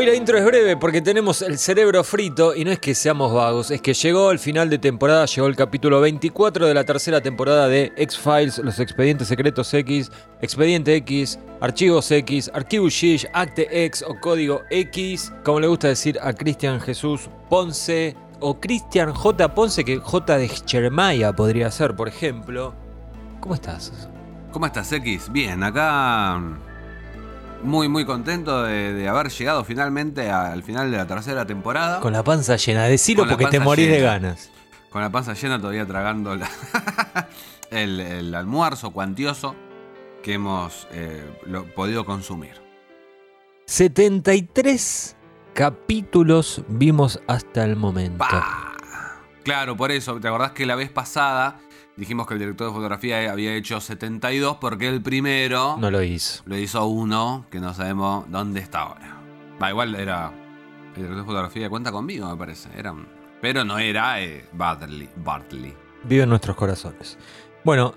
Hoy la intro es breve porque tenemos el cerebro frito y no es que seamos vagos, es que llegó el final de temporada, llegó el capítulo 24 de la tercera temporada de X-Files, los expedientes secretos X, expediente X, archivos X, archivo Shish, acte X o código X, como le gusta decir a Cristian Jesús Ponce o Cristian J. Ponce, que J de Chermaya podría ser, por ejemplo. ¿Cómo estás? ¿Cómo estás, X? Bien, acá muy, muy contento de, de haber llegado finalmente al final de la tercera temporada. Con la panza llena, decilo porque te morís de ganas. Con la panza llena, todavía tragando la- el, el almuerzo cuantioso que hemos eh, lo- podido consumir. 73 capítulos vimos hasta el momento. Claro, por eso, ¿te acordás que la vez pasada dijimos que el director de fotografía había hecho 72 porque el primero No lo hizo. lo hizo uno que no sabemos dónde está ahora? Va, igual era. El director de fotografía cuenta conmigo, me parece. Era pero no era eh, Bartley, Bartley. Vive en nuestros corazones. Bueno,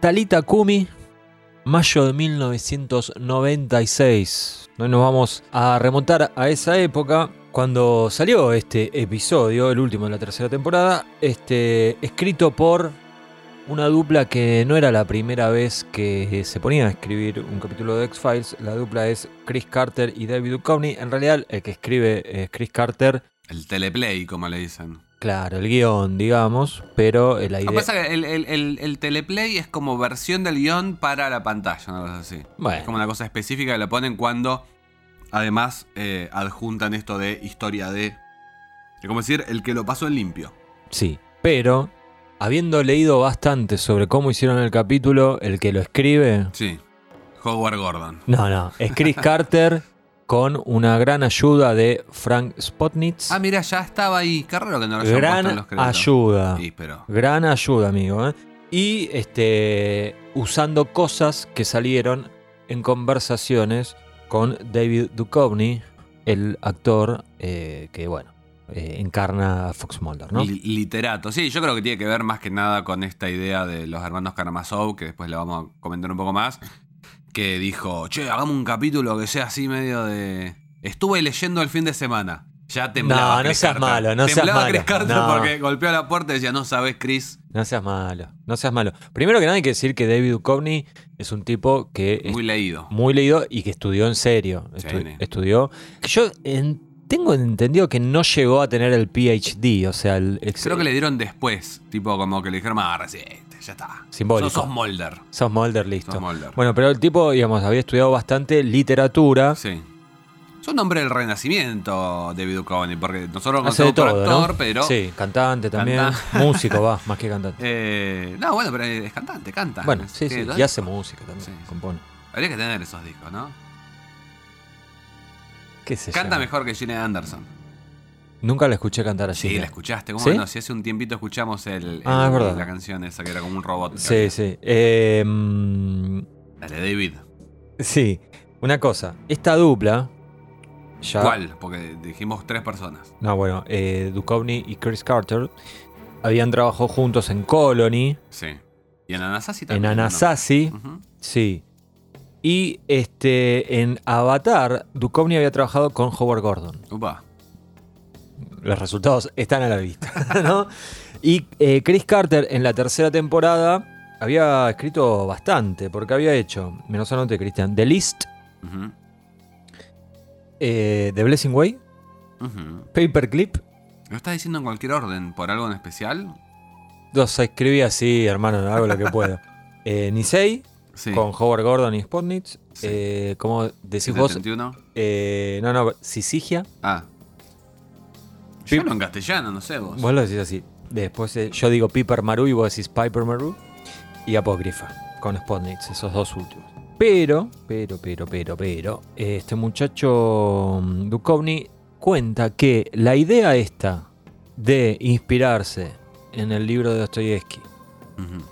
Talita Kumi, mayo de 1996. Hoy nos vamos a remontar a esa época cuando salió este episodio, el último de la tercera temporada, este, escrito por una dupla que no era la primera vez que se ponía a escribir un capítulo de X-Files. La dupla es Chris Carter y David Duchovny. En realidad, el que escribe es Chris Carter. El teleplay, como le dicen. Claro, el guion, digamos, pero eh, la Lo idea... que pasa es que el, el- el- el teleplay es como versión del guion para la pantalla, una cosa así. Bueno. Es como una cosa específica que le ponen cuando además eh, adjuntan esto de historia de. Es como decir, el que lo pasó en limpio. Sí, pero habiendo leído bastante sobre cómo hicieron el capítulo, el que lo escribe, Sí. Howard Gordon. no, no, es Chris Carter con una gran ayuda de Frank Spotnitz. Ah, mira, ya estaba ahí. Qué raro que no lo hayan puesto en gran los créditos. ayuda. Sí, pero. Gran ayuda, amigo. ¿eh? Y este, usando cosas que salieron en conversaciones con David Duchovny, el actor eh, que, bueno, eh, encarna a Fox Mulder, ¿no? Li- Literato. Sí, yo creo que tiene que ver más que nada con esta idea de los hermanos Karamazov, que después le vamos a comentar un poco más. Que dijo, che, hagamos un capítulo que sea así medio de. Estuve leyendo el fin de semana. Ya temblaba. No, no seas malo, no seas temblaba malo. Chris Carter No. porque golpeó la puerta y decía, no sabes, Chris. No seas malo, no seas malo. Primero que nada hay que decir que David Duchovny es un tipo que Muy leído. muy leído y que estudió en serio. Estu- estudió. Yo en- tengo entendido que no llegó a tener el PhD, o sea, el ex- Creo que le dieron después. Tipo, como que le dijeron, ah, resiste, ya está. Simbólico. Sos, sos Mulder. Sos Mulder, listo. Sos Mulder. Bueno, pero el tipo, digamos, había estudiado bastante literatura. Sí. Es un hombre del renacimiento, David Duchovny, porque nosotros Hace de todo, actor, ¿no? pero. Sí, cantante también. Canta- Músico, va, más que cantante. Eh, no, bueno, pero es cantante, canta. bueno, sí, sí. Y hace música también, sí. compone. Habría que tener esos discos, ¿no? ¿Qué Canta mejor que Gene Anderson. Nunca la escuché cantar así. Sí, la escuchaste. ¿Cómo ¿Sí? no? Si hace un tiempito escuchamos el, Ah, es la canción esa que era como un robot. Sí, había. sí. Eh, mm, Dale, David. sí, una cosa. Esta dupla. Ya, ¿Cuál? Porque dijimos tres personas. No, bueno, eh, Duchovny y Chris Carter habían trabajado juntos en Colony, Sí. Y en Anasazi en también. ¿no? Anasazi, Ujú. sí. Y este, en Avatar, Duchovny había trabajado con Howard Gordon. Upa. Los resultados están a la vista, ¿no? Y eh, Chris Carter en la tercera temporada había escrito bastante, porque había hecho, menos anote, Cristian, The List, eh, The Blessing Way, Ujú. Paperclip. ¿Lo estás diciendo en cualquier orden? ¿Por algo en especial? Los escribí así, hermano, hago lo que puedo. Eh, Nisei, Sí. con Howard Gordon y Spotnitz. Sí. Eh, como decís vos, 71. eh, no, no, Sisigia. Ah. Yo hablo en castellano, no sé vos. Vos lo decís así. Después eh, yo digo Piper Maru y vos decís Piper Maru. Y Apócrifa, con Spotnitz, esos dos últimos. Pero, pero, pero, pero, pero, este muchacho mm, Duchovny cuenta que la idea esta de inspirarse en el libro de Dostoyevsky, Ujú.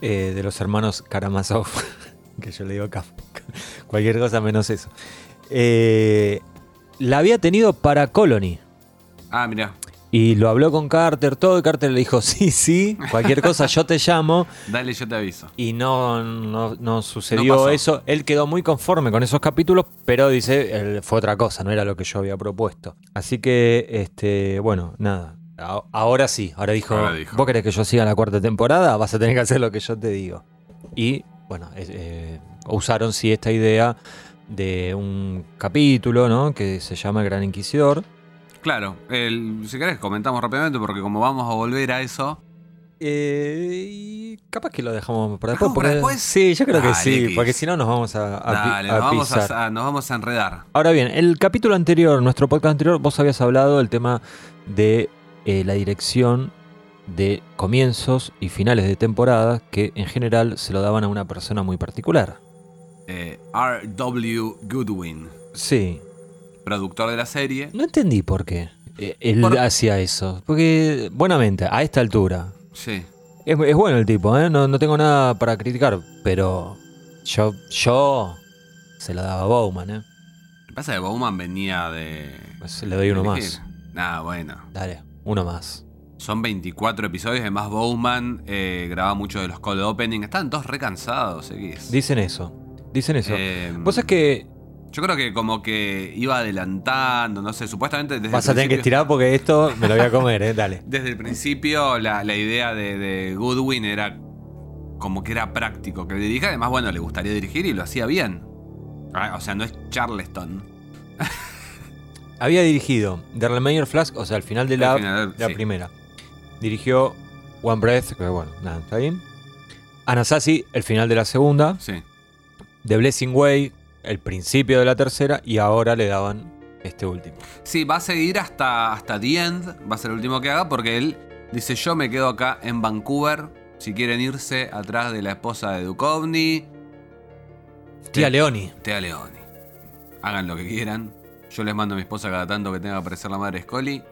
Eh, de los hermanos Karamazov, que yo le digo Kafka, cualquier cosa menos eso, eh, la había tenido para Colony. Ah, mirá. Y lo habló con Carter, todo, y Carter le dijo, sí, sí, cualquier cosa yo te llamo. Dale, yo te aviso. Y no, no, no sucedió eso. Él quedó muy conforme con esos capítulos, pero dice, él- fue otra cosa, no era lo que yo había propuesto. Así que, este, bueno, nada. Ahora sí, ahora dijo, Ahora dijo. vos querés que yo siga la cuarta temporada, vas a tener que hacer lo que yo te digo. Y, bueno, eh, usaron sí esta idea de un capítulo, ¿no? Que se llama El Gran Inquisidor. Claro, el- si querés comentamos rápidamente porque como vamos a volver a eso, Eh, y capaz que lo dejamos para ¿Dejamos después. para porque- después? Sí, yo creo que sí, X. porque si no nos vamos a, dale, a nos vamos pisar. a, nos vamos a enredar. Ahora bien, el capítulo anterior, nuestro podcast anterior, vos habías hablado del tema de eh, la dirección de comienzos y finales de temporada que en general se lo daban a una persona muy particular. Eh, R.W. Goodwin, Sí, productor de la serie. no entendí por qué eh, él Por- hacía eso. Porque, buenamente, a esta altura, Sí. es, es bueno el tipo, ¿eh? no, no tengo nada para criticar, pero yo, yo se lo daba a Bowman, ¿eh? Lo que pasa es que Bowman venía de. Pues le doy uno más. elegir. Nah, bueno. Dale, uno más. Son 24 episodios, además Bowman eh, graba mucho de los cold opening. Están todos recansados, X. Dicen eso. Dicen eso. Eh, Vos es que Yo creo que como que iba adelantando, no sé, supuestamente desde vas el a tener que estirar porque esto me lo voy a comer, ¿eh? Dale. Desde el principio la, la idea de, de Goodwin era como que era práctico que dirija. Además, bueno, le gustaría dirigir y lo hacía bien. Ah, O sea, no es Charleston. Había dirigido The Remainder Flask, o sea, al final de la, Al final, de la sí. primera. Dirigió One Breath, que bueno, nada, está bien. Anasazi, el final de la segunda. Sí. The Blessing Way, el principio de la tercera. Y ahora le daban este último. Sí, va a seguir hasta, hasta The End. Va a ser el último que haga porque él dice: Yo me quedo acá en Vancouver. Si quieren irse atrás de la esposa de Duchovny, Tía. Leoni. Tea Leoni. Hagan lo que quieran. Yo les mando a mi esposa cada tanto que tenga que aparecer la madre Scully.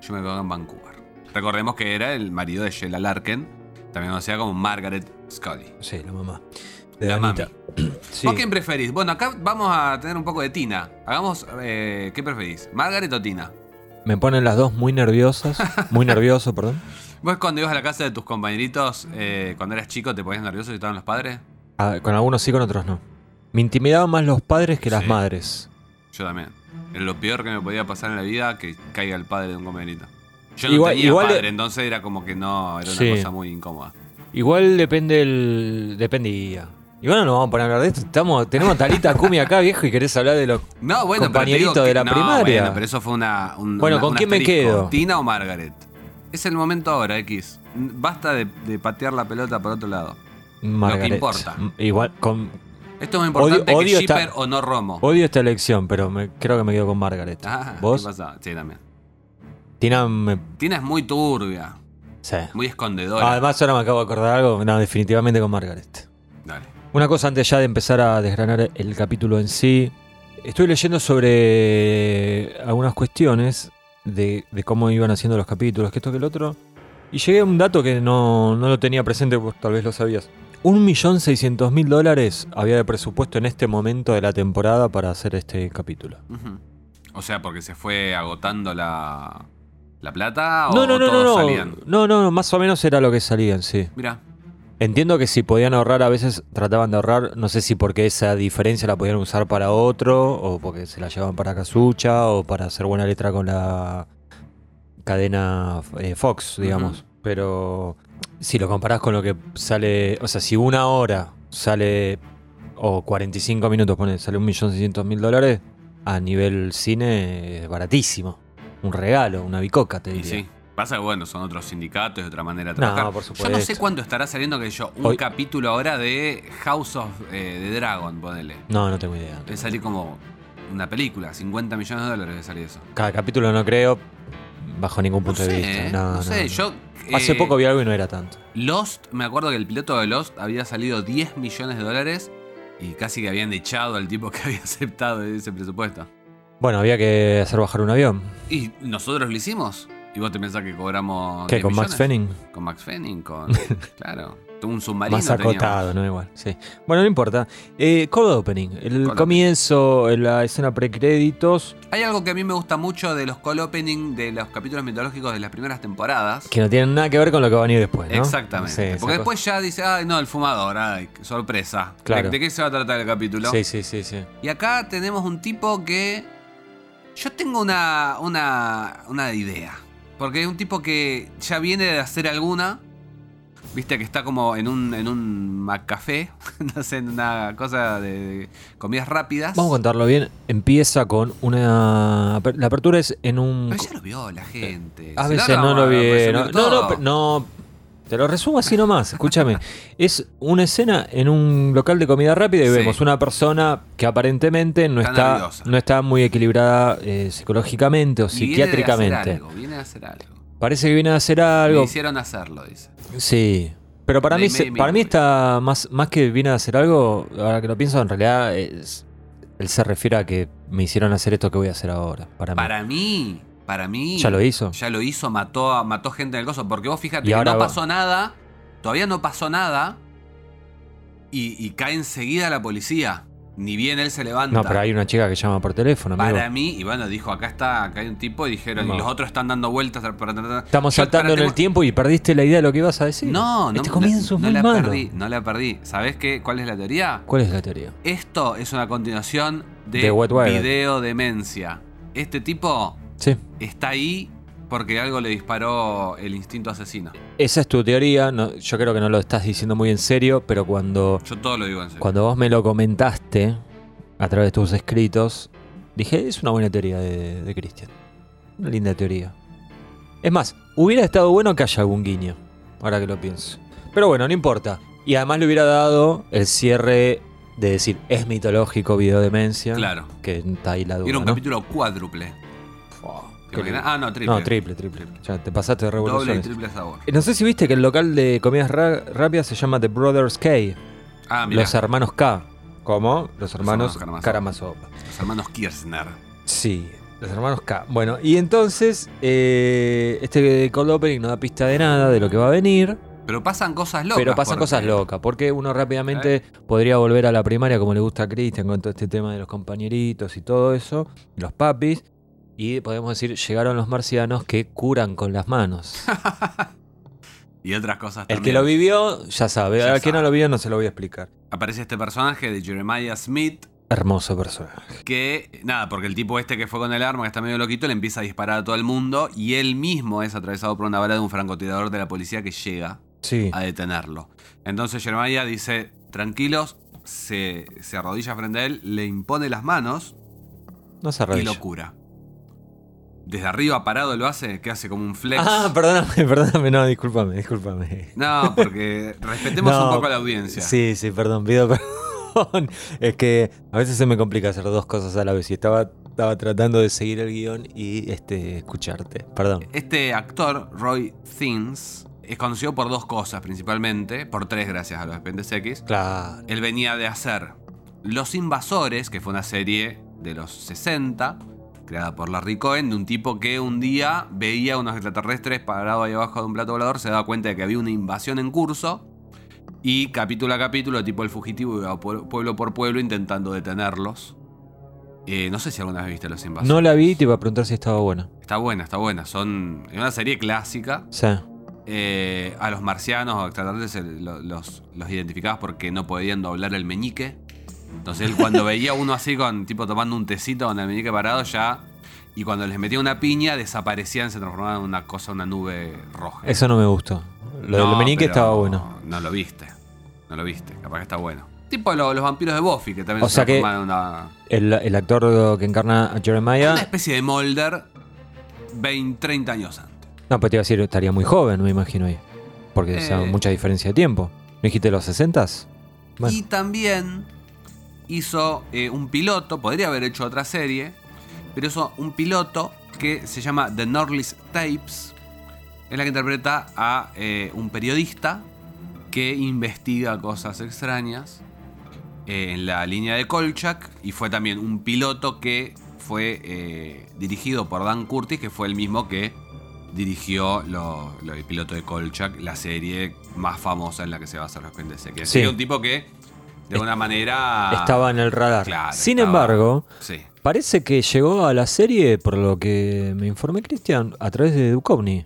Yo me quedo en Vancouver. Recordemos que era el marido de Sheila Larkin. También conocida como Margaret Scully. Sí, la mamá. De La. Sí. ¿Vos quién preferís? Bueno, acá vamos a tener un poco de Tina. Hagamos. eh, ¿Qué preferís? ¿Margaret o Tina? Me ponen las dos muy nerviosas. Muy nervioso, perdón. ¿Vos cuando ibas a la casa de tus compañeritos, eh, cuando eras chico, te ponías nervioso si estaban los padres? Ah, con algunos sí, con otros no. Me intimidaban más los padres que las Sí. madres. Yo también. Lo peor que me podía pasar en la vida que caiga el padre de un compañerito. Yo no Igual- tenía igual- padre, entonces era como que no, era una cosa muy incómoda. Igual depende el. dependía. Igual no nos vamos a poner a hablar de esto. Estamos, tenemos a Talita Kumi acá, viejo, y querés hablar de los. No, bueno, Compañerito pero te digo de que- la no, primaria. Bueno, pero eso fue una. un- Bueno, una- ¿con quién me quedo? ¿Tina o Margaret? Es el momento ahora, X. Basta de, de patear la pelota por otro lado. Margaret. importa. Mm, Igual, con. Esto es más importante Odio- que Shipper o no Romo. Odio esta elección, pero me- creo que me quedo con Margaret. Ah, ¿Vos? ¿Qué pasa? Sí, también. Tina me. Tina es muy turbia, Sí. muy escondedora. Además, ahora me acabo de acordar algo. No, definitivamente con Margaret. Dale. Una cosa antes ya de empezar a desgranar el capítulo en sí. Estoy leyendo sobre algunas cuestiones de, de cómo iban haciendo los capítulos, que esto que el otro. Y llegué a un dato que no, no lo tenía presente, vos tal vez lo sabías. 1.600.000 dólares había de presupuesto en este momento de la temporada para hacer este capítulo. O sea, porque se fue agotando la, la plata o, No, no, o no, no, todos no. salían. No, no, más o menos era lo que salían, sí. Mira, Entiendo que si podían ahorrar, a veces trataban de ahorrar, no sé si porque esa diferencia la podían usar para otro, o porque se la llevaban para Casucha, o para hacer buena letra con la cadena eh, Fox, digamos. Pero si lo comparás con lo que sale, o sea, si una hora sale, o 45 minutos, pone, sale 1.600.000 dólares, a nivel cine es baratísimo. Un regalo, una bicoca, te diría. sí. Pasa que bueno, son otros sindicatos, de otra manera de trabajar. por Yo no supuesto. sé cuánto estará saliendo que yo, un Hoy- capítulo ahora de House of eh, the Dragon, ponele. No, no tengo idea. Debe salir como una película, 50 millones de dólares de salir eso. Cada capítulo no creo, bajo ningún No punto sé, de vista. eh, No, no sé, no. yo... Hace eh, poco vi algo y no era tanto. Lost, me acuerdo que el piloto de Lost había salido 10 millones de dólares y casi que habían echado al tipo que había aceptado ese presupuesto. Bueno, había que hacer bajar un avión. ¿Y nosotros lo hicimos? ¿Y vos te pensás que cobramos. ¿Qué? 10 ¿Con Max? Fenning? Con Max Fenning, con. claro. Un submarino. Más teníamos. acotado, ¿no? Igual, sí. Bueno, no importa. Eh, cold Opening. El Cold comienzo, la escena precréditos, Hay algo que a mí me gusta mucho de los call opening de los capítulos mitológicos de las primeras temporadas. que no tienen nada que ver con lo que va a venir después, ¿no? Exactamente. Sí, Porque cosa. después ya dice, ay, no, el fumador, ay, sorpresa. Claro. ¿De, de qué se va a tratar el capítulo? Sí, sí, sí, sí. Y acá tenemos un tipo que. Yo tengo una, una, una idea. Porque es un tipo que ya viene de hacer alguna. Viste que está como en un, en un McCafé. no sé, en una cosa de, de comidas rápidas. Vamos a contarlo bien. Empieza con una. La apertura es en un. Pero ya lo vio la gente. A veces no lo a vi. resumir No, no, no, Te lo resumo así nomás. Escúchame. Es una escena en un local de comida rápida y Sí. vemos una persona que aparentemente no Está no está muy equilibrada eh, psicológicamente o Y viene de psiquiátricamente. hacer algo, viene a hacer algo. Parece que viene a hacer Me algo. hicieron hacerlo, dice. Sí. Pero para Me- mí, me- se- me- para mí está más, más que viene a hacer algo, ahora que lo pienso, en realidad es, él se refiere a que me hicieron hacer esto que voy a hacer ahora. Para mí. Para mí, para mí. ¿Ya lo hizo? Ya lo hizo, mató, mató gente en el coso. Porque vos fíjate Y que ahora no va- pasó nada. Todavía no pasó nada. Y, y cae enseguida la policía. Ni bien él se levanta. No, pero hay una chica que llama por teléfono, amigo. Para mí, y bueno, dijo, acá está, acá hay un tipo, y dijeron, No. y los otros están dando vueltas para. Estamos Yo- saltando en el tiempo y perdiste la idea de lo que ibas a decir. No, no, Este no, comienzo es no muy la malo. perdí, no la perdí. ¿Sabés qué? ¿Cuál es la teoría? ¿Cuál es la teoría? Esto es una continuación de, De video demencia. Este tipo Sí. está ahí porque algo le disparó el instinto asesino. Esa es tu teoría. no- yo creo que no lo estás diciendo muy en serio, pero cuando, Yo todo lo digo en serio. cuando vos me lo comentaste a través de tus escritos, dije, es una buena teoría de, de Cristian. Una linda teoría. Es más, hubiera estado bueno que haya algún guiño, ahora que lo pienso. Pero bueno, no importa. Y además le hubiera dado el cierre de decir, es mitológico, video demencia. Claro. Que está ahí la duda. Era un ¿no? capítulo cuádruple. Ah, no, triple. No, triple, triple. Ya te pasaste de Doble y revoluciones. triple sabor. Eh, No sé si viste que el local de comidas rápidas se llama The Brothers K. Ah, mira. Los hermanos K. ¿Cómo? Los hermanos hermanos Karamazov. Los hermanos Kirchner. Sí, los hermanos K. Bueno, y entonces eh, este cold opening no da pista de nada de lo que va a venir, Pero pasan cosas locas. pero pasan porque- cosas locas, porque uno rápidamente podría volver a la primaria como le gusta a Christian con todo este tema de los compañeritos y todo eso, y los papis, y podemos decir, llegaron los marcianos que curan con las manos. Y otras cosas El también. que lo vivió ya sabe, Ya al que no lo vio no se lo voy a explicar. Aparece este personaje de Jeremiah Smith. Hermoso personaje. Que, nada, porque el tipo este que fue con el arma, que está medio loquito, le empieza a disparar a todo el mundo. Y él mismo es atravesado por una bala de un francotirador de la policía que llega Sí. a detenerlo. Entonces Jeremiah dice, tranquilos, se, se arrodilla frente a él, le impone las manos No se y lo cura. Desde arriba parado lo hace, que hace como un flex. Ah, perdóname, perdóname, no, discúlpame, discúlpame. No, porque respetemos No, un poco a la audiencia. Sí, sí, perdón, pido perdón. Es que a veces se me complica hacer dos cosas a la vez y estaba, estaba tratando de seguir el guion y este, escucharte. Perdón. Este actor, Roy Thins, es conocido por dos cosas principalmente, por tres gracias a los Expedientes X. Claro. Él venía de hacer Los Invasores, que fue una serie de los 60, creada por Larry Cohen, de un tipo que un día veía unos extraterrestres parados ahí abajo de un plato volador, se daba cuenta de que había una invasión en curso, y capítulo a capítulo, tipo el fugitivo iba pue- pueblo por pueblo intentando detenerlos. Eh, no sé si alguna vez viste Los Invasores. No la vi y te iba a preguntar si estaba buena. Está buena, está buena. Son, es una serie clásica. Sí. Eh, a los marcianos o extraterrestres eh, lo- los, los identificabas porque no podían doblar el meñique. Entonces él cuando veía uno así con tipo tomando un tecito con el meñique parado ya y cuando les metía una piña desaparecían, se transformaban en una cosa, una nube roja. Eso no me gustó. Lo No, del menique pero estaba bueno. No lo viste. No lo viste. Capaz que está bueno. Tipo lo- los vampiros de Buffy que también O se sea que- una, El, el actor que encarna a una Jeremiah. especie de Molder 20, 30 años antes. No, pues te iba a decir, estaría muy joven, me imagino ahí. Porque o sea, Eh. mucha diferencia de tiempo. ¿No dijiste los 60s? Bueno. Y también hizo eh, un piloto, podría haber hecho otra serie, pero hizo un piloto que se llama The Norlis Tapes, en la que interpreta a eh, un periodista que investiga cosas extrañas eh, en la línea de Kolchak y fue también un piloto que fue dirigido por Dan Curtis, que fue el mismo que dirigió lo- lo- el piloto de Kolchak, la serie más famosa en la que se basa los de que Sí. un tipo que, de alguna manera. Estaba en el radar. Claro, Sin estaba- embargo, Sí. parece que llegó a la serie, por lo que me informé Cristian, a través de Duchovny.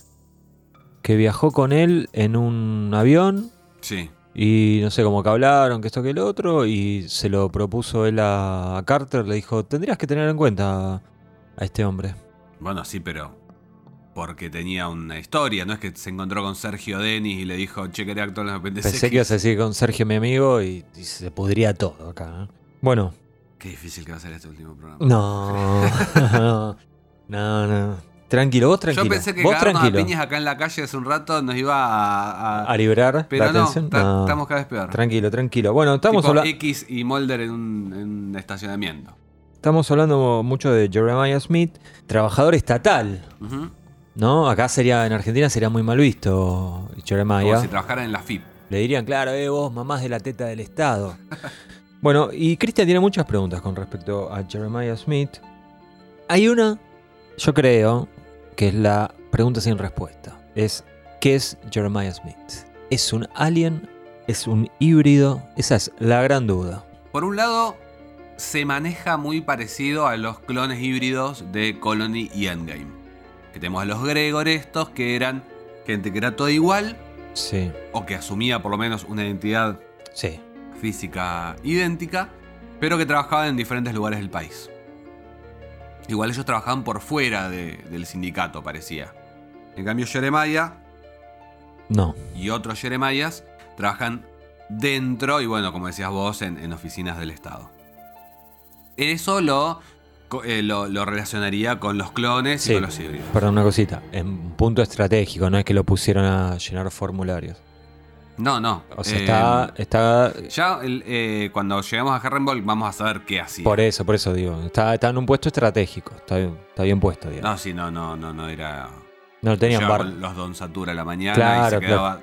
Que viajó con él en un avión Sí. y no sé cómo que hablaron, que esto que el otro, y se lo propuso él a Carter. Le dijo: Tendrías que tener en cuenta a este hombre. Bueno, sí, pero. Porque tenía una historia, no es que se encontró con Sergio Denis y le dijo, che, quería actuar en los apéndices Pensé que ibas a decir con Sergio, mi amigo, y, y se pudría todo acá. ¿eh? Bueno, Qué difícil que va a ser este último programa. no, no, no, no. Tranquilo, vos tranquilo. Yo pensé que vos a tranquilo. piñas acá en la calle hace un rato nos iba a. a- A librar pero la no, atención. ta- No. estamos cada vez peor. Tranquilo, tranquilo. Bueno, estamos, Tipo habla- X y Mulder en un, en un estacionamiento. estamos hablando mucho de Jeremiah Smith, trabajador estatal, Ujú. ¿No? Acá sería, en Argentina sería muy mal visto Jeremiah. Como si trabajara en la FIP. Le dirían, claro, eh, vos mamás de la teta del Estado. bueno, y Cristian tiene muchas preguntas con respecto a Jeremiah Smith. Hay una, yo creo, que es la pregunta sin respuesta. Es, ¿qué es Jeremiah Smith? ¿Es un alien? ¿Es un híbrido? Esa es la gran duda. Por un lado, se maneja muy parecido a los clones híbridos de Colony y Endgame. Que tenemos a los Gregor estos, que eran gente que era toda igual, Sí, o que asumía por lo menos una identidad sí. física idéntica, pero que trabajaban en diferentes lugares del país. Igual ellos trabajaban por fuera de- del sindicato, parecía. En cambio, Jeremiah No. y otros Jeremiahs trabajan dentro y bueno, como decías vos, en, en oficinas del Estado. Eso lo, eh, lo, lo relacionaría con los clones Sí. y con los híbridos. Perdón, una cosita. En un punto estratégico, no es que lo pusieron a llenar formularios. No, no. O sea, eh, está, está Ya el- eh, cuando lleguemos a Harrenball vamos a saber qué hacía. Por eso, por eso digo. Está, está en un puesto estratégico. Está bien, está bien puesto, digamos. No, sí, no, no, no, no era. No, tenían bar. los Don Satura a la mañana y Claro, se quedaba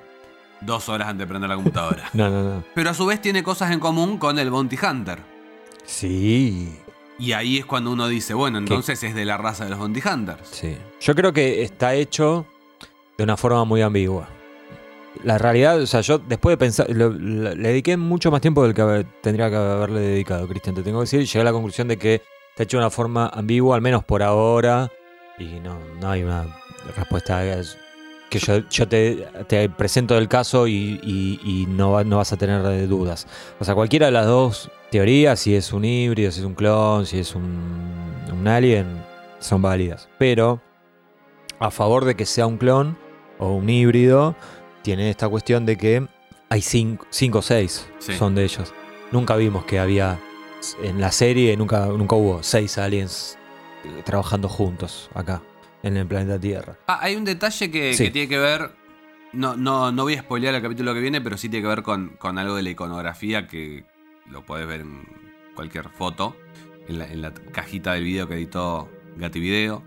dos horas antes de prender la computadora. No, no, no. Pero a su vez tiene cosas en común con el Bounty Hunter. Sí. Y ahí es cuando uno dice, bueno, entonces es de la raza de los Bounty Hunters. Sí. Yo creo que está hecho de una forma muy ambigua. La realidad, o sea, yo después de pensar, lo- lo- le dediqué mucho más tiempo del que tendría que haberle dedicado, Cristian, te tengo que decir, llegué a la conclusión de que está hecho de una forma ambigua, al menos por ahora, y no, no hay una respuesta que yo, yo te, te presento el caso y, y- y no, no vas a tener dudas. O sea, cualquiera de las dos teorías, si es un híbrido, si es un clon, si es un, un alien, son válidas. Pero a favor de que sea un clon o un híbrido, tiene esta cuestión de que hay cinco, cinco o seis Sí. son de ellos. Nunca vimos que había en la serie, nunca, nunca hubo seis aliens eh, trabajando juntos acá en el planeta Tierra. Ah, hay un detalle que, Sí. que tiene que ver. No, no, no voy a spoilear el capítulo que viene, pero sí tiene que ver con, con algo de la iconografía que lo podés ver en cualquier foto, en la, en la cajita del video que editó Gativideo,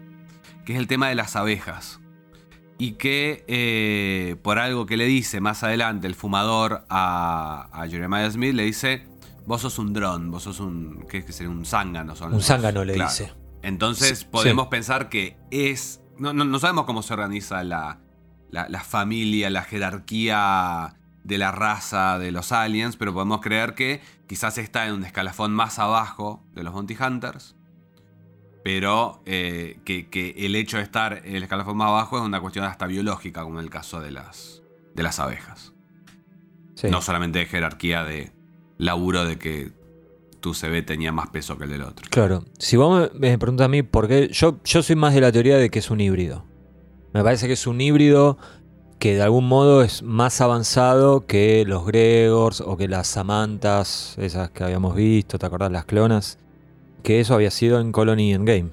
que es el tema de las abejas. Y que eh, por algo que le dice más adelante el fumador a, a Jeremiah Smith, le dice, vos sos un dron, vos sos un, ¿qué es que sería? Un zángano. son Un zángano le claro. dice. Entonces Sí, podemos pensar que es. No, no- no sabemos cómo se organiza la, la- la familia, la jerarquía de la raza de los aliens, pero podemos creer que quizás está en un escalafón más abajo de los Bounty Hunters. Pero eh, que, que el hecho de estar en el escalafón más abajo es una cuestión hasta biológica, como en el caso de las, de las abejas. Sí. No solamente de jerarquía de laburo de que tu CB tenía más peso que el del otro. Claro. Si vos me, me preguntas a mí por qué, yo, yo soy más de la teoría de que es un híbrido. Me parece que es un híbrido que de algún modo es más avanzado que los Gregors o que las Samantas, esas que habíamos visto, ¿te acordás? Las clonas. Que eso había sido en Colony Endgame.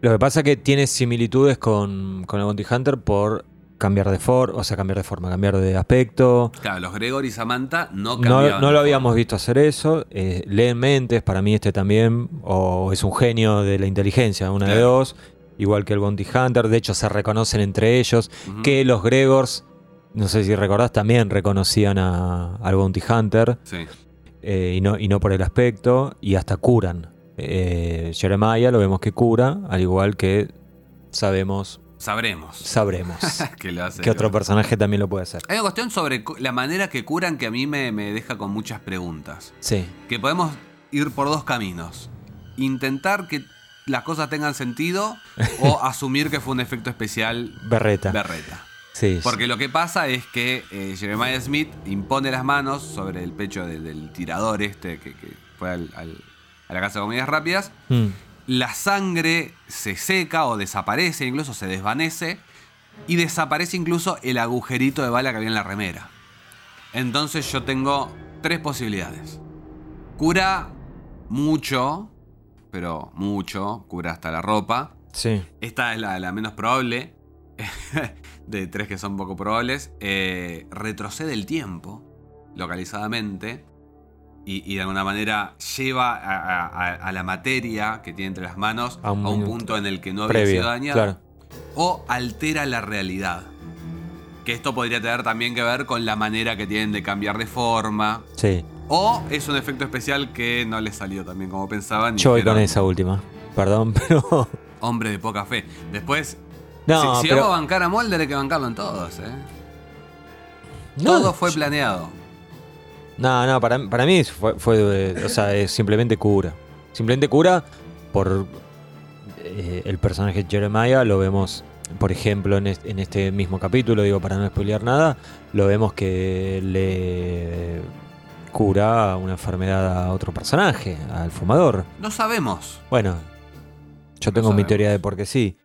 Lo que pasa es que tiene similitudes con, con el Bounty Hunter por cambiar de forma, o sea, cambiar de forma, cambiar de aspecto. Claro, los Gregor y Samantha no cambiaban. no lo habíamos visto hacer eso. Eh, leen mentes, para mí este también, o es un genio de la inteligencia, una de dos, igual que el Bounty Hunter. De hecho, se reconocen entre ellos. Que los Gregors, no sé si recordás, también reconocían a- al Bounty Hunter, Sí. eh, y, no, y no por el aspecto, y hasta curan. Eh, Jeremiah lo vemos que cura, al igual que sabemos sabremos Sabremos. que lo hace. que otro personaje también lo puede hacer. Hay una cuestión sobre la manera que curan que a mí me, me deja con muchas preguntas. Sí. Que podemos ir por dos caminos. Intentar que las cosas tengan sentido o asumir que fue un efecto especial Berreta. berreta. sí. Porque lo que pasa es que eh, Jeremiah Smith impone las manos sobre el pecho de- del tirador este que, que fue al- al- a la casa de comidas rápidas. Mm. La sangre se seca o desaparece, incluso se desvanece. Y desaparece incluso el agujerito de bala que había en la remera. Entonces yo tengo tres posibilidades. Cura mucho, pero mucho, cura hasta la ropa. Sí. Esta es la, la menos probable. de tres que son poco probables. Eh, retrocede el tiempo, localizadamente. Y, y de alguna manera lleva a, a- a- a la materia que tiene entre las manos A a un punto en el que no había Previo. sido dañado. Claro. O altera la realidad. Que esto podría tener también que ver con la manera que tienen de cambiar de forma. Sí. O es un efecto especial que no les salió también como pensaban. Yo voy con esa última. Perdón, pero. Hombre de poca fe. Después, No, si, si pero. vamos a bancar a Mulder hay que bancarlo en todos, ¿eh? no, Todo fue planeado. No, no, para, para mí fue, fue, eh, o sea, es simplemente cura. Simplemente cura por eh, el personaje Jeremiah, lo vemos, por ejemplo, en, es- en este mismo capítulo, digo, para no spoilear nada, lo vemos que le cura una enfermedad a otro personaje, al fumador. No sabemos. Bueno, yo tengo mi teoría de por qué sí.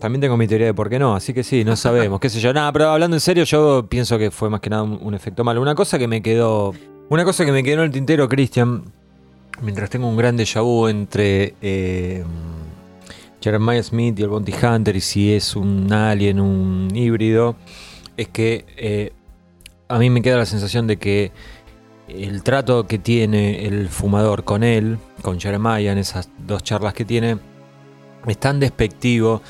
También tengo mi teoría de por qué no, así que sí, no sabemos, qué sé yo. Nada, pero hablando en serio, yo pienso que fue más que nada un, un efecto malo. Una cosa que me quedó. Una cosa que me quedó en el tintero, Cristian, mientras tengo un gran déjà vu entre eh, Jeremiah Smith y el Bounty Hunter, y si es un alien, un híbrido, es que eh, a mí me queda la sensación de que el trato que tiene el fumador con él, con Jeremiah, en esas dos charlas que tiene, es tan despectivo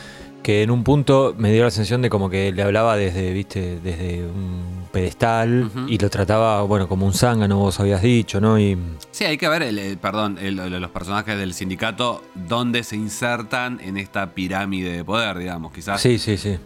que en un punto me dio la sensación de como que le hablaba desde, viste, desde un pedestal y lo trataba, bueno, como un zángano, vos habías dicho, ¿no? Y Sí, hay que ver, el, el- perdón, el- los personajes del sindicato, dónde se insertan en esta pirámide de poder, digamos. Quizás, sí, sí, sí.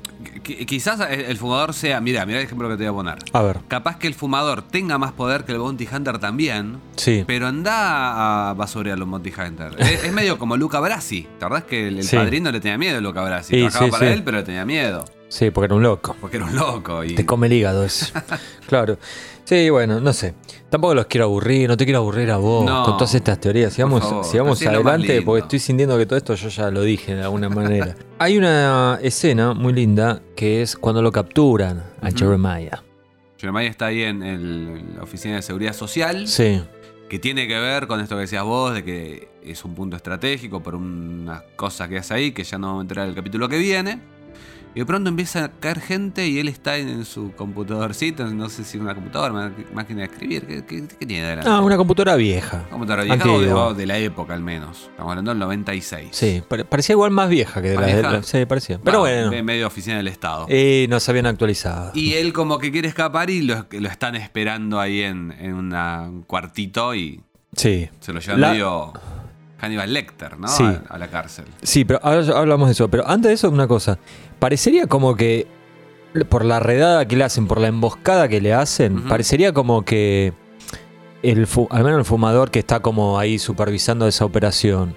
qui- quizás el, el fumador sea, mira, mira el ejemplo que te voy a poner. A ver, Capaz que el fumador tenga más poder que el Bounty Hunter también, sí. pero anda a basurear los Bounty Hunter. es, es medio como Luca Brasi. ¿Te acordás que el, el Sí. padrino le tenía miedo a Luca Brasi? Sí, Trabajaba sí, para sí. él, pero tenía miedo. Sí, porque era un loco. Porque era un loco. Y... Te come el hígado eso. claro. Sí, bueno, no sé. Tampoco los quiero aburrir, no te quiero aburrir a vos No. con todas estas teorías. Sigamos, favor, sigamos adelante porque estoy sintiendo que todo esto yo ya lo dije de alguna manera. Hay una escena muy linda que es cuando lo capturan a Ujú. Jeremiah. Jeremiah está ahí en, el- en la oficina de seguridad social. Sí, que tiene que ver con esto que decías vos, de que es un punto estratégico por unas cosas que hace ahí, que ya no vamos a entrar en el capítulo que viene. Y de pronto empieza a caer gente y él está en su computadorcito, no sé si una computadora, ma- máquina de escribir, ¿qué, qué- qué tiene delante? Ah, una computadora vieja. computadora vieja o de, antigua. o de la época al menos. Estamos hablando del 96. Sí, pare- parecía igual más vieja que de ¿Más la de la- Sí, parecía. Pero bueno. medio oficina del Estado. Y no se habían actualizado. Y él como que quiere escapar y lo, lo están esperando ahí en, en una- un cuartito y Sí. se lo llevan La- medio Hannibal Lecter, ¿no? Sí. A, a la cárcel. Sí, pero ahora hablamos de eso. Pero antes de eso, una cosa. Parecería como que, por la redada que le hacen, por la emboscada que le hacen, parecería como que, el al menos el fumador que está como ahí supervisando esa operación,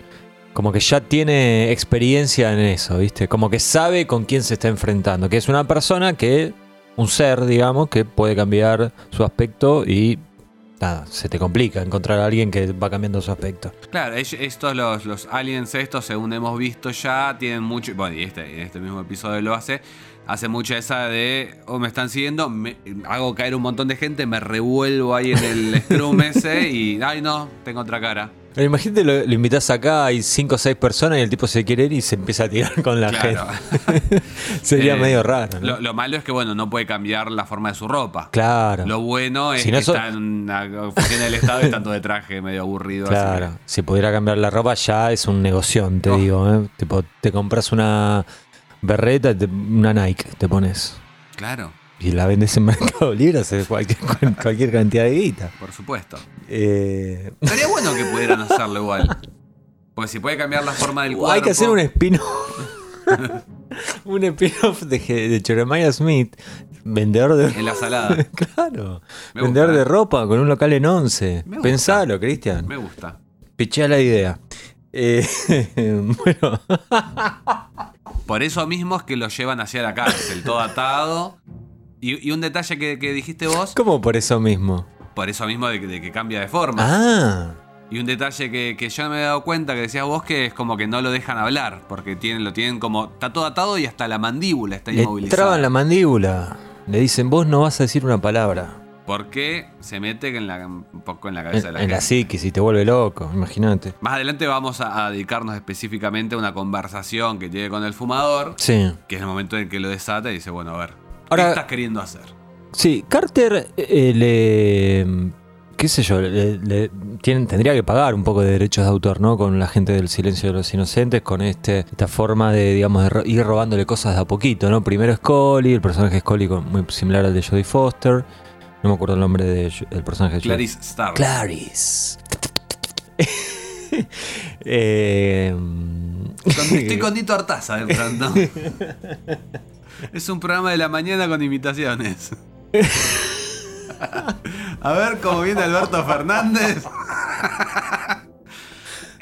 como que ya tiene experiencia en eso, ¿viste? Como que sabe con quién se está enfrentando. Que es una persona que, un ser, digamos, que puede cambiar su aspecto y... Nada, se te complica encontrar a alguien que va cambiando su aspecto. Claro, estos, los, los aliens estos, según hemos visto ya, tienen mucho, bueno, y este, este mismo episodio lo hace, hace mucha esa de, oh, me están siguiendo, me- hago caer un montón de gente, me revuelvo ahí en el scrum ese y, ay no, tengo otra cara. Pero imagínate, lo, lo invitas acá, hay 5 o 6 personas y el tipo se quiere ir y se empieza a tirar con la Claro. gente. Sería Eh, medio raro. ¿no? Lo, lo malo es que, bueno, no puede cambiar la forma de su ropa. claro. Lo bueno es Si no que está en una oficina del Estado y tanto de traje medio aburrido. así Claro, si pudiera cambiar la ropa ya es un negoción, te Oh. digo. ¿eh? Tipo, te compras una berreta, te- una Nike, te pones. claro, Y la vendes en Mercado Libre, haces cualquier, cualquier cantidad de guita. por supuesto. Eh, Estaría bueno que pudieran hacerlo igual. Porque si puede cambiar la forma del cuerpo. hay que hacer un espino. un spin-off de, de Jeremiah Smith, vendedor de En la salada. Claro, Me vendedor gusta. de ropa con un local en 11. Me gusta. Pensalo, Cristian. Me gusta. Pichea la idea. Eh, bueno, Por eso mismo es que lo llevan hacia la cárcel, todo atado. Y, y un detalle que, que dijiste vos, ¿cómo por eso mismo? por eso mismo de que, de que cambia de forma. Ah, Y un detalle que, que yo no me he dado cuenta, que decías vos, que es como que no lo dejan hablar, porque tienen, lo tienen como. Está todo atado y hasta la mandíbula está le inmovilizada. traban la mandíbula. Le dicen, vos no vas a decir una palabra. Porque se mete en la, un poco en la cabeza En, de la en la gente. psiquis y te vuelve loco, imagínate. Más adelante vamos a, a dedicarnos específicamente a una conversación que tiene con el fumador, Sí. que es el momento en que lo desata y dice, bueno, a ver, Ahora- ¿qué estás queriendo hacer? Sí, Carter eh, le. qué sé yo, le, le- tienen- tendría que pagar un poco de derechos de autor, ¿no? Con la gente del silencio de los inocentes, con este, esta forma de, digamos, de ro- ir robándole cosas de a poquito, ¿no? Primero Scully, el personaje Scully muy similar al de Jodie Foster. No me acuerdo el nombre de- del personaje de Jodie Clarice Starr. Clarice. Eh, Estoy con Nito Artaza de pronto. es un programa de la mañana con imitaciones. A ver cómo viene Alberto Fernández.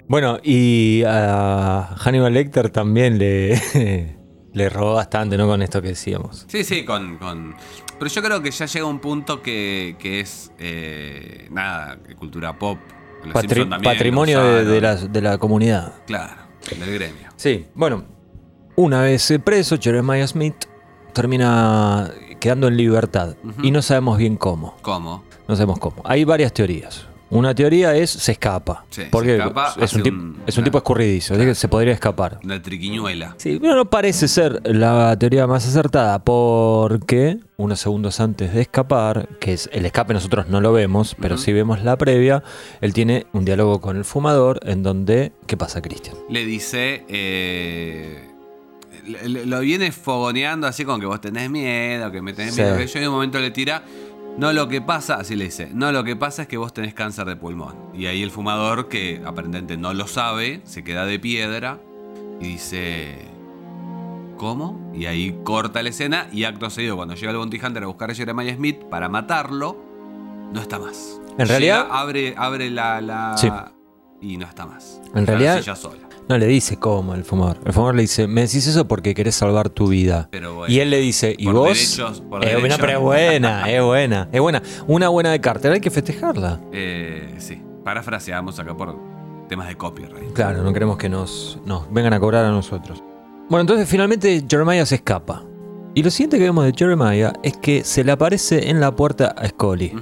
Bueno, y a Hannibal Lecter también le, le robó bastante, ¿no? Con esto que decíamos. Sí, sí, con, con- Pero yo creo que ya llega un punto que, que es. eh, nada, cultura pop. Patri- también patrimonio de, de la, de la comunidad. Claro, del gremio. Sí, bueno, una vez preso, Jeremiah Smith termina quedando en libertad y no sabemos bien cómo. ¿Cómo? No sabemos cómo. Hay varias teorías. Una teoría es se escapa. Sí, se porque escapa, es, un tip- un- es un claro. tipo escurridizo, así que se podría escapar. Una triquiñuela. Sí, pero no parece ser la teoría más acertada porque unos segundos antes de escapar, que es el escape nosotros no lo vemos, pero sí vemos la previa, él tiene un diálogo con el fumador en donde, ¿qué pasa, Cristian? Le dice. eh, lo viene fogoneando así con que vos tenés miedo, que me tenés Sí. miedo. Que yo en un momento le tira. No lo que pasa, así le dice, no lo que pasa es que vos tenés cáncer de pulmón. Y ahí el fumador, que aparentemente no lo sabe, se queda de piedra y dice, ¿cómo? Y ahí corta la escena y acto seguido, cuando llega el Bounty Hunter a buscar a Jeremiah Smith para matarlo, no está más. En realidad- Llega, abre, abre la... la- Sí. Y no está más. En realidad- sola. No le dice cómo el fumador. El fumador le dice, me decís eso porque querés salvar tu vida. Pero bueno. Y él le dice, ¿y Por vos? derechos- por Eh, derechos. no, pero es buena, es buena, es buena. Una buena de Carter, hay que festejarla. Eh, sí, parafraseamos acá por temas de copyright. Claro, no queremos que nos, nos vengan a cobrar a nosotros. Bueno, entonces finalmente Jeremiah se escapa. Y lo siguiente que vemos de Jeremiah es que se le aparece en la puerta a Scully.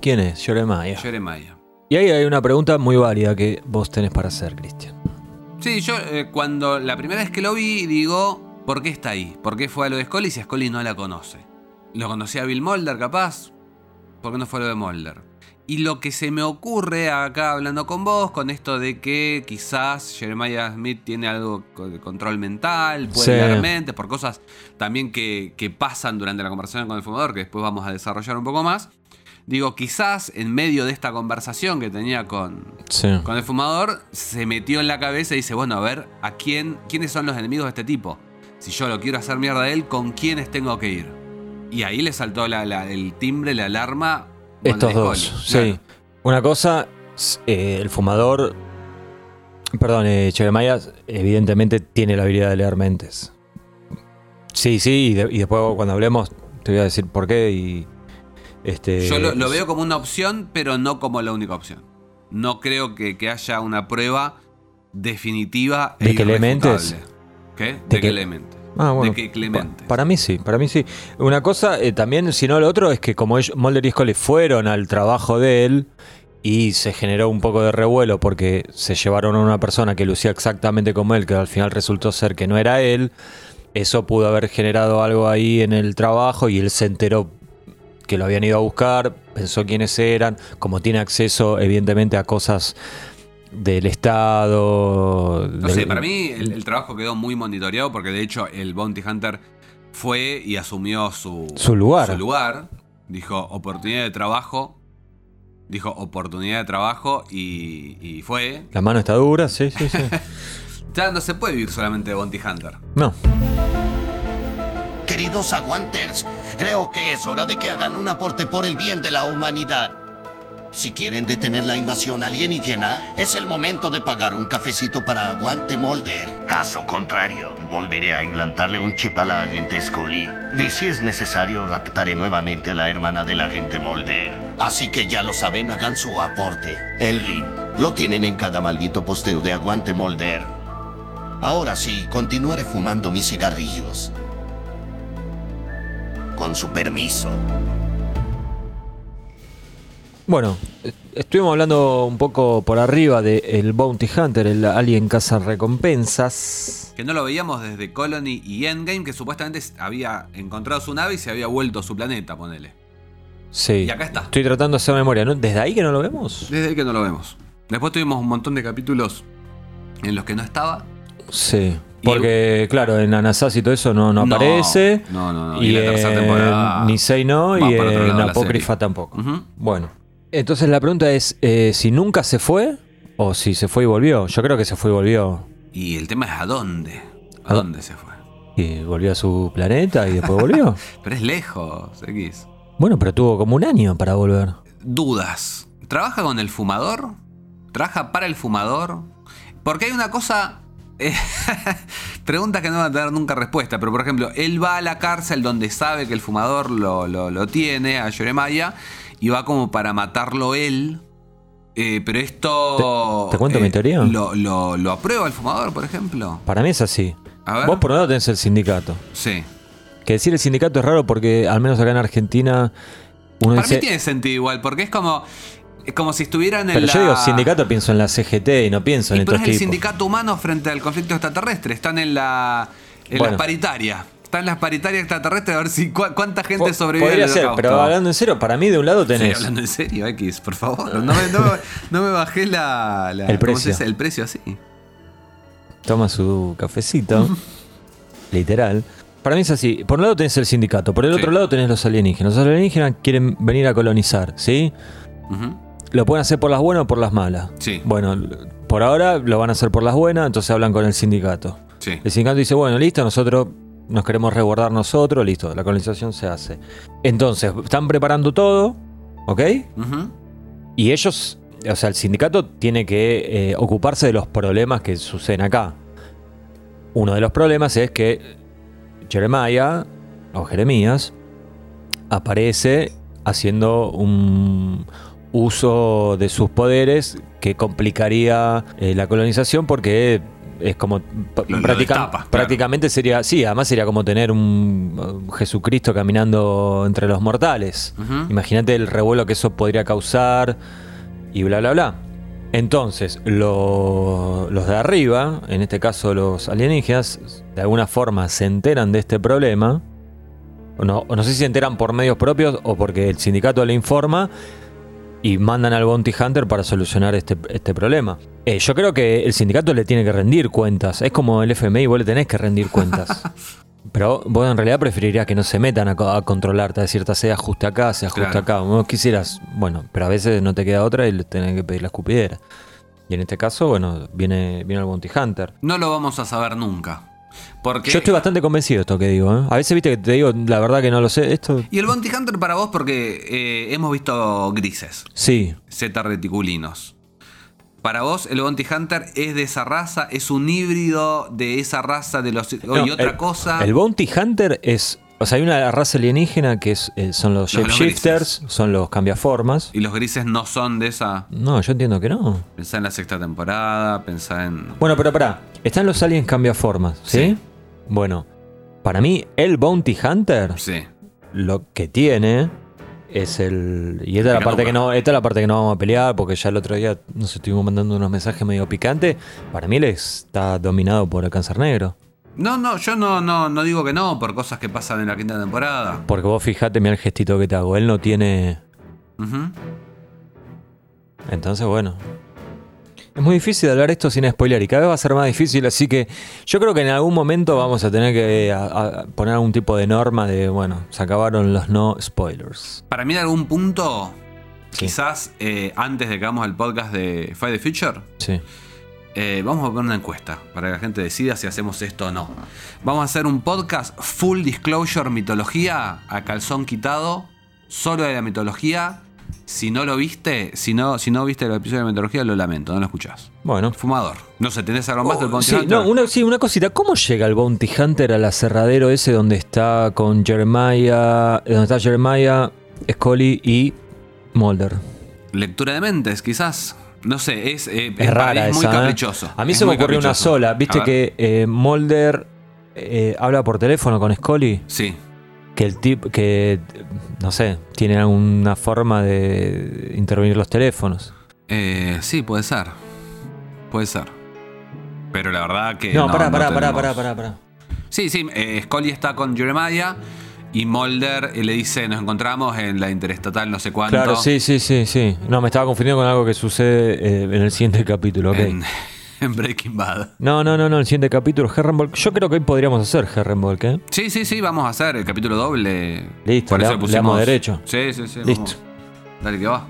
¿Quién es Jeremiah? Jeremiah. Y ahí hay una pregunta muy válida que vos tenés para hacer, Cristian. Sí, yo eh, cuando la primera vez que lo vi digo, ¿por qué está ahí? ¿Por qué fue a lo de Scully si Scully no la conoce? ¿Lo conocía a Bill Mulder capaz? ¿Por qué no fue a lo de Mulder? Y lo que se me ocurre acá hablando con vos, con esto de que quizás Jeremiah Smith tiene algo de control mental, puede Sí. leer mentes, por cosas también que, que pasan durante la conversación con el fumador, que después vamos a desarrollar un poco más. Digo, quizás en medio de esta conversación que tenía con, Sí. con el fumador se metió en la cabeza y dice, bueno, a ver, ¿a quién, quiénes son los enemigos de este tipo? Si yo lo quiero hacer mierda a él, ¿con quiénes tengo que ir? Y ahí le saltó la- la- el timbre, la alarma. Estos dos, sí. Una cosa, eh, el fumador, perdón, eh, evidentemente tiene la habilidad de leer mentes. Sí, sí, y, de- y después cuando hablemos te voy a decir por qué y... Este, Yo lo, lo veo como una opción, pero no como la única opción. No creo que, que haya una prueba definitiva e ¿De que lee mentes? irrefutable. ¿Qué? De, lee mentes. Ah, bueno, de que Clemente. pa- Para mí sí, para mí sí. Una cosa eh, también, si no lo otro, es que como ellos, Mulder y Scully fueron al trabajo de él y se generó un poco de revuelo porque se llevaron a una persona que lucía exactamente como él, que al final resultó ser que no era él, eso pudo haber generado algo ahí en el trabajo y él se enteró que lo habían ido a buscar, pensó quiénes eran, como tiene acceso evidentemente a cosas del Estado. No del- sé, para mí el, el trabajo quedó muy monitoreado porque de hecho el Bounty Hunter fue y asumió su, Su lugar. su lugar. Dijo oportunidad de trabajo. Dijo oportunidad de trabajo y, y fue. La mano está dura, sí, sí, sí. Ya no se puede vivir solamente de Bounty Hunter. No. Queridos aguanters, creo que es hora de que hagan un aporte por el bien de la humanidad. Si quieren detener la invasión alienígena, es el momento de pagar un cafecito para Aguante Molder. Caso contrario, volveré a implantarle un chip a la agente Scully. Y si es necesario, raptaré nuevamente a la hermana del agente Molder. Así que ya lo saben, hagan su aporte. El link lo tienen en cada maldito posteo de Aguante Molder. Ahora sí, continuaré fumando mis cigarrillos. Con su permiso. Bueno, estuvimos hablando un poco por arriba de el Bounty Hunter, el Alien Caza Recompensas. Que no lo veíamos desde Colony y Endgame, que supuestamente había encontrado su nave y se había vuelto a su planeta, ponele. Sí. Y acá está. Estoy tratando de hacer memoria, ¿no? ¿Desde ahí que no lo vemos? Desde ahí que no lo vemos. Después tuvimos un montón de capítulos en los que no estaba. Sí. Porque, claro, en Anasazi y todo eso no, no, aparece. No, no, no. Y, Y la tercera en temporada Nisei no, y en la Apócrifa tampoco. Bueno. Entonces la pregunta es, eh, si nunca se fue o si se fue y volvió. Yo creo que se fue y volvió. Y el tema es a dónde. ¿A ¿A dónde se fue? Y volvió a su planeta y después volvió. Pero es lejos, X. bueno, pero tuvo como un año para volver. Dudas. ¿Trabaja con el fumador? ¿Trabaja para el fumador? Porque hay una cosa. eh, preguntas que no van a tener nunca respuesta. Pero por ejemplo, él va a la cárcel donde sabe que el fumador lo, lo- lo tiene, a Yoremaya, y va como para matarlo él. Eh, pero esto. ¿Te- te cuento mi teoría? Lo, lo- lo aprueba el fumador, por ejemplo? Para mí es así. A ver. Vos por un lado tenés el sindicato. Sí. Que decir el sindicato es raro porque al menos acá en Argentina uno Para dice... mí tiene sentido igual, porque es como. Es como si estuvieran en Pero la. yo digo sindicato, pienso en la CGT y no pienso Y en pero estos es el tipos. sindicato humano frente al conflicto extraterrestre. Están en la. En Bueno. las paritarias. Están en las paritarias extraterrestres a ver si cu- cuánta gente Po- sobrevive Podría ser, holocausto. pero hablando en serio, para mí de un lado Sí, tenés... hablando en serio, X, por favor. No me, no me- no me bajé la, la- El ¿cómo se precio. El precio así. toma su cafecito, literal. Para mí es así. Por un lado tenés el sindicato, por el Sí. otro lado tenés los alienígenas. Los alienígenas quieren venir a colonizar, ¿sí? Ujú. Lo pueden hacer por las buenas o por las malas. Sí. Bueno, por ahora lo van a hacer por las buenas, entonces hablan con el sindicato. Sí. El sindicato dice, bueno, listo, nosotros nos queremos resguardar nosotros, listo, la colonización se hace. Entonces, están preparando todo, ¿ok? Ujú. Y ellos, o sea, el sindicato tiene que eh, ocuparse de los problemas que suceden acá. Uno de los problemas es que Jeremiah, o Jeremías, aparece haciendo un uso de sus poderes que complicaría eh, la colonización porque es como lo claro. prácticamente sería sí además sería como tener un Jesucristo caminando entre los mortales. Imagínate el revuelo que eso podría causar y bla, bla, bla. Entonces, lo- los de arriba, en este caso los alienígenas, de alguna forma se enteran de este problema. O no, o no sé si se enteran por medios propios o porque el sindicato le informa y mandan al Bounty Hunter para solucionar este, este problema. Eh, yo creo que el sindicato le tiene que rendir cuentas. Es como el FMI, vos le tenés que rendir cuentas. Pero vos en realidad preferirías que no se metan a, a controlarte, a decirte, se ajuste acá, se ajuste Claro. acá. Vos quisieras, bueno, pero a veces no te queda otra y le tenés que pedir la escupidera. Y en este caso, bueno, viene, viene el Bounty Hunter. No lo vamos a saber nunca. Porque. Yo estoy bastante convencido de esto que digo, ¿eh? A veces viste que te digo, la verdad que no lo sé. Esto, Y el Bounty Hunter para vos, porque eh, hemos visto grises, sí. Z reticulinos. Para vos, el Bounty Hunter es de esa raza, es un híbrido de esa raza de los. No, y otra el- cosa. El Bounty Hunter es. O sea, hay una raza alienígena que es, eh, son los Los- los shapeshifters, son los cambiaformas. Y los grises no son de esa. No, yo entiendo que no. Pensá en la sexta temporada, pensá en. Bueno, pero pará. Están los aliens cambiaformas, ¿sí? Sí. Bueno, para mí, el Bounty Hunter Sí. lo que tiene es el. Y esta es la parte que no. Esta es la parte que no vamos a pelear, porque ya el otro día nos estuvimos mandando unos mensajes medio picantes. Para mí él está dominado por el cáncer negro. No, no, yo no, no, no digo que no, por cosas que pasan en la quinta temporada. Porque vos fijate, mira el gestito que te hago. Él no tiene. Entonces, bueno. Es muy difícil hablar esto sin spoiler y cada vez va a ser más difícil, así que yo creo que en algún momento vamos a tener que eh, a- a poner algún tipo de norma de, bueno, se acabaron los no spoilers. Para mí, en algún punto, Sí. quizás eh, antes de que hagamos el podcast de Fight the Future, Sí. Eh, vamos a poner una encuesta para que la gente decida si hacemos esto o no. Vamos a hacer un podcast full disclosure mitología a calzón quitado, solo de la mitología. Si no lo viste, si no, si no viste el episodio de mitología, lo lamento, no lo escuchás. Bueno. Fumador. No sé, ¿tenés algo más del Bounty Sí, Hunter? no, una, sí, una cosita. ¿Cómo llega el Bounty Hunter al aserradero ese donde está con Jeremiah, donde está Jeremiah, Scully y Mulder? Lectura de mentes, quizás. No sé, es, eh, Es rara es muy esa, ¿eh? caprichoso. A mí se me ocurrió una sola. ¿Viste que eh, Mulder eh, habla por teléfono con Scully? Sí. Que el tip, que no sé, tiene alguna forma de intervenir los teléfonos. Eh, sí, puede ser. Puede ser. Pero la verdad que. No, pará, pará, pará, tenemos- pará, pará, pará. Sí, sí, eh, Scully está con Jeremiah y Mulder eh, le dice: Nos encontramos en la interestatal, no sé cuánto. Claro, sí, sí, sí, sí. No, me estaba confundiendo con algo que sucede eh, en el siguiente capítulo, ok. En, en Breaking Bad. No, no, no, no, el siguiente capítulo, Herrenvolk. Yo creo que hoy podríamos hacer Herrenvolk, ¿eh? Sí, sí, sí, vamos a hacer el capítulo doble. Listo, Por le eso da- le pusimos- damos derecho. Sí, sí, sí. Listo. vamos. Dale que va.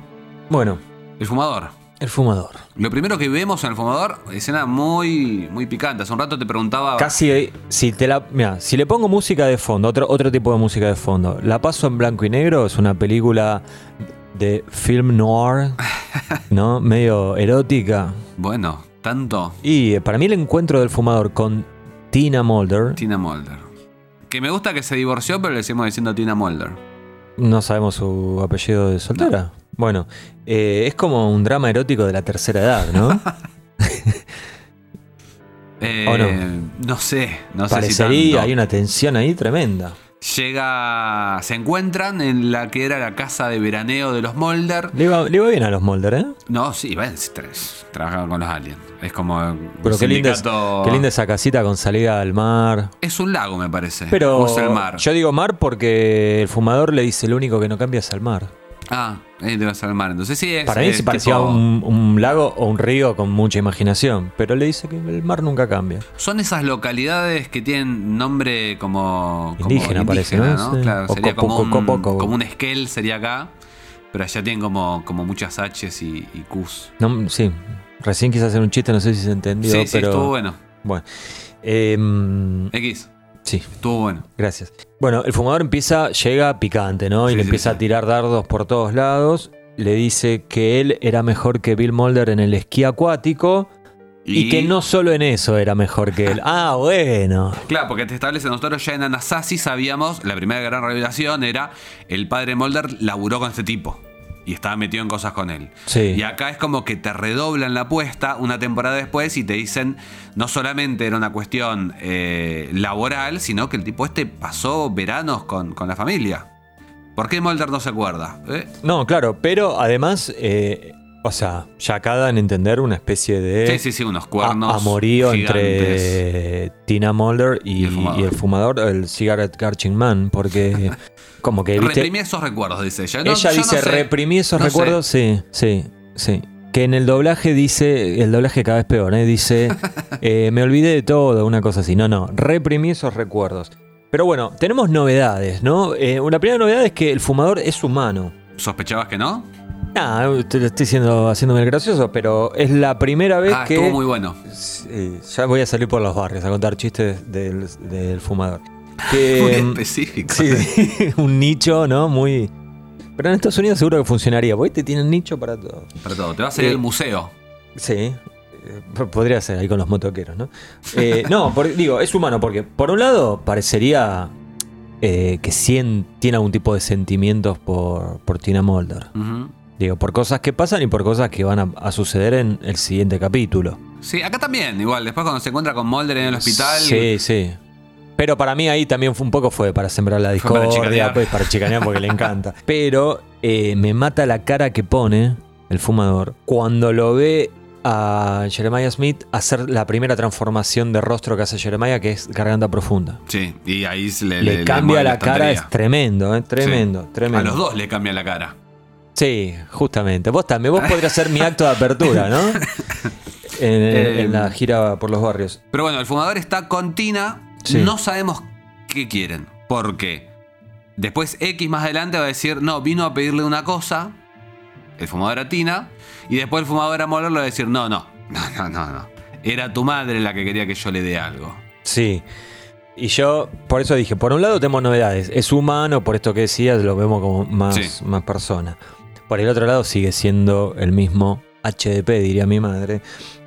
Bueno, El fumador. el fumador. Lo primero que vemos en el fumador, escena muy, muy picante. Hace un rato te preguntaba. Casi, eh, si te la, mira, si le pongo música de fondo, otro, otro tipo de música de fondo, la paso en blanco y negro, es una película de film noir, ¿no? Medio erótica. Bueno, tanto Y eh, para mí el encuentro del fumador con Tina Mulder, Tina Mulder. Que me gusta que se divorció, pero le seguimos diciendo Tina Mulder. no sabemos su apellido de soltera. Bueno, eh, es como un drama erótico de la tercera edad, ¿no? Eh, ¿O no? no sé, no sé si Parecería, tanto. hay una tensión ahí tremenda. Llega, se encuentran en la que era la casa de veraneo de los Mulder. Le iba, le iba bien a los Mulder, ¿eh? No, sí, ven. Trabajaban con los aliens. Es como. Pero qué linda, es, qué linda esa casita con salida al mar. Es un lago, me parece. Pero O es el mar. yo digo mar porque el fumador le dice lo único que no cambia es el mar. Ah, ahí debe ser el mar. Entonces sí es. Para mí es se parecía tipo- un, un lago o un río con mucha imaginación, pero le dice que el mar nunca cambia. Son esas localidades que tienen nombre como. como Indígena, parece, ¿no? Sí. Claro, O sería como un, como un esquel, sería acá. Pero allá tienen como, como muchas H's y, y Q's. No, sí, recién quise hacer un chiste, no sé si se entendió, sí, sí, pero estuvo bueno. bueno. Em, X, sí, estuvo bueno. gracias. Bueno, el fumador empieza, llega picante, ¿no? Y le sí, empieza sí. a tirar dardos por todos lados. Le dice que él era mejor que Bill Mulder en el esquí acuático y, que no solo en eso era mejor que él. Ah, bueno. Claro, porque te establece, nosotros ya en Anasazi sabíamos, la primera gran revelación era el padre Mulder laburó con este tipo. Y estaba metido en cosas con él. Sí. Y acá es como que te redoblan la apuesta una temporada después y te dicen, no solamente era una cuestión eh, laboral, sino que el tipo este pasó veranos con, con la familia. ¿Por qué Mulder no se acuerda? ¿Eh? No, claro, pero además, eh, o sea, ya acá dan a entender una especie de Sí, sí, sí, unos cuernos a- amorío gigantes. entre Tina Mulder y, Y el fumador. y el fumador, el Cigarette Garching Man, porque como que viste, Reprimí esos recuerdos, dice ella. No, ella no dice sé. reprimí esos No sé. recuerdos, sí, sí, sí. Que en el doblaje dice, el doblaje cada vez peor, ¿eh? dice, eh, me olvidé de todo, una cosa así. No, no, reprimí esos recuerdos. Pero bueno, tenemos novedades, ¿no? Eh, una primera novedad es que el fumador es humano. ¿Sospechabas que no? Lo estoy haciendo, haciéndome el gracioso, pero es la primera vez Ah, que. estuvo muy bueno. Sí, ya voy a salir por los barrios a contar chistes del, del fumador. Que, muy específico. sí, un nicho, ¿no? Muy. Pero en Estados Unidos seguro que funcionaría, porque te tienen nicho para todo. Para todo. Te vas a ir Eh, al museo. Sí. eh, Podría ser ahí con los motoqueros, ¿no? Eh, no, por- digo, es humano porque, por un lado, parecería eh, que tiene algún tipo de sentimientos por, por Tina Mulder. Ujú. Digo, por cosas que pasan y por cosas que van a, a suceder en el siguiente capítulo. Sí, acá también, igual. Después cuando se encuentra con Mulder en el hospital. Sí, sí. Pero para mí ahí también fue un poco fue para sembrar la Fue para discordia, chicanear. pues para chicanear porque le encanta. Pero eh, me mata la cara que pone el fumador cuando lo ve a Jeremiah Smith hacer la primera transformación de rostro que hace Jeremiah, que es garganta profunda. Sí, y ahí le, Le, cambia la cara, es tremendo, ¿eh? tremendo, Sí. tremendo. A los dos le cambia la cara. Sí, justamente. Vos también, vos podrías ser mi acto de apertura, ¿no? En, en la gira por los barrios. Pero bueno, el fumador está con Tina. Sí. No sabemos qué quieren. Porque después X más adelante va a decir, no, vino a pedirle una cosa. El fumador a Tina. Y después el fumador a Moller le va a decir, no, no, no, no, no, no. era tu madre la que quería que yo le dé algo. Sí. Y yo, por eso dije, por un lado tenemos novedades. Es humano, por esto que decías, lo vemos como más, Sí. más persona. Por el otro lado sigue siendo el mismo HDP, diría mi madre.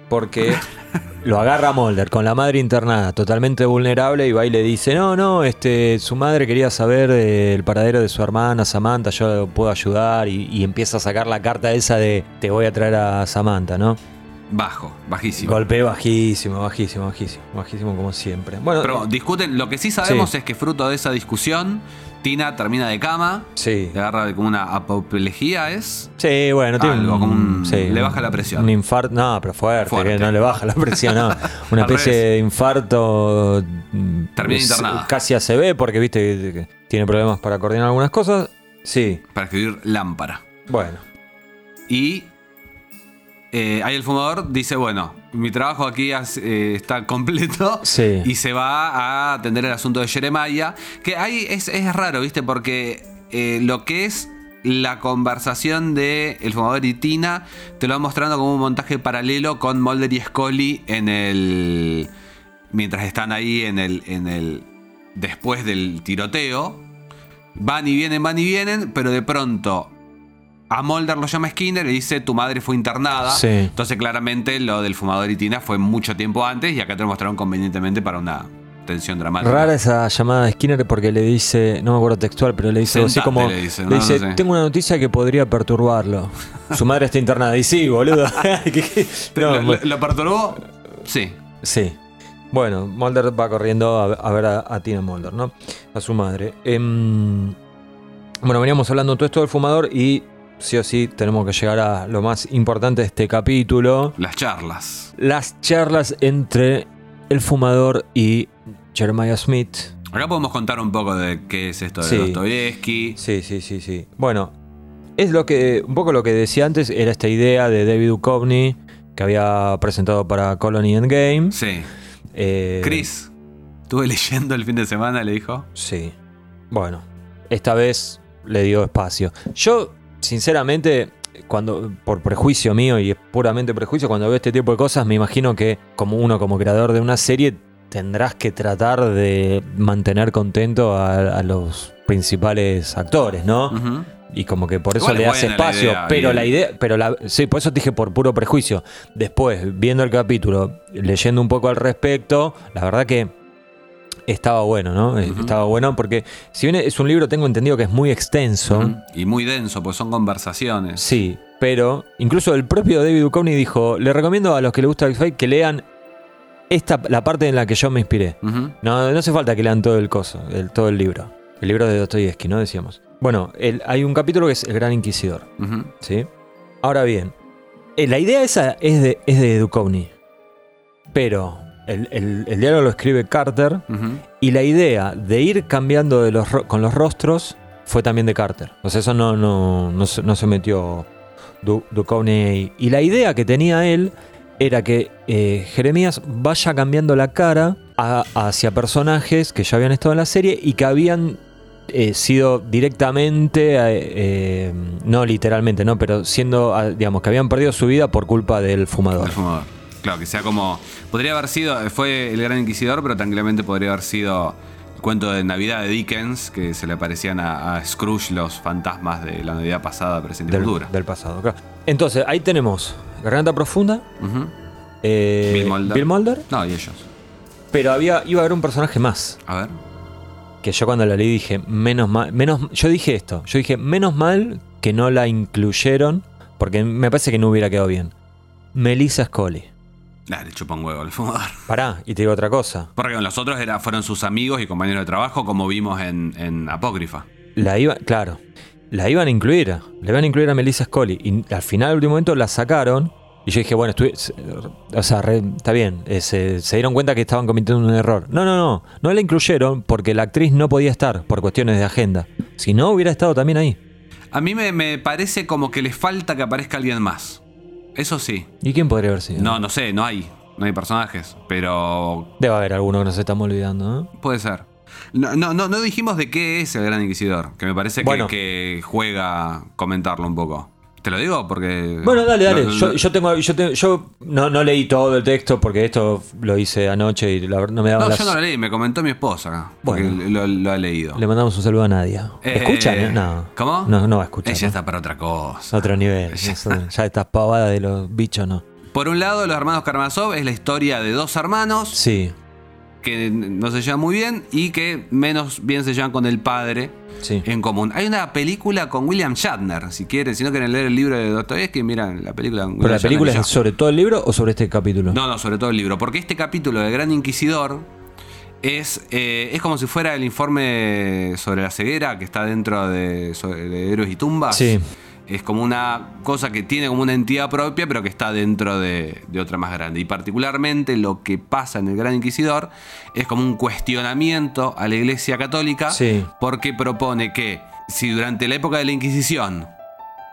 Porque lo agarra Mulder con la madre internada, totalmente vulnerable, y va y le dice, no, no, este, su madre quería saber eh, el paradero de su hermana Samantha, yo puedo ayudar, y, y empieza a sacar la carta esa de te voy a traer a Samantha, ¿no? Bajo, bajísimo. Golpe bajísimo, bajísimo, bajísimo, bajísimo como siempre. Bueno, Pero discuten, lo que sí sabemos es que fruto de esa discusión, Tina termina de cama, sí. le agarra como una apoplejía, ¿es? Sí, bueno, tiene Algo, un- como un- sí, le baja la presión. Un infarto, no, pero fuerte, Fuerte. que no le baja la presión, no. Una Al especie revés. de infarto. mm, Termina es- internada. Casi ACV, porque viste que que tiene problemas para coordinar algunas cosas. Sí, Para escribir lámpara. bueno. Y eh, ahí el fumador dice, bueno, mi trabajo aquí eh, está completo. Sí. Y se va a atender el asunto de Jeremiah. Que ahí es, es raro, ¿viste? Porque eh, lo que es la conversación de El fumador y Tina te lo va mostrando como un montaje paralelo con Mulder y Scully en el. Mientras están ahí en el. En el después del tiroteo. Van y vienen, van y vienen, pero de pronto a Mulder lo llama Skinner y dice tu madre fue internada. Sí. Entonces claramente lo del fumador y Tina fue mucho tiempo antes y acá te lo mostraron convenientemente para una tensión dramática. Rara esa llamada de Skinner porque le dice, no me acuerdo textual, pero le dice así como. le dice, le dice, no sé. tengo una noticia que podría perturbarlo. Su madre está internada. Y sí, boludo. No, ¿Lo, perturbó? Sí. Sí. Bueno, Mulder va corriendo a, a ver a, a Tina Mulder, ¿no? A su madre. Em, bueno, veníamos hablando todo esto del fumador y sí o sí tenemos que llegar a lo más importante de este capítulo. Las charlas. Las charlas entre el fumador y Jeremiah Smith. Acá podemos contar un poco de qué es esto de Sí. Dostoevsky. Sí, sí, sí, sí. Bueno, es lo que, un poco lo que decía antes, era esta idea de David Duchovny que había presentado para Colony Endgame. Sí. Eh, Chris, estuve leyendo el fin de semana, le dijo. Sí. Bueno, esta vez le dio espacio. Yo, sinceramente, cuando por prejuicio mío y es puramente prejuicio, cuando veo este tipo de cosas, me imagino que como uno como creador de una serie tendrás que tratar de mantener contento a, a los principales actores, ¿no? Y como que por eso Igual le das la espacio. idea, pero bien. la idea, pero la, sí, por eso te dije por puro prejuicio. Después, viendo el capítulo, leyendo un poco al respecto, la verdad que estaba bueno, ¿no? Estaba bueno porque, si bien es un libro, tengo entendido que es muy extenso. Y muy denso, pues son conversaciones. Sí, pero incluso el propio David Duchovny dijo: Le recomiendo a los que les gusta X-Files que lean esta, la parte en la que yo me inspiré. No, no hace falta que lean todo el coso, el, todo el libro. El libro de Dostoyevsky, ¿no? Decíamos. Bueno, el- hay un capítulo que es El Gran Inquisidor. ¿sí? Ahora bien, eh, la idea esa es de, es de Duchovny. Pero el, el- el diálogo lo escribe Carter. Y la idea de ir cambiando de los, con los rostros fue también de Carter. O sea, eso no, no, no, se, no se metió Du- Duchovny ahí. Y la idea que tenía él era que eh, Jeremías vaya cambiando la cara a- hacia personajes que ya habían estado en la serie y que habían eh, sido directamente, eh, eh, no literalmente, ¿no? Pero siendo, ah, digamos, que habían perdido su vida por culpa del fumador. El fumador. Claro, que sea como. Podría haber sido. Fue el gran inquisidor, pero tranquilamente podría haber sido el cuento de Navidad de Dickens, que se le aparecían a, a Scrooge los fantasmas de la Navidad pasada, presente y Del, futura. del pasado, claro. Entonces, ahí tenemos Garganta Profunda, eh, Bill Mulder. Bill Mulder, No, y ellos. pero había, iba a haber un personaje más. A ver. Que yo cuando la leí dije, menos mal, menos, yo dije esto, yo dije, menos mal que no la incluyeron, porque me parece que no hubiera quedado bien. Melissa Scully. Nah, le chupa un huevo al fumador. Pará, y te digo otra cosa. Porque los otros era, fueron sus amigos y compañeros de trabajo, como vimos en, en Apócrifa. La iba, claro, la iban a incluir, la iban a incluir a Melissa Scully. Y al final, al último momento, la sacaron. Y yo dije, bueno, estuve, o sea, re- está bien, eh, se, se dieron cuenta que estaban cometiendo un error. No, no, no, no la incluyeron porque la actriz no podía estar por cuestiones de agenda. Si no, hubiera estado también ahí. A mí me, me parece como que les falta que aparezca alguien más. Eso sí. ¿Y quién podría haber sido? No, no sé, no hay. No hay personajes. Pero Debe haber alguno que nos estamos olvidando, ¿no? puede ser. No, no, no, no dijimos de qué es el Gran Inquisidor, que me parece que, Bueno. que juega comentarlo un poco. Te lo digo porque. Bueno, dale, dale. lo- Yo, yo tengo, yo, tengo- yo no, no leí todo el texto porque esto lo hice anoche y la verdad no me daba No, las... yo no lo leí, me comentó mi esposa Bueno. lo, lo ha leído. Le mandamos un saludo a Nadia. Eh, ¿Escuchan? eh? No. ¿Cómo? No, no va a escuchar. Ella ¿no? está para otra cosa. Otro nivel. Ya. Estas pavadas de los bichos, ¿no? Por un lado, los hermanos Karamazov es la historia de dos hermanos Sí, que no se llevan muy bien y que menos bien se llevan con el padre sí. en común. Hay una película con William Shatner, si quieren, si no quieren leer el libro de Dostoyevsky, miran la película con ¿Pero William la película Shatner es sobre todo el libro o sobre este capítulo? No, no, sobre todo el libro. Porque este capítulo del Gran Inquisidor es, eh, es como si fuera el informe sobre la ceguera que está dentro de, sobre- de Héroes y Tumbas. Sí. Es como una cosa que tiene como una entidad propia, pero que está dentro de, de otra más grande. Y particularmente lo que pasa en el Gran Inquisidor es como un cuestionamiento a la Iglesia Católica, Sí. porque propone que si durante la época de la Inquisición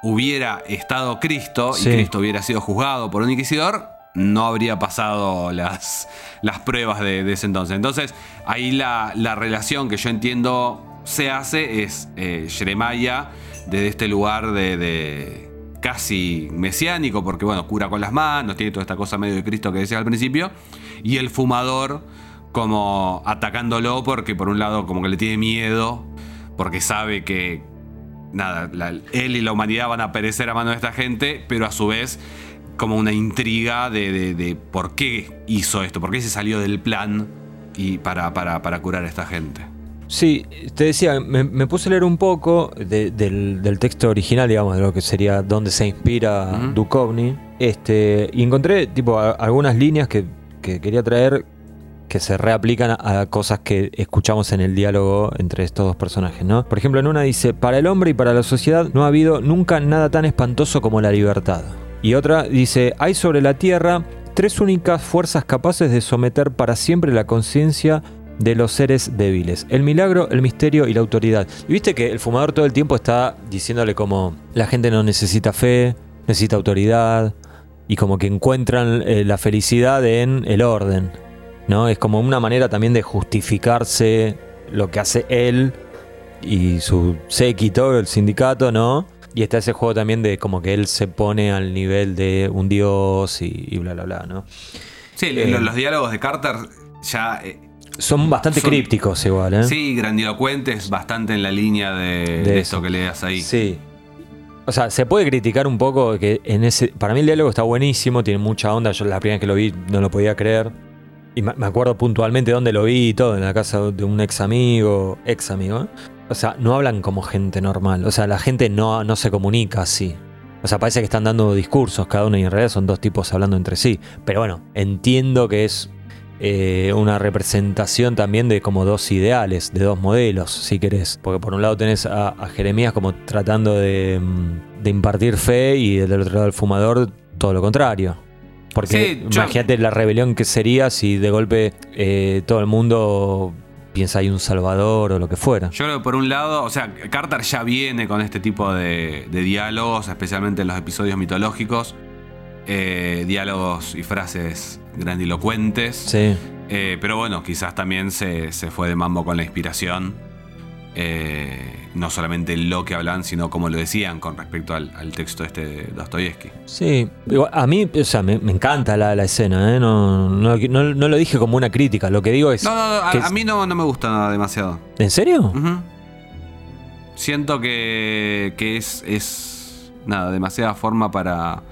hubiera estado Cristo Sí. y Cristo hubiera sido juzgado por un inquisidor, no habría pasado las, las pruebas de, de ese entonces. Entonces, ahí la, la relación que yo entiendo se hace es eh, desde este lugar de, de casi mesiánico, porque bueno, cura con las manos, tiene toda esta cosa medio de Cristo que decía al principio, y el fumador como atacándolo porque por un lado como que le tiene miedo, porque sabe que nada, él y la humanidad van a perecer a mano de esta gente, pero a su vez como una intriga de, de- de por qué hizo esto, por qué se salió del plan y para, para, para curar a esta gente. Sí, te decía, me, me puse a leer un poco de- del, del texto original, digamos, de lo que sería donde se inspira. Duchovny. Este, y encontré tipo a- algunas líneas que, que quería traer que se reaplican a, a cosas que escuchamos en el diálogo entre estos dos personajes, ¿no? Por ejemplo, en una dice, para el hombre y para la sociedad no ha habido nunca nada tan espantoso como la libertad. Y otra dice, hay sobre la tierra tres únicas fuerzas capaces de someter para siempre la conciencia de los seres débiles. El milagro, el misterio y la autoridad. Y viste que el fumador todo el tiempo está diciéndole como la gente no necesita fe, necesita autoridad y como que encuentran eh, la felicidad en el orden. ¿no? Es como una manera también de justificarse lo que hace él y su séquito, el sindicato, ¿no? Y está ese juego también de como que él se pone al nivel de un dios y, y bla, bla, bla, ¿no? Sí, Eh. lo- los diálogos de Carter ya... eh, Son bastante Son- crípticos igual, ¿eh? Sí, grandilocuentes, bastante en la línea de, De de eso. esto que leas ahí. Sí. O sea, se puede criticar un poco que en ese. Para mí el diálogo está buenísimo, tiene mucha onda. Yo la primera vez que lo vi no lo podía creer. Y me me acuerdo puntualmente dónde lo vi y todo, en la casa de un ex amigo, ex amigo. ¿eh? O sea, no hablan como gente normal. O sea, la gente no, no se comunica así. O sea, parece que están dando discursos cada uno y en realidad son dos tipos hablando entre sí. Pero bueno, entiendo que es eh, una representación también de como dos ideales, de dos modelos, si querés. Porque por un lado tenés a, a Jeremías como tratando de, mm, de impartir fe y del otro lado el fumador todo lo contrario. Porque Sí, yo- imagínate la rebelión que sería si de golpe eh, todo el mundo piensa hay un salvador o lo que fuera. Yo creo que por un lado, o sea, Carter ya viene con este tipo de, de diálogos, especialmente en los episodios mitológicos. Eh, diálogos y frases grandilocuentes. Sí. Eh, pero bueno, quizás también se, se fue de mambo con la inspiración. Eh, no solamente lo que hablan, sino cómo lo decían con respecto al, al texto este de Dostoyevsky. Sí, a mí, o sea, me, me encanta la, la escena, ¿eh? no, no, no- no lo dije como una crítica, lo que digo es... No, no, no, a, que- a mí no, no me gusta demasiado. ¿En serio? Siento que, que es, es. Nada, demasiada forma para.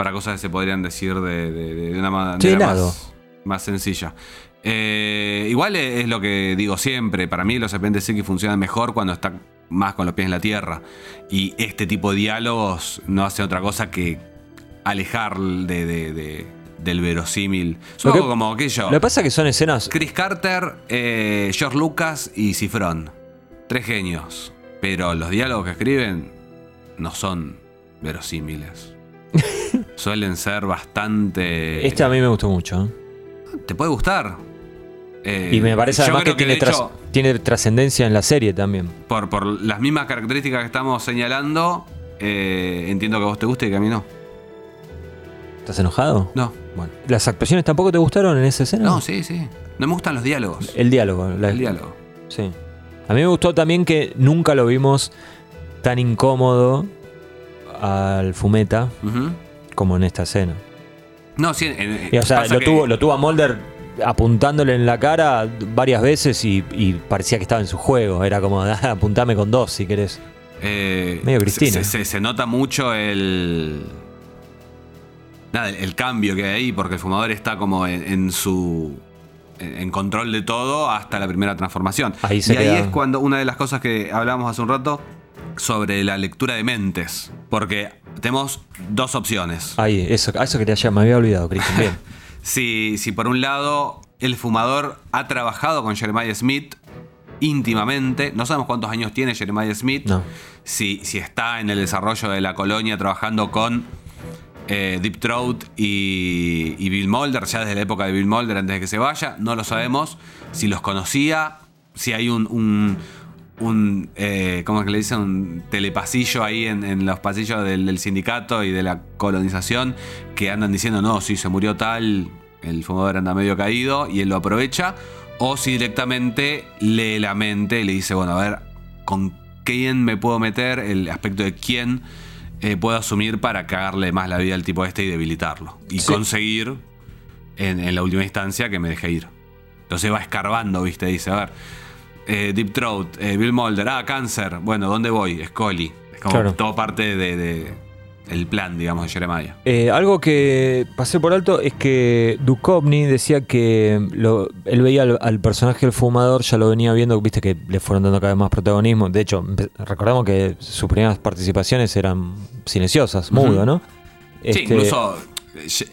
Para cosas que se podrían decir de, de- de una manera más, más sencilla. Eh, igual es, es lo que digo siempre. Para mí, los serpientes X funcionan mejor cuando están más con los pies en la tierra. Y este tipo de diálogos no hace otra cosa que alejar de, de- de- del verosímil. Es un Lo que- poco como aquello. Lo que pasa es que son escenas... Chris Carter, eh, George Lucas y Cifrón. Tres genios. Pero los diálogos que escriben no son verosímiles. Suelen ser bastante. Este a mí me gustó mucho. ¿eh? Te puede gustar. Eh, Y me parece yo además que creo tiene, de tras- hecho, tiene trascendencia en la serie también. por, por las mismas características que estamos señalando, eh, entiendo que a vos te guste y que a mí no. ¿Estás enojado? No. Bueno. ¿Las actuaciones tampoco te gustaron en esa escena? No, sí, sí. No me gustan los diálogos. El diálogo. la- El diálogo. Sí. A mí me gustó también que nunca lo vimos tan incómodo al fumeta, como en esta escena. No, sí, en- Y, o sea, lo que- tuvo, lo tuvo a Mulder apuntándole en la cara varias veces y, y parecía que estaba en su juego. Era como, "Ah, apuntame con dos si querés. Eh, Medio Cristina. Se, se- se nota mucho el. Nada, el, el cambio que hay ahí, porque el fumador está como en, en su. en en control de todo hasta la primera transformación. Ahí se y ahí es cuando una de las cosas que hablábamos hace un rato sobre la lectura de mentes. Porque tenemos dos opciones. Ahí, eso, a eso quería ya, me había olvidado, Cristian. Bien. Si, si por un lado el fumador ha trabajado con Jeremiah Smith íntimamente, no sabemos cuántos años tiene Jeremiah Smith, No. si, si está en el desarrollo de la colonia trabajando con eh, Deep Throat y, y Bill Mulder, ya desde la época de Bill Mulder antes de que se vaya, no lo sabemos, si los conocía, si hay un... un un, eh, ¿cómo es que le dicen? Un telepasillo ahí en, en los pasillos del, del sindicato y de la colonización que andan diciendo, no, si se murió tal, el fumador anda medio caído y él lo aprovecha. O si directamente lee la mente y le dice, bueno, a ver, ¿con quién me puedo meter? El aspecto de quién eh, puedo asumir para cagarle más la vida al tipo este y debilitarlo. Y Sí. conseguir, en, en la última instancia, que me deje ir. Entonces va escarbando, ¿viste? Dice, a ver, eh, Deep Throat, eh, Bill Mulder, ah, cáncer. Bueno, ¿dónde voy? Scully. Es como Claro. todo parte de, de- el plan, digamos, de Jeremiah. Eh, algo que pasé por alto es que Duchovny decía que lo- él veía al, al personaje del fumador, ya lo venía viendo, viste que le fueron dando cada vez más protagonismo. De hecho, recordamos que sus primeras participaciones eran silenciosas, mudo, ¿no? Sí, Este, incluso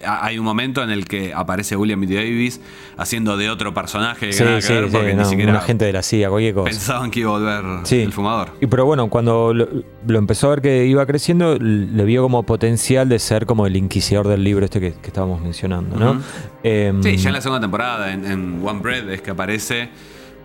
hay un momento en el que aparece William B. Davis haciendo de otro personaje que Sí, nada que sí, ver sí, porque no, ni siquiera un agente de la CIA, cualquier cosa. pensaban que iba a volver el fumador. Y pero bueno, cuando lo, lo empezó a ver que iba creciendo, le vio como potencial de ser como el inquisidor del libro este que, que estábamos mencionando, ¿no? Em, Sí, ya en la segunda temporada, en, en One Bread, es que aparece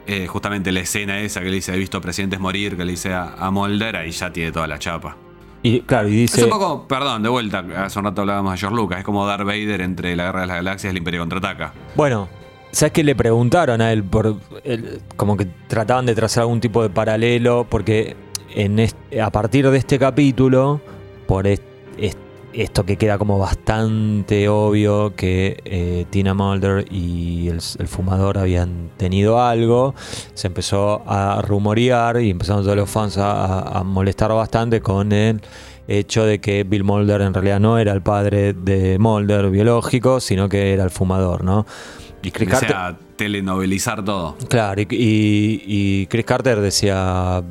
eh, justamente la escena esa que le dice, he visto presidentes morir, que le dice a, a Mulder, ahí ya tiene toda la chapa. Y claro, y dice... Es un poco, perdón, de vuelta, hace un rato hablábamos de George Lucas, es como Darth Vader entre la Guerra de las Galaxias y el Imperio Contraataca. Bueno, ¿sabes qué le preguntaron a él? Por, el- como que trataban de trazar algún tipo de paralelo, porque en est- a partir de este capítulo, por est- est- esto que queda como bastante obvio que eh, Tina Mulder y el, el fumador habían tenido algo, se empezó a rumorear y empezaron todos los fans a, molestar bastante con el hecho de que Bill Mulder en realidad no era el padre de Mulder biológico, sino que era el fumador, ¿no? Y Chris O Carter, sea, telenovelizar todo. claro, y, y- y Chris Carter decía,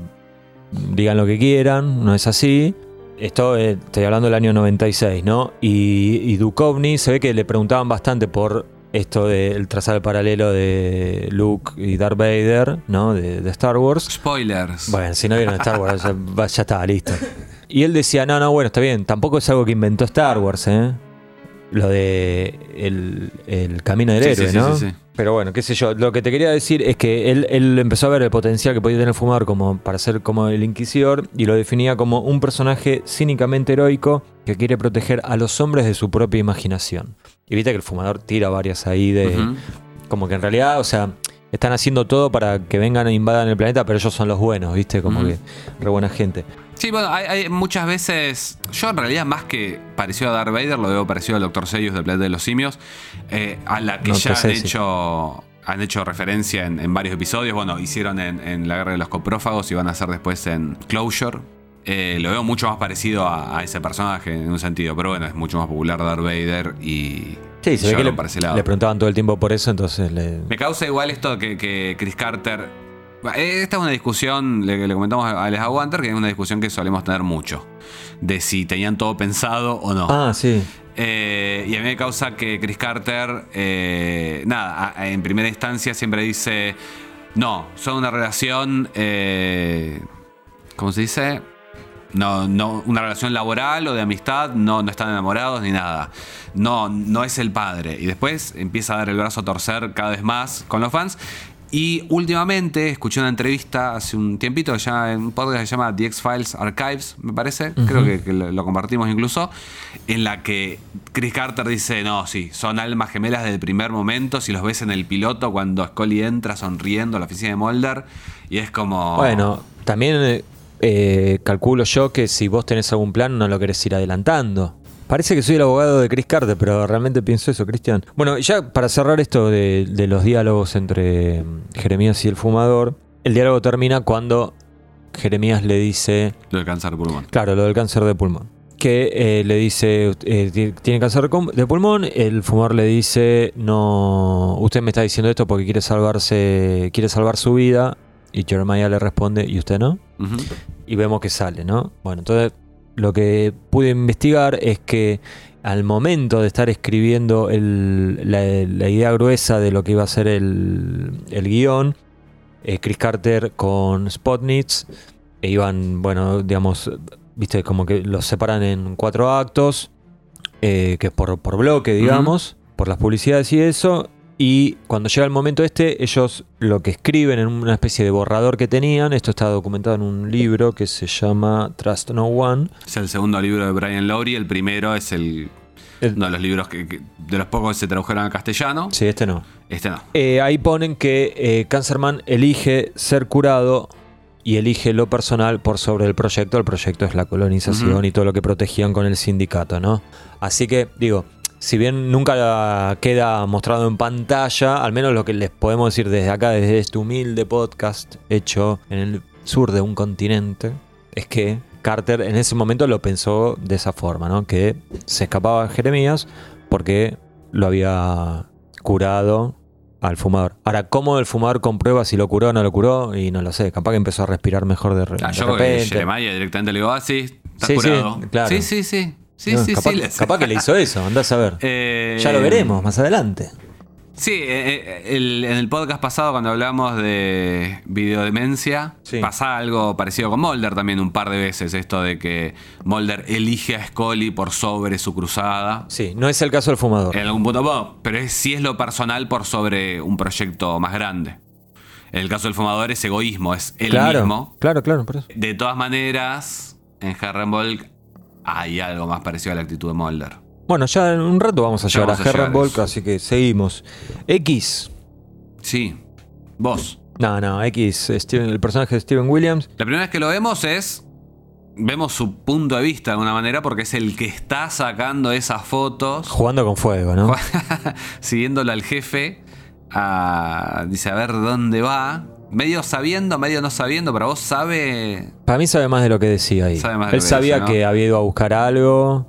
digan lo que quieran, no es así. Esto eh, estoy hablando del año 96, ¿no? Y, y Duchovny se ve que le preguntaban bastante por esto del trazar el paralelo de Luke y Darth Vader, ¿no? De, de Star Wars. Spoilers. Bueno, si no vieron Star Wars, ya, ya estaba listo. Y él decía, no, no, bueno, está bien, tampoco es algo que inventó Star Wars, ¿eh? Lo de el, el camino del Sí, héroe, sí, ¿no? sí, sí. Pero bueno, qué sé yo, lo que te quería decir es que él, él empezó a ver el potencial que podía tener el fumador como para ser como el inquisidor y lo definía como un personaje cínicamente heroico que quiere proteger a los hombres de su propia imaginación. Y viste que el fumador tira varias ahí de... Como que en realidad, o sea, están haciendo todo para que vengan e invadan el planeta, pero ellos son los buenos, ¿viste? Como que re buena gente. Sí, bueno, hay, hay muchas veces. Yo en realidad, más que parecido a Darth Vader, lo veo parecido al Dr. Seyus de Planeta de los Simios, eh, a la que No ya sé han hecho. Han hecho referencia en, en varios episodios. Bueno, hicieron en, en La Guerra de los Coprófagos y van a hacer después en Closure. Eh, lo veo mucho más parecido a, a ese personaje en un sentido, pero bueno, es mucho más popular Darth Vader y. Sí, se ve que le, le preguntaban todo el tiempo por eso, entonces le... Me causa igual esto que, que Chris Carter. Esta es una discusión, le, le comentamos a Alex Aguanter, que es una discusión que solemos tener mucho. De si tenían todo pensado o no. Ah, sí. Eh, y a mí me causa que Chris Carter, eh, nada, en primera instancia siempre dice, no, son una relación, eh, ¿cómo se dice? No, no, una relación laboral o de amistad, no, no están enamorados ni nada. No, no es el padre. Y después empieza a dar el brazo a torcer cada vez más con los fans. Y últimamente escuché una entrevista hace un tiempito, ya en un podcast que se llama The X-Files Archives, me parece, creo que, que lo, lo compartimos incluso, en la que Chris Carter dice, no, sí, son almas gemelas desde el primer momento, si los ves en el piloto cuando Scully entra sonriendo a la oficina de Mulder, y es como... Bueno, también eh, eh, calculo yo que si vos tenés algún plan no lo querés ir adelantando. Parece que soy el abogado de Chris Carter, pero realmente pienso eso, Cristian. Bueno, ya para cerrar esto de, de los diálogos entre mm, Jeremías y el fumador, el diálogo termina cuando Jeremías le dice, Lo del cáncer de pulmón. claro, lo del cáncer de pulmón. Que eh, le dice, eh, ti- tiene cáncer de pulmón, el fumador le dice, no, usted me está diciendo esto porque quiere salvarse, quiere salvar su vida. Y Jeremiah le responde, ¿y usted no? Y vemos que sale, ¿no? Bueno, entonces lo que pude investigar es que al momento de estar escribiendo el- la, la idea gruesa de lo que iba a ser el, el guion, eh, Chris Carter con Spotnitz e iban, bueno, digamos, viste, como que los separan en cuatro actos, eh, que es por, por bloque, digamos, por las publicidades y eso. Y cuando llega el momento este, ellos lo que escriben en una especie de borrador que tenían, esto está documentado en un libro que se llama Trust No One. Es el segundo libro de Brian Lowry. El primero es el, uno de los libros que, que- de los pocos que se tradujeron al castellano. Sí, este no. Este no. Eh, ahí ponen que eh, Cancerman elige ser curado y elige lo personal por sobre el proyecto. El proyecto es la colonización y todo lo que protegían con el sindicato, ¿no? Así que, digo, si bien nunca queda mostrado en pantalla, al menos lo que les podemos decir desde acá, desde este humilde podcast hecho en el sur de un continente, es que Carter en ese momento lo pensó de esa forma, ¿no? Que se escapaba Jeremías porque lo había curado al fumador. Ahora, ¿cómo el fumador comprueba si lo curó o no lo curó? Y no lo sé, capaz que empezó a respirar mejor de, re- Ah, de yo repente. Jeremiah directamente le digo, ah, sí, estás Sí, sí, curado. claro. Sí, sí, sí. Sí, No, sí, capaz, sí. le- capaz que le hizo eso, andás a ver. Eh, ya lo veremos más adelante. Sí, eh, eh, el- en el podcast pasado cuando hablamos de videodemencia, Sí. pasaba algo parecido con Mulder también un par de veces, esto de que Mulder elige a Scully por sobre su cruzada. Sí, no es el caso del fumador. En algún punto, bueno, pero es, sí es lo personal por sobre un proyecto más grande. En el caso del fumador es egoísmo, es él claro, mismo. claro, claro, por eso. De todas maneras, en Herrenvolk hay algo más parecido a la actitud de Mulder. Bueno, ya en un rato vamos a llegar vamos a a eso. así que seguimos. X. Sí, vos. No, no, X, Steven- el personaje de Steven Williams. La primera vez que lo vemos es. Vemos su punto de vista de alguna manera porque es el que está sacando esas fotos, Jugando con fuego, ¿no? siguiéndolo al jefe. a- dice a ver dónde va. Medio sabiendo, medio no sabiendo, pero vos sabe. Para mí sabe más de lo que decía ahí. Sabe más de Él lo que sabía dice, ¿no? que había ido a buscar algo.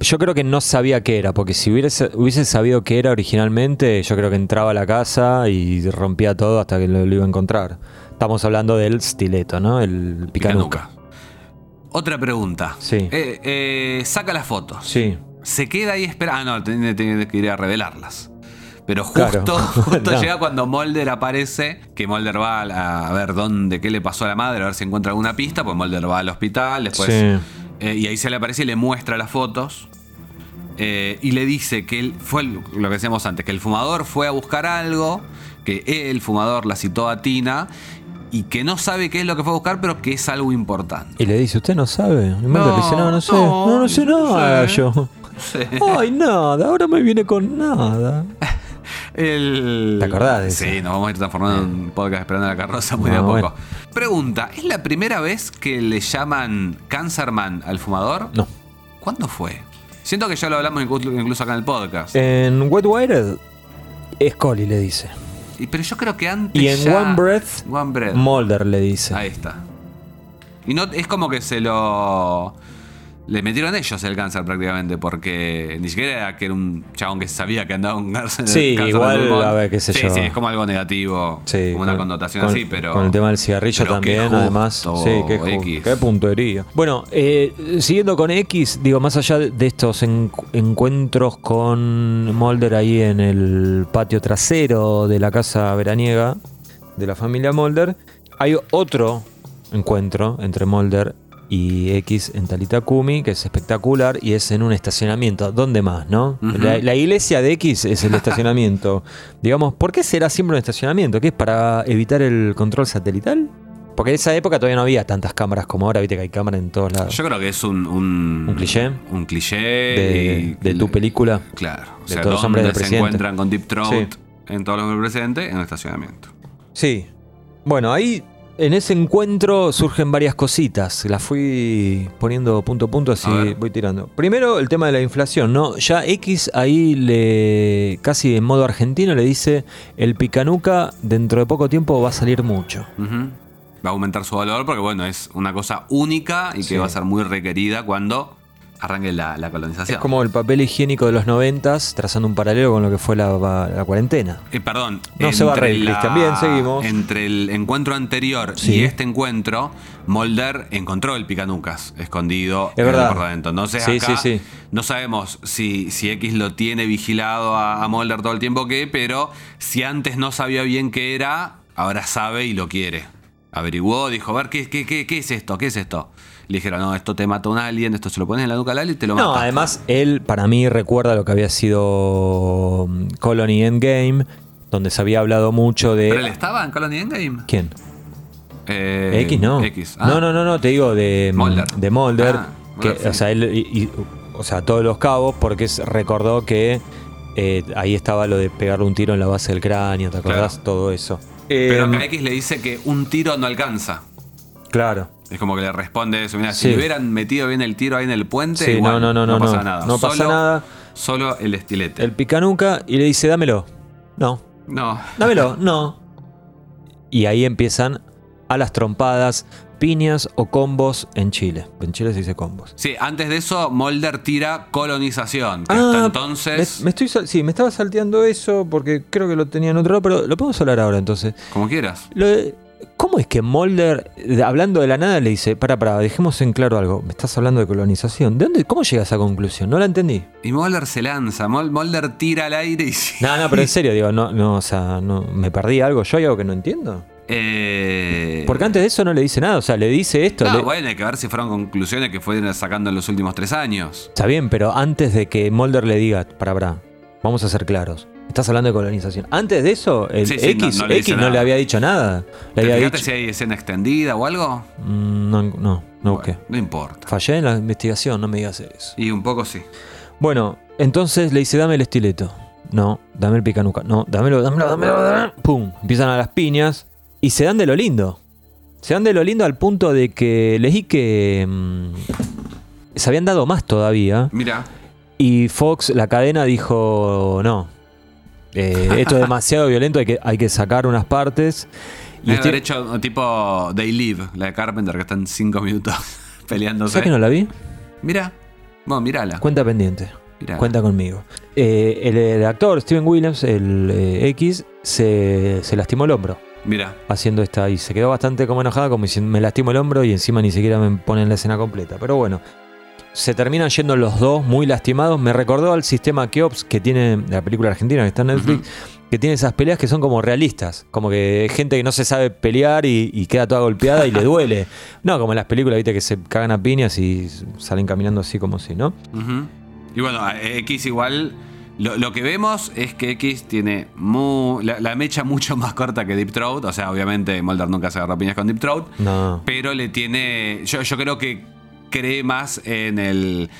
Yo creo que no sabía qué era, porque si hubiese, hubiese sabido qué era originalmente, yo creo que entraba a la casa y rompía todo hasta que lo, lo iba a encontrar. Estamos hablando del stileto, ¿no? El picanuca. Otra pregunta. Sí. Eh, eh, saca las fotos. Sí. Se queda ahí esperando. Ah, no, tiene que ir a revelarlas. Pero Claro. justo, No. llega cuando Mulder aparece, que Mulder va a, ver dónde, qué le pasó a la madre, a ver si encuentra alguna pista, pues Mulder va al hospital, después... Sí. eh, y ahí se le aparece y le muestra las fotos. eh, y le dice que él fue el- lo que decíamos antes, que el fumador fue a buscar algo, que el fumador la citó a Tina y que no sabe qué es lo que fue a buscar, pero que es algo importante. Y le dice, ¿usted no sabe? Y No, le dice, no, no sé. no, No, no sé no nada sé. yo. Ay, nada, ahora me viene con nada. El... ¿Te acordás de Sí, nos vamos a ir transformando en un podcast esperando la carroza muy de a poco. bueno. Pregunta, ¿es la primera vez que le llaman Cancerman al fumador? No. ¿Cuándo fue? Siento que ya lo hablamos incluso, incluso acá en el podcast. En Wet Wired, Scully le dice. Y- pero yo creo que antes Y en ya- One Breath, One Breath. Mulder le dice. Ahí está. Y no es como que se lo... Le metieron ellos el cáncer prácticamente, porque ni siquiera era que era un chabón que sabía que andaba con cáncer. Sí, cáncer igual, a ver, qué sé sí, yo. Sí, es como algo negativo, Sí, como una con- connotación con- así, pero... Con el tema del cigarrillo también, además. Sí, qué, X. qué puntería. Bueno, eh, siguiendo con X, digo, más allá de estos en- encuentros con Mulder ahí en el patio trasero de la casa veraniega de la familia Mulder, hay otro encuentro entre Mulder y X en Talitakumi, que es espectacular, y es en un estacionamiento. ¿Dónde más, no? La, la iglesia de X es el estacionamiento. Digamos, ¿por qué será siempre un estacionamiento? ¿Qué es para evitar el control satelital? Porque en esa época todavía no había tantas cámaras como ahora, viste que hay cámaras en todos lados. Yo creo que es un... Un, ¿Un cliché? Un cliché. de, tu película. Claro. O de sea, todos los hombres del se presidente. encuentran con Deep Throat Sí. en todos los hombres del presidente en el estacionamiento. Sí. Bueno, ahí en ese encuentro surgen varias cositas. Las fui poniendo punto a punto, así A voy tirando. Primero, el tema de la inflación, ¿no? Ya X ahí le. casi en modo argentino le dice: el picanuca dentro de poco tiempo va a salir mucho. Va a aumentar su valor porque, bueno, es una cosa única y que Sí. va a ser muy requerida cuando arranque la, la colonización. Es como el papel higiénico de los noventas, trazando un paralelo con lo que fue la, la cuarentena. Eh, perdón. No se va a reír. Bien, seguimos. Entre el encuentro anterior Sí. y este encuentro, Mulder encontró el picanucas escondido Es en verdad. el departamento. Entonces Sí, acá sí, no sabemos si, si X lo tiene vigilado a, a Mulder todo el tiempo que, pero si antes no sabía bien qué era, ahora sabe y lo quiere. Averiguó, dijo, a ver, ¿qué, qué, qué, qué es esto? ¿Qué es esto? Le dijeron, no, esto te mata a un alien, esto se lo pones en la nuca al alien y te lo No, mata. además, él para mí recuerda lo que había sido mm, Colony Endgame, donde se había hablado mucho de. ¿Pero él estaba en Colony Endgame? ¿Quién? Eh, X no. X. Ah. No, no, no, no, te digo de mm, Mulder. De Mulder. Ah, que, bueno, sí. O sea, él, y- y- o sea, todos los cabos, porque es- recordó que eh, ahí estaba lo de pegarle un tiro en la base del cráneo, ¿te acordás? Claro. Todo eso. Pero Em, acá X le dice que un tiro no alcanza. Claro. Es como que le responde eso. Mira, si Sí. hubieran metido bien el tiro ahí en el puente, Sí, igual, no, no, no, no, pasa no. nada. No pasa Solo- nada. Solo el estilete. El picanuca y le dice, dámelo. No. No. Dámelo. no. Y ahí empiezan a las trompadas, piñas o combos en Chile. En Chile se dice combos. Sí, antes de eso, Mulder tira colonización. Que hasta entonces, Ah, Me, me estoy, sí, me estaba salteando eso porque creo que lo tenía en otro lado, pero lo podemos hablar ahora entonces. como quieras. Lo de- ¿Cómo es que Mulder, de- hablando de la nada, le dice, para, para, dejemos en claro algo, me estás hablando de colonización? ¿De dónde, cómo llega a esa conclusión? No la entendí. Y Mulder se lanza. Mul- Mulder tira al aire y. No, no, pero en serio, digo, no, no, o sea, no, me perdí algo, yo hay algo que no entiendo. Eh, Porque antes de eso no le dice nada, o sea, le dice esto. No, le- bueno, hay que ver si fueron conclusiones que fueron sacando en los últimos tres años. Está bien, pero antes de que Mulder le diga, para, para, vamos a ser claros. Estás hablando de colonización. Antes de eso, el Sí, sí, no- X, no le dice X no le había dicho nada. Le ¿Te había dicho. si hay escena extendida o algo? Mm, No, no, no busqué. Bueno, no importa. Fallé en la investigación, no me digas eso. Y un poco sí. Bueno, entonces le dice, dame el estileto. No, dame el picanuca. No, dámelo, dámelo, dámelo, dámelo. Pum, empiezan a las piñas y se dan de lo lindo. Se dan de lo lindo al punto de que leí que mm, se habían dado más todavía. Mira, Y Fox, la cadena, dijo, no. Eh, esto es demasiado violento, hay que, hay que sacar unas partes. Y estoy- haber hecho tipo They Live, la de Carpenter, que están cinco minutos peleándose. ¿Sabes que no la vi? Mira, bueno, mírala. Cuenta pendiente. Mirala. Cuenta conmigo. Eh, el, el actor Steven Williams, el eh, X, se, se lastimó el hombro Mira, haciendo esta y se quedó bastante como enojada, como diciendo me lastimo el hombro y encima ni siquiera me ponen la escena completa. Pero bueno, se terminan yendo los dos muy lastimados. Me recordó al sistema Keops que tiene la película argentina que está en Netflix, que tiene esas peleas que son como realistas, como que gente que no se sabe pelear y, y queda toda golpeada y le duele. No, como en las películas, viste, que se cagan a piñas y salen caminando así como si, ¿no? Y bueno, a X igual. Lo, lo que vemos es que X tiene la, la mecha mucho más corta que Deep Throat. O sea, obviamente Mulder nunca se agarra piñas con Deep Throat. No. Pero le tiene. Yo, yo creo que cree más en el.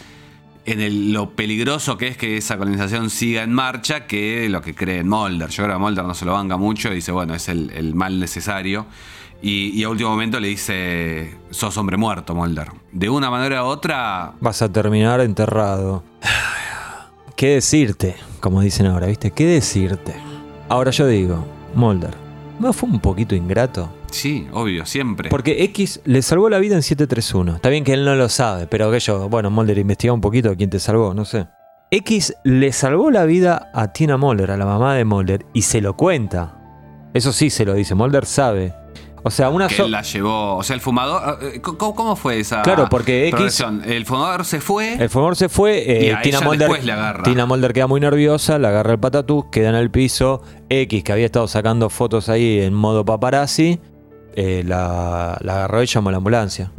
En el- lo peligroso que es que esa colonización siga en marcha que lo que cree en Mulder. Yo creo que Mulder no se lo banca mucho dice, bueno, es el, el mal necesario. Y, y a último momento le dice, sos hombre muerto, Mulder. De una manera u otra, Vas a terminar enterrado. ¿Qué decirte? Como dicen ahora, ¿viste? ¿Qué decirte? Ahora yo digo, Mulder, ¿no fue un poquito ingrato? Sí, obvio, siempre. Porque X le salvó la vida en 731. Está bien que él no lo sabe, pero que yo, bueno, Mulder investiga un poquito quién te salvó, no sé. X le salvó la vida a Tina Mulder, a la mamá de Mulder, y se lo cuenta. Eso sí se lo dice, Mulder sabe. O sea, una que so- él la llevó. O sea, el fumador. eh, ¿Cómo, cómo fue esa Claro, porque X-? El fumador se fue. El fumador se fue, eh, Y a Tina, Mulder, después le agarra. Tina Mulder queda muy nerviosa, le agarra el patatús, queda en el piso. X, que había estado sacando fotos ahí en modo paparazzi, eh, la, la agarró y llamó a la ambulancia.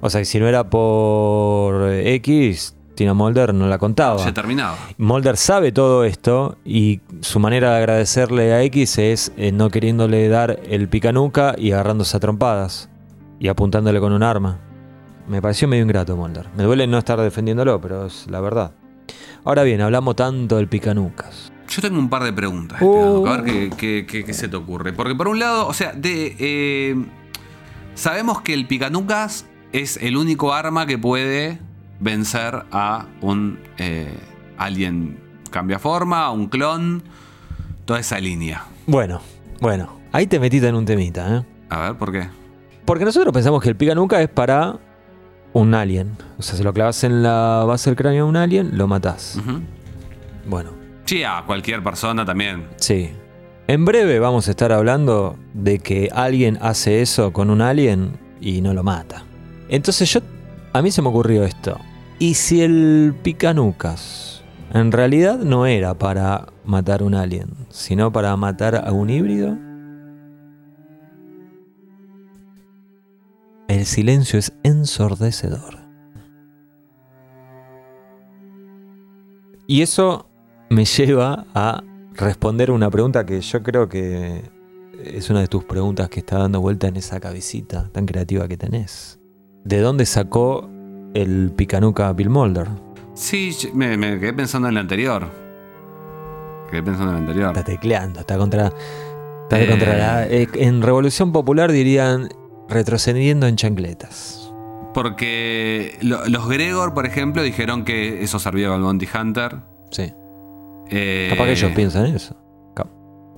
O sea, que si no era por X, Tina Mulder no la contaba. Se terminaba. Mulder sabe todo esto y su manera de agradecerle a X es eh, no queriéndole dar el picanuca y agarrándose a trompadas y apuntándole con un arma. Me pareció medio ingrato Mulder. Me duele no estar defendiéndolo, pero es la verdad. Ahora bien, hablamos tanto del picanucas. Yo tengo un par de preguntas. Uh. A ver qué, qué- qué- qué se te ocurre. Porque por un lado, o sea, de. eh, Sabemos que el picanucas es el único arma que puede vencer a un eh, alien cambia forma, un clon, toda esa línea. Bueno, bueno, ahí te metiste en un temita, ¿eh? A ver, ¿por qué? Porque nosotros pensamos que el pica nunca es para un alien. O sea, si lo clavas en la base del cráneo de un alien, lo matás. Bueno, Sí, a cualquier persona también. sí. En breve vamos a estar hablando de que alguien hace eso con un alien y no lo mata. Entonces yo, a mí se me ocurrió esto. ¿Y si el picanucas en realidad no era para matar un alien, sino para matar a un híbrido? El silencio es ensordecedor. Y eso me lleva a responder una pregunta que yo creo que es una de tus preguntas que está dando vuelta en esa cabecita tan creativa que tenés. ¿De dónde sacó el picanuca Bill Mulder? Sí, me, me quedé pensando en el anterior. Quedé pensando en el anterior. Está tecleando, está contra. Está Eh. contra la- eh, en Revolución Popular dirían retrocediendo en chancletas. Porque lo- los Gregor, por ejemplo, dijeron que eso servía con el Bounty Hunter. Sí. Eh, Capaz que ellos piensan eso.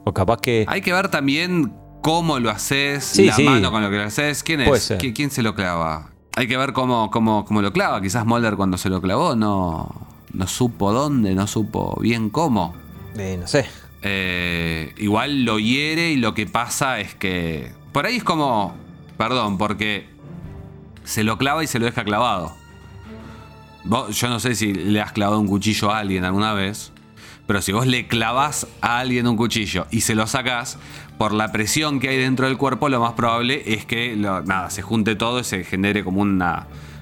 O capaz que. Hay que ver también cómo lo haces, Sí, la sí. mano con lo que lo haces. ¿Quién es? ser. ¿Qui- ¿Quién se lo clava? Hay que ver cómo, cómo, cómo lo clava. Quizás Mulder cuando se lo clavó no, no supo dónde, no supo bien cómo. eh, no sé. Eh, igual lo hiere y lo que pasa es que. Por ahí es como. Perdón, porque se lo clava y se lo deja clavado. Vos- yo no sé si le has clavado un cuchillo a alguien alguna vez, pero si vos le clavas a alguien un cuchillo y se lo sacás, por la presión que hay dentro del cuerpo, lo más probable es que lo- nada, se junte todo y se genere como un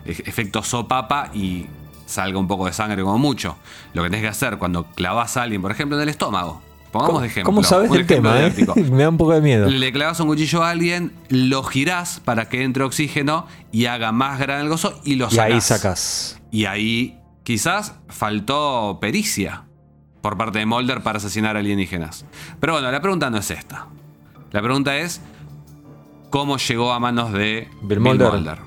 efecto sopapa y salga un poco de sangre como mucho. Lo que tenés que hacer cuando clavas a alguien, por ejemplo, en el estómago. Pongamos ¿Cómo, de ejemplo. cómo sabes del tema, eh? Me da un poco de miedo. Le clavas un cuchillo a alguien, lo girás para que entre oxígeno y haga más grande el gozo y lo Y sacás. ahí sacas. Y ahí quizás faltó pericia por parte de Mulder para asesinar alienígenas. Pero bueno, la pregunta no es esta. La pregunta es cómo llegó a manos de Bill Bill Mulder. Mulder.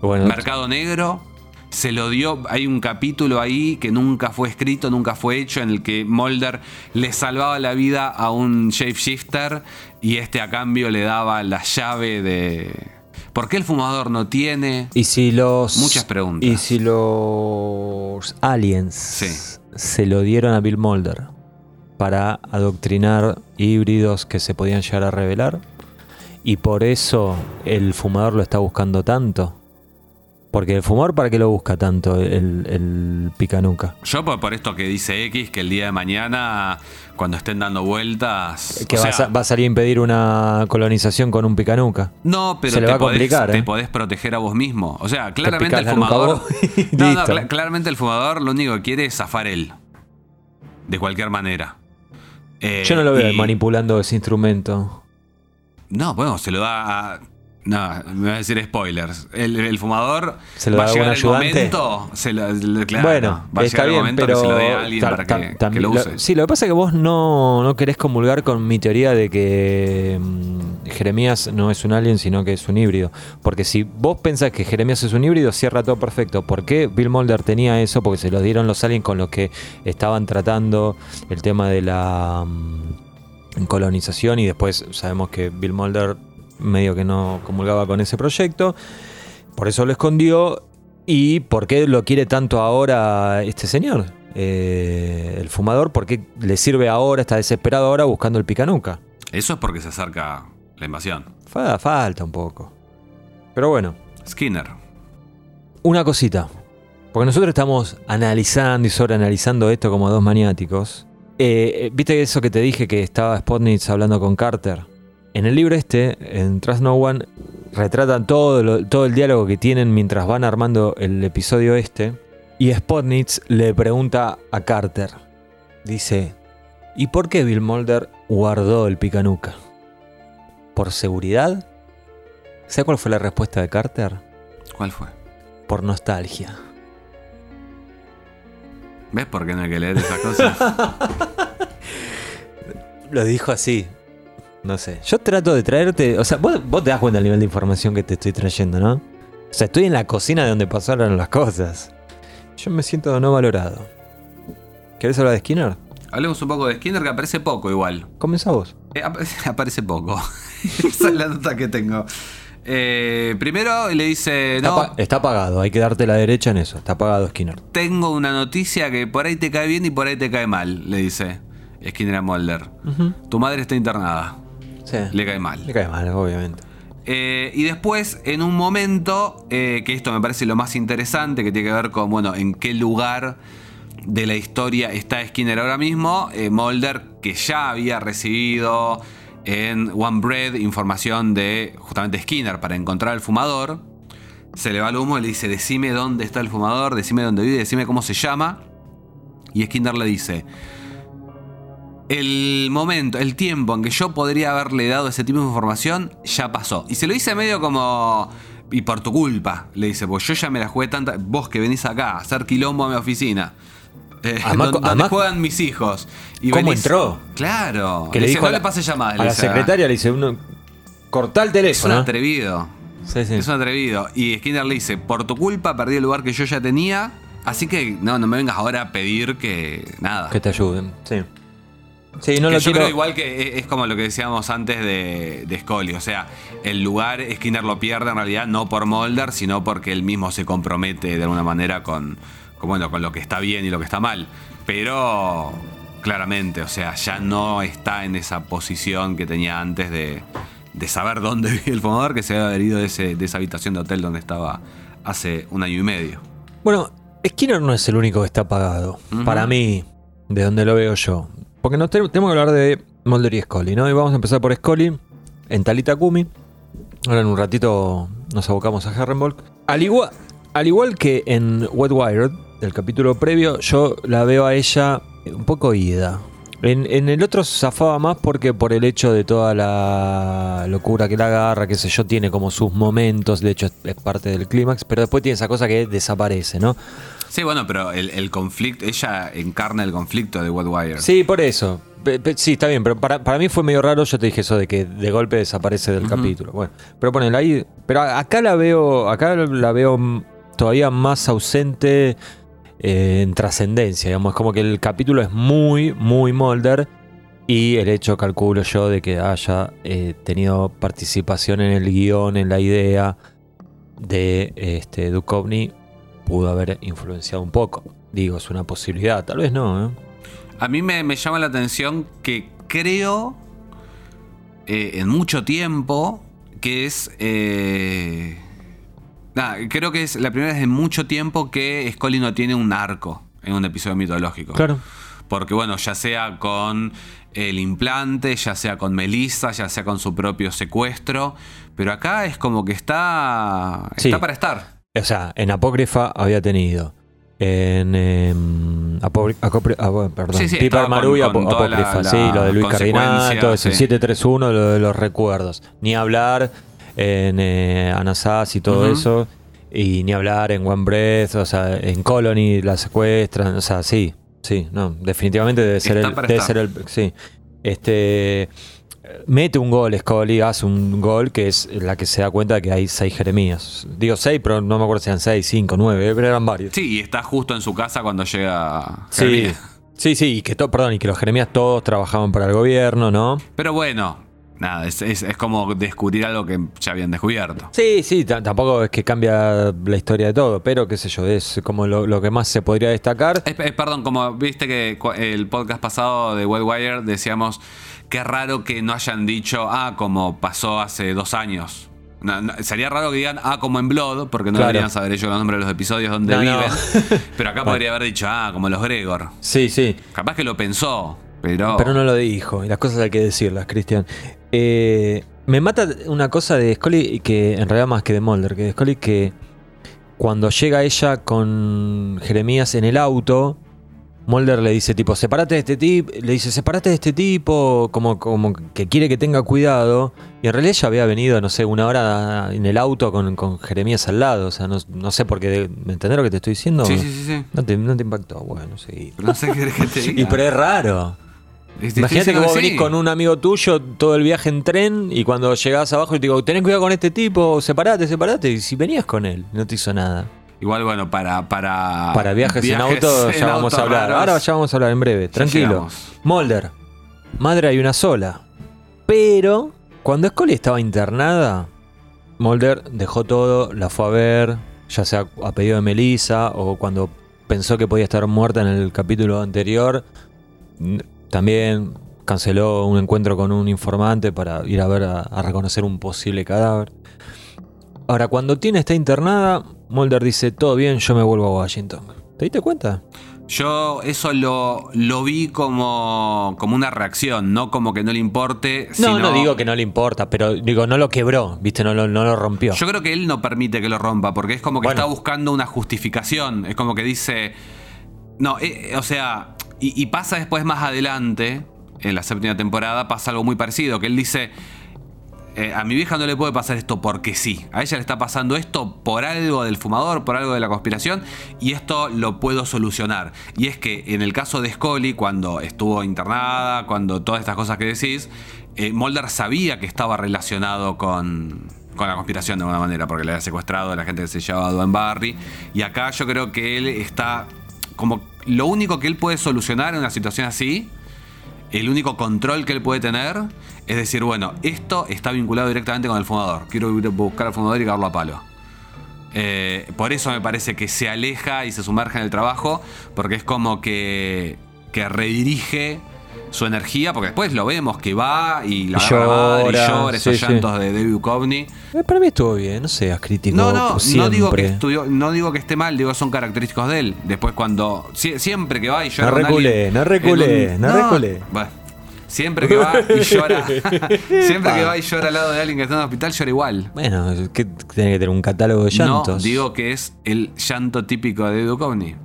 Bueno, Mercado Negro. Se lo dio, hay un capítulo ahí que nunca fue escrito, nunca fue hecho, en el que Mulder le salvaba la vida a un shapeshifter y este a cambio le daba la llave de... ¿Por qué el fumador no tiene? Y si los. Muchas preguntas. Y si los aliens Sí. Se lo dieron a Bill Mulder para adoctrinar híbridos que se podían llegar a revelar. Y por eso el fumador lo está buscando tanto. Porque el fumador, ¿para qué lo busca tanto el, el picanuca? Yo por, por esto que dice X, que el día de mañana, cuando estén dando vueltas... Que o va, a, sea, sa- va a salir a impedir una colonización con un picanuca. No, pero Se le te, va a podés, complicar, te ¿eh? podés proteger a vos mismo. O sea, claramente el fumador. no, no, claramente el fumador lo único que quiere es zafar él. De cualquier manera. Eh, Yo no lo veo y- manipulando ese instrumento. No, bueno, se lo da a. No, me va a decir spoilers. El, el fumador ¿Se lo va a llegar el ayudante? momento. Se lo, le- claro, bueno, va a está llegar el momento pero que se lo dé a alguien para que, lo- use. sí, lo que pasa es que vos no, no querés comulgar con mi teoría de que mm, Jeremías no es un alien, sino que es un híbrido. Porque si vos pensás que Jeremías es un híbrido, cierra todo perfecto. ¿Por qué Bill Mulder tenía eso? Porque se lo dieron los aliens con los que estaban tratando el tema de la mm, colonización y después sabemos que Bill Mulder medio que no comulgaba con ese proyecto. Por eso lo escondió. ¿Y por qué lo quiere tanto ahora este señor? Eh, el fumador, ¿por qué le sirve ahora, está desesperado ahora buscando el picanuca? Eso es porque se acerca la invasión. Fa- falta un poco. Pero bueno, Skinner. una cosita. Porque nosotros estamos analizando y sobreanalizando esto como dos maniáticos. Eh, eh, ¿Viste eso que te dije que estaba Spotnitz hablando con Carter? En el libro este, en Trust No One, retratan todo, lo- todo el diálogo que tienen mientras van armando el episodio este. Y Spotnitz le pregunta a Carter. Dice, ¿y por qué Bill Mulder guardó el picanuca? ¿Por seguridad? ¿Sabes cuál fue la respuesta de Carter? ¿Cuál fue? Por nostalgia. ¿Ves por qué no hay que leer esas cosas? Lo dijo así. No sé. Yo trato de traerte. O sea, vos, vos te das cuenta del nivel de información que te estoy trayendo, ¿no? O sea, estoy en la cocina de donde pasaron las cosas. Yo me siento no valorado. ¿Querés hablar de Skinner? Hablemos un poco de Skinner, que aparece poco igual. Comenzá vos. Eh, ap- aparece poco. Esa es la nota que tengo. Eh, primero le dice, Está, no, pa- está apagado, hay que darte la derecha en eso. Está apagado Skinner. tengo una noticia que por ahí te cae bien y por ahí te cae mal, le dice Skinner a Mulder. Tu madre está internada, Sí. le cae mal. Le cae mal, obviamente. Eh, y después, en un momento, eh, que esto me parece lo más interesante, que tiene que ver con, bueno, en qué lugar de la historia está Skinner ahora mismo, eh, Mulder, que ya había recibido en One Bread información de justamente Skinner para encontrar al fumador, se le va el humo y le dice, decime dónde está el fumador, decime dónde vive, decime cómo se llama. Y Skinner le dice, el momento, el tiempo en que yo podría haberle dado ese tipo de información ya pasó. Y se lo dice medio como. Y por tu culpa, le dice, pues yo ya me la jugué tanta. Vos que venís acá a hacer quilombo a mi oficina. Eh, donde, juegan mis hijos. Y ¿Cómo venís- entró? Claro. Que le le dice, dijo no a la, le pase llamadas. a la dice, secretaria, le dice, uno, cortá el Es un teléfono. atrevido. Sí, sí. Es un atrevido. Y Skinner le dice, por tu culpa perdí el lugar que yo ya tenía. Así que no, no me vengas ahora a pedir que. Nada. Que te ayuden. Sí. Sí, no Que lo yo quiero. creo igual que e- es como lo que decíamos antes de, de Scully. O sea, el lugar Skinner lo pierde en realidad no por Mulder, sino porque él mismo se compromete de alguna manera con, con, bueno, con lo que está bien y lo que está mal. Pero claramente, o sea, ya no está en esa posición que tenía antes de, de saber dónde vive el fumador, que se había ido de, ese- de esa habitación de hotel donde estaba hace un año y medio. Bueno, Skinner no es el único que está apagado. Para mí, de donde lo veo yo. Porque nos tenemos que hablar de Mulder y Scully, ¿no? Y vamos a empezar por Scully en Talita Kumi. Ahora en un ratito nos abocamos a Harrenbolk. Al igual, al igual que en Wet Wired, el capítulo previo, yo la veo a ella un poco ida. En, en el otro zafaba más porque por el hecho de toda la locura que la agarra, qué sé yo, tiene como sus momentos, de hecho es parte del clímax, pero después tiene esa cosa que desaparece, ¿no? Sí, bueno, pero el, el conflicto, ella encarna el conflicto de Wet Wire. Sí, por eso. Pe- pe- Sí, está bien, pero para, para mí fue medio raro, yo te dije eso de que de golpe desaparece del Ujú. capítulo. Bueno, pero ponela ahí. Pero a- acá la veo, acá la veo mm, todavía más ausente eh, en trascendencia, digamos, es como que el capítulo es muy, muy Mulder y el hecho, calculo yo, de que haya eh, tenido participación en el guion, en la idea de este, Duchovny, pudo haber influenciado un poco. Digo, es una posibilidad, tal vez no, ¿eh? A mí me, me llama la atención que creo eh, en mucho tiempo que es. eh, creo que es la primera vez en mucho tiempo que Scully no tiene un arco en un episodio mitológico. Claro. Porque, bueno, ya sea con el implante, ya sea con Melissa, ya sea con su propio secuestro. Pero acá es como que está. Sí. Está para estar. O sea, en Apócrifa había tenido. En. bueno, perdón. Sí, sí, Piper Maru y la- Apócrifa. la sí, lo de Luis Cardinato, sí. 731, lo de los recuerdos. Ni hablar en eh, Anasazi y todo eso. Y ni hablar en One Breath, o sea, en Colony la secuestran. O sea, sí, sí, no. Definitivamente debe ser el. Debe ser el. Sí. Este. Mete un gol, Scully, hace un gol que es la que se da cuenta de que hay seis Jeremías. Digo seis, pero no me acuerdo si eran seis, cinco, nueve, pero eran varios. Sí, y está justo en su casa cuando llega. Sí, Jeremías. sí, sí, y que, to- perdón, y que los Jeremías todos trabajaban para el gobierno, ¿no? Pero bueno, nada, es, es- es como descubrir algo que ya habían descubierto. Sí, sí, ta- tampoco es que cambia la historia de todo, pero qué sé yo, es como lo, lo que más se podría destacar. Eh, eh, perdón, como viste que el podcast pasado de Wet Wire decíamos qué raro que no hayan dicho, ah, como pasó hace dos años. No, no, sería raro que digan, ah, como en Blood, porque no Claro. deberían saber ellos los nombres de los episodios donde No, viven. Pero acá podría haber dicho, ah, como los Gregor. Sí, sí, Capaz que lo pensó, pero. pero no lo dijo, y las cosas hay que decirlas, Cristian. Eh, me mata una cosa de Scully, que en realidad más que de Mulder, que de Scully, que cuando llega ella con Jeremías en el auto, Mulder le dice tipo, separate de este tipo, le dice, separate de este tipo, como, como que quiere que tenga cuidado. Y en realidad ella había venido, no sé, una hora en el auto con, con Jeremías al lado. O sea, no, no sé por qué, ¿me entendés lo que te estoy diciendo? Sí, sí, sí, sí. No te, no te impactó, bueno, sí. Pero no sé qué que te diga. Y pero es raro. Imagínate que vos sí. venís con un amigo tuyo todo el viaje en tren y cuando llegás abajo y te digo, tenés cuidado con este tipo, separate, separate. Y si venías con él, no te hizo nada. Igual, bueno, para. Para, Para viajes, en auto en ya vamos a hablar. raros. Ahora ya vamos a hablar en breve, tranquilo. Mulder, madre hay una sola. Pero cuando Scully estaba internada, Mulder dejó todo, la fue a ver, ya sea a pedido de Melissa o cuando pensó que podía estar muerta en el capítulo anterior. También canceló un encuentro con un informante para ir a ver a, a reconocer un posible cadáver. Ahora, cuando Tina está internada, Mulder dice, todo bien, yo me vuelvo a Washington. ¿Te diste cuenta? Yo eso lo, lo vi como, como una reacción, no como que no le importe. No, sino- no digo que no le importa, pero digo, no lo quebró, ¿viste? No lo, no lo rompió. Yo creo que él no permite que lo rompa, porque es como que Bueno. está buscando una justificación. Es como que dice. No, eh, o sea, y, y pasa después más adelante, en la séptima temporada, pasa algo muy parecido, que él dice. Eh, a mi vieja no le puede pasar esto porque sí. A ella le está pasando esto por algo del fumador, por algo de la conspiración, y esto lo puedo solucionar. Y es que en el caso de Scully, cuando estuvo internada, cuando todas estas cosas que decís, eh, Mulder sabía que estaba relacionado con, con la conspiración de alguna manera, porque le había secuestrado a la gente que se llamaba Duane Barry. Y acá yo creo que él está como lo único que él puede solucionar en una situación así, el único control que él puede tener, es decir, bueno, esto está vinculado directamente con el fumador. Quiero ir a buscar al fumador y cagarlo a palo. Eh, por eso me parece que se aleja y se sumerge en el trabajo, porque es como que, que redirige su energía, porque después lo vemos que va y la madre y llora, llora, esos sí, llantos de David Duchovny. Eh, para mí estuvo bien, no seas crítico. No, no, no digo, que estudió- no digo que esté mal, digo que son característicos de él. Después cuando. sie- siempre que va y llora. No reculé, alguien no reculé, no reculé. Bueno, siempre que va y llora. siempre que va y llora al lado de alguien que está en el hospital, llora igual. Bueno, que tiene que tener un catálogo de llantos. No, digo que es el llanto típico de Duchovny.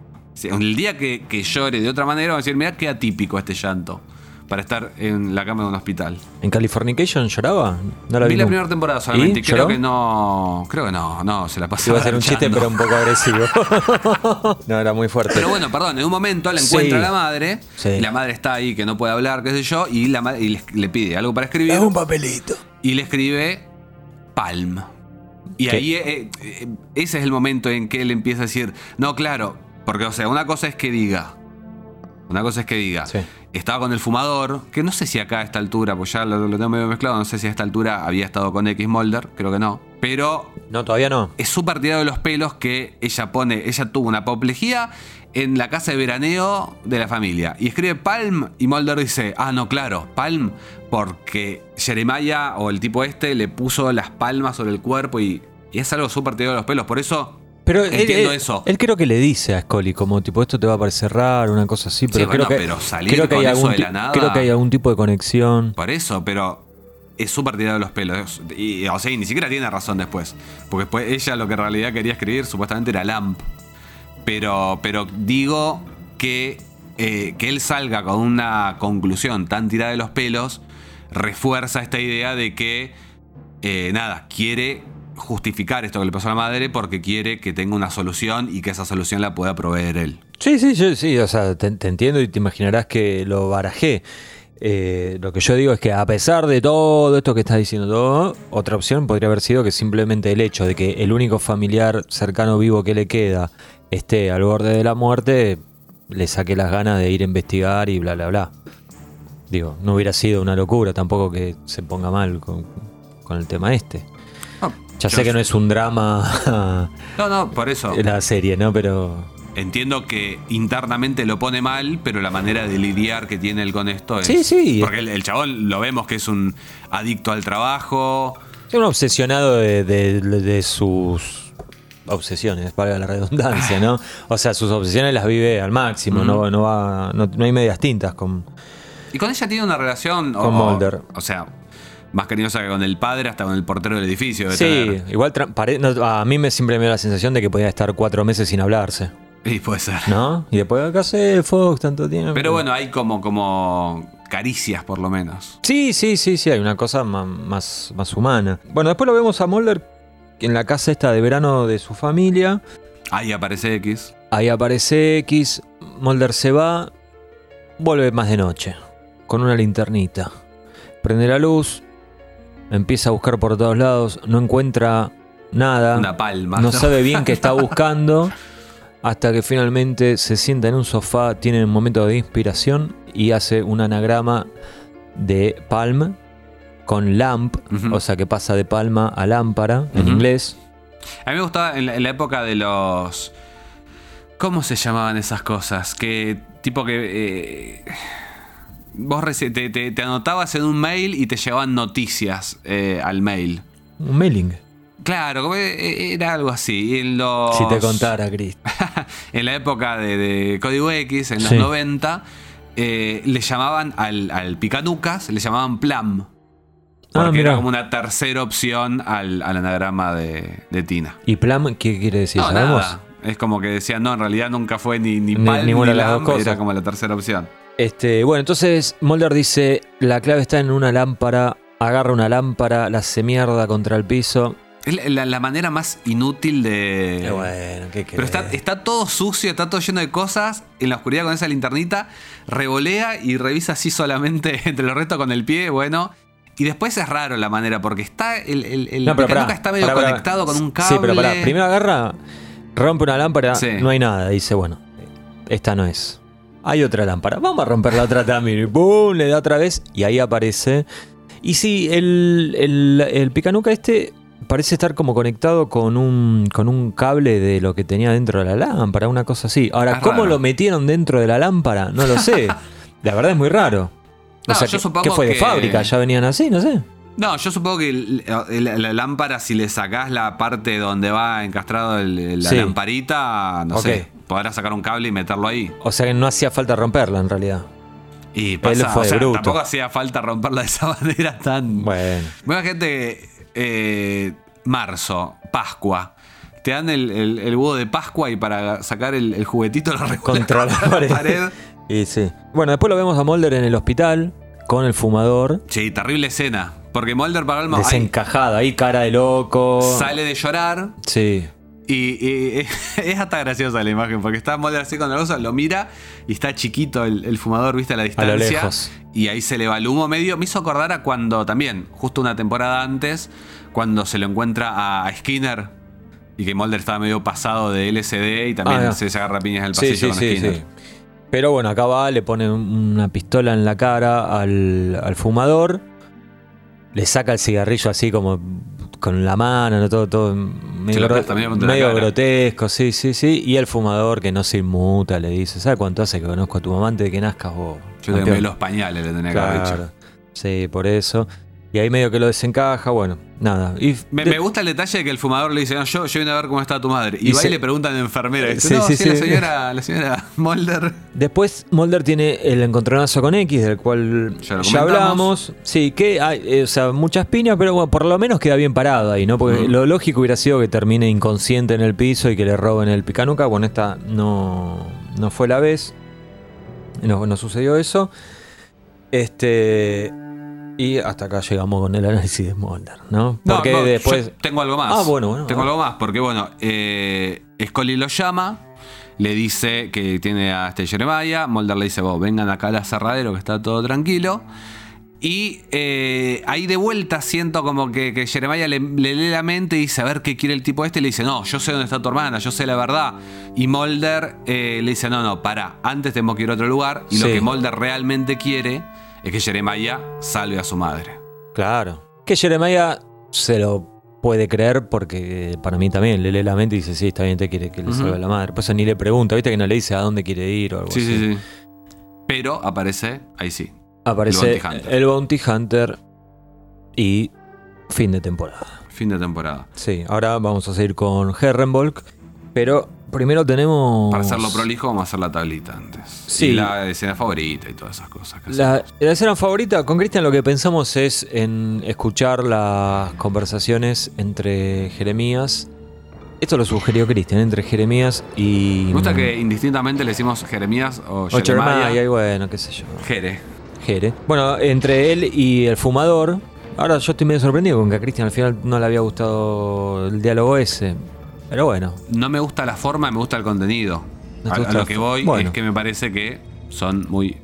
El día que, que llore de otra manera, va a decir, mira qué atípico este llanto. Para estar en la cama de un hospital. ¿En Californication lloraba? No la Vi la nunca. primera temporada solamente. ¿Y? y Creo ¿Lloró? que no. Creo que no, no, se la pasó. Iba a ser un chiste, pero un poco agresivo. no, era muy fuerte. Pero bueno, perdón, en un momento la encuentra Sí. la madre, Sí. y la madre está ahí que no puede hablar, qué sé yo, y la madre y le, le pide algo para escribir es un papelito. y le escribe Palm. Y ¿Qué? ahí eh, eh, ese es el momento en que él empieza a decir, no, claro, porque o sea, una cosa es que diga, una cosa es que diga, Sí. estaba con el fumador, que no sé si acá a esta altura, pues ya lo, lo tengo medio mezclado, no sé si a esta altura había estado con X Molder, creo que no, pero No, todavía no. es súper tirado de los pelos que ella pone, ella tuvo una apoplejía en la casa de veraneo de la familia. Y escribe Palm y Mulder dice, ah, no, claro, Palm, porque Jeremiah o el tipo este le puso las palmas sobre el cuerpo y, y es algo súper tirado de los pelos. Por eso Pero entiendo él, eso. Él creo que le dice a Scully como tipo esto te va a parecer raro, una cosa así, pero Sí, creo bueno, que pero salir creo que con hay eso algún de la nada- creo que hay algún tipo de conexión. Por eso, pero es súper tirado de los pelos. Y, o sea, y ni siquiera tiene razón después. Porque después ella lo que en realidad quería escribir supuestamente era Lamp. Pero, pero digo que, eh, que él salga con una conclusión tan tirada de los pelos refuerza esta idea de que, eh, nada, quiere justificar esto que le pasó a la madre porque quiere que tenga una solución y que esa solución la pueda proveer él. Sí, sí, yo, sí, o sea, te, entiendo y te imaginarás que lo barajé. Eh, lo que yo digo es que a pesar de todo esto que estás diciendo, todo, otra opción podría haber sido que simplemente el hecho de que el único familiar cercano vivo que le queda esté al borde de la muerte, le saque las ganas de ir a investigar y bla, bla, bla. Digo, no hubiera sido una locura tampoco que se ponga mal con, con el tema este. Ya sé que no es un drama No, no, por eso. la serie, ¿no? Pero Entiendo que internamente lo pone mal, pero la manera de lidiar que tiene él con esto es. Sí, sí. Porque el, el chabón lo vemos que es un adicto al trabajo. Es un obsesionado de, de- de sus obsesiones, para la redundancia, ¿no? O sea, sus obsesiones las vive al máximo, no, no, va, no, no hay medias tintas con... Y con ella tiene una relación. o- Con Mulder. O sea, más cariñosa que con el padre, hasta con el portero del edificio. Sí, tener. igual no, a mí me siempre me da la sensación de que podía estar cuatro meses sin hablarse, Y puede ser. ¿no? Y después acá sé, Fox, tanto tiempo. Pero bueno, hay como, como caricias, por lo menos. Sí, sí, sí, sí, hay una cosa ma- más, más humana. Bueno, después lo vemos a Mulder en la casa esta de verano de su familia. Ahí aparece X. Ahí aparece X, Mulder se va, vuelve más de noche. con una linternita. Prende la luz, empieza a buscar por todos lados, no encuentra nada, Una palma. no sabe bien qué está buscando, hasta que finalmente se sienta en un sofá, tiene un momento de inspiración y hace un anagrama de palm con lamp, o sea que pasa de palma a lámpara en inglés. A mí me gustaba en la, en la época de los. ¿Cómo se llamaban esas cosas? Que tipo que. eh, vos te, te- te anotabas en un mail y te llegaban noticias eh, al mail. Un mailing. Claro, como, eh, era algo así. En los, Si te contara, Chris. en la época de, de Código X, en los Sí. 90, eh, le llamaban al, al picanucas, le llamaban Plam. Ah, Porque era mirá. como una tercera opción al, al anagrama de, de Tina. ¿Y Plam qué quiere decir? No, ¿Sabemos? nada. Es como que decían, no, en realidad nunca fue ni, ni Ni- Palm ni, ninguna de las dos Lam, cosas. era como la tercera opción. Este, bueno, entonces Mulder dice, la clave está en una lámpara, agarra una lámpara, la hace mierda contra el piso. Es la, la- la manera más inútil de... Qué bueno, ¿qué Pero está, todo sucio, está todo lleno de cosas. En la oscuridad con esa linternita, revolea y revisa así solamente entre los restos con el pie, bueno. Y después es raro la manera, porque está el, el, el No, pero pará, está medio pará, pará. conectado con un cable. Sí, pero pará, primero agarra, rompe una lámpara, Sí. no hay nada. Dice, bueno, esta no es. Hay otra lámpara, vamos a romper la otra también. Y ¡pum! Le da otra vez y ahí aparece. Y sí, el, el, el picanuca este parece estar como conectado con un, con un cable de lo que tenía dentro de la lámpara, una cosa así. Ahora, Es ¿cómo raro. lo metieron dentro de la lámpara? No lo sé. la verdad es muy raro. O sea, yo ¿qué- supongo ¿qué fue de que- fábrica? ¿Ya venían así? No sé. No, yo supongo que el- el- la, lámpara, si le sacás la parte donde va encastrado la Sí. lamparita, no sé, podrás sacar un cable y meterlo ahí. O sea que no hacía falta romperla en realidad. Y pasa, fue o sea, tampoco hacía falta romperla de esa manera tan. Bueno. Buena gente, eh, marzo, Pascua. Te dan el, huevo de Pascua y para sacar el, juguetito lo Contra la pared. Y sí. Bueno, después lo vemos a Mulder en el hospital con el fumador. Sí, terrible escena. Porque Mulder para Alma Desencajado, ahí cara de loco. sale de llorar Sí. y, y- es hasta graciosa la imagen porque está Mulder así con la cosa, lo mira y está chiquito el, el fumador, viste a la A distancia. lo lejos. Y ahí se le va el humo medio. Me hizo acordar a cuando también, justo una temporada antes, cuando se lo encuentra a Skinner y que Mulder estaba medio pasado de LSD y también Ah, no. se, se agarra piñas en el Sí, pasillo sí, con sí, Skinner. sí. Pero bueno, acá va, le pone una pistola en la cara al, al fumador. Le saca el cigarrillo así como con la mano, ¿no? todo, todo medio, medio grotesco, sí, sí, sí. Y el fumador que no se inmuta le dice, ¿sabes cuánto hace que conozco a tu mamá antes de que nazcas vos? Yo tengo campeón?" los pañales, le tenía que haber. Claro. Sí, por eso. Y ahí medio que lo desencaja, bueno, nada. Y Me, de- me gusta el detalle de que el fumador le dice, no, yo, yo vine a ver cómo está tu madre. Y, Y va se- y le preguntan a la enfermera. Dice, Sí, no, sí, sí, la señora, la señora Mulder. Después Mulder tiene el encontronazo con X, del cual Ya ya, hablamos. Sí, que hay, eh, o sea, muchas piñas, pero bueno, por lo menos queda bien parado ahí, ¿no? Porque lo lógico hubiera sido que termine inconsciente en el piso y que le roben el picanuca. Bueno, esta no, no fue la vez. No, no sucedió eso. Este. Y hasta acá llegamos con el análisis de Mulder, ¿no? No, Porque no, después. yo tengo algo más. Ah, bueno, bueno. Tengo algo más, porque bueno, eh, Scully lo llama, le dice que tiene a este Jeremiah, Mulder le dice, vos, vengan acá al aserradero que está todo tranquilo. Y eh, ahí de vuelta siento como que, que Jeremiah le, le lee la mente y dice, a ver qué quiere el tipo este. Y le dice, no, yo sé dónde está tu hermana, yo sé la verdad. Y Mulder eh, le dice, no, no, para, antes tenemos que ir a otro lugar. Y lo que Mulder realmente quiere es que Jeremiah salve a su madre. Claro. Que Jeremiah se lo puede creer porque para mí también le lee la mente y dice, sí, está bien, te quiere que le Ujú. salve la madre. Pues ni le pregunta, viste que no le dice a dónde quiere ir o algo Sí, así. sí, sí. Pero aparece, ahí sí. Aparece El Bounty Hunter. el Bounty Hunter y fin de temporada. Fin de temporada. Sí, ahora vamos a seguir con Herrenvolk, pero primero tenemos... Para hacerlo prolijo, vamos a hacer la tablita antes. Sí. Y la escena favorita y todas esas cosas. La, escena favorita, con Cristian lo que pensamos es en escuchar las conversaciones entre Jeremías. Esto lo sugirió Cristian, entre Jeremías y. Me gusta que indistintamente le decimos Jeremías o O Jeremiah, Jeremiah. y bueno, qué sé yo. Jere. Jere. Bueno, entre él y el fumador. Ahora yo estoy medio sorprendido con que a Cristian al final no le había gustado el diálogo ese. Pero bueno. No me gusta la forma, me gusta el contenido. ¿No te A, a gusta lo que voy Bueno. es que me parece que son muy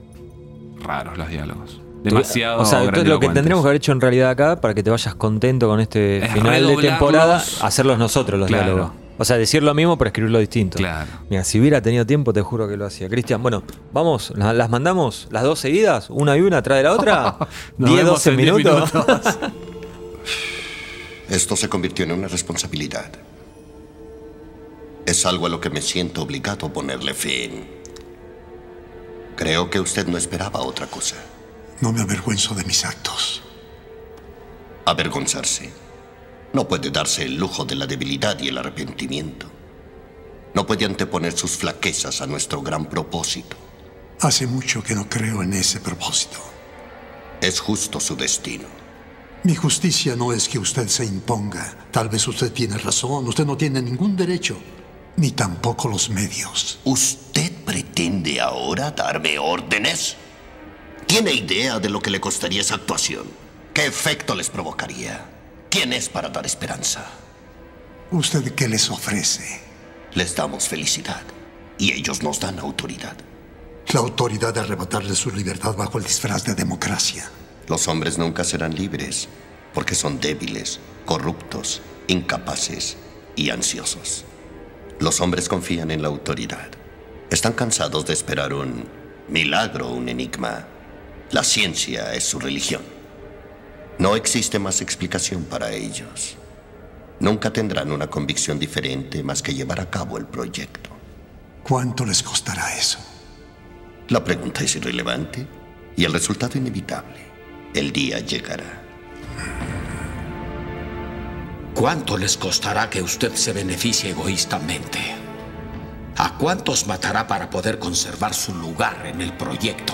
raros los diálogos. Demasiado. O sea, lo que tendríamos que haber hecho en realidad acá, para que te vayas contento con este Es final de temporada, hacerlos nosotros los Claro. diálogos. O sea, decir lo mismo, pero escribirlo distinto. Claro. Mira, si hubiera tenido tiempo, te juro que lo hacía. Cristian, bueno, vamos, ¿la- ¿las mandamos las dos seguidas? ¿Una y una atrás de la otra? Nos 10, vemos 12 en 10 minutos. minutos. Esto se convirtió en una responsabilidad. Es algo a lo que me siento obligado a ponerle fin. Creo que usted no esperaba otra cosa. No me avergüenzo de mis actos. Avergonzarse. No puede darse el lujo de la debilidad y el arrepentimiento. No puede anteponer sus flaquezas a nuestro gran propósito. Hace mucho que no creo en ese propósito. Es justo su destino. Mi justicia no es que usted se imponga. Tal vez usted tiene razón. Usted no tiene ningún derecho. Ni tampoco los medios. ¿Usted pretende ahora darme órdenes? ¿Tiene idea de lo que le costaría esa actuación? ¿Qué efecto les provocaría? ¿Quién es para dar esperanza? ¿Usted qué les ofrece? Les damos felicidad y ellos nos dan autoridad. La autoridad de arrebatarle su libertad bajo el disfraz de democracia. Los hombres nunca serán libres porque son débiles, corruptos, incapaces y ansiosos. Los hombres confían en la autoridad. Están cansados de esperar un milagro, un enigma. La ciencia es su religión. No existe más explicación para ellos. Nunca tendrán una convicción diferente más que llevar a cabo el proyecto. ¿Cuánto les costará eso? La pregunta es irrelevante y el resultado inevitable. El día llegará. ¿Cuánto les costará que usted se beneficie egoístamente? ¿A cuántos matará para poder conservar su lugar en el proyecto?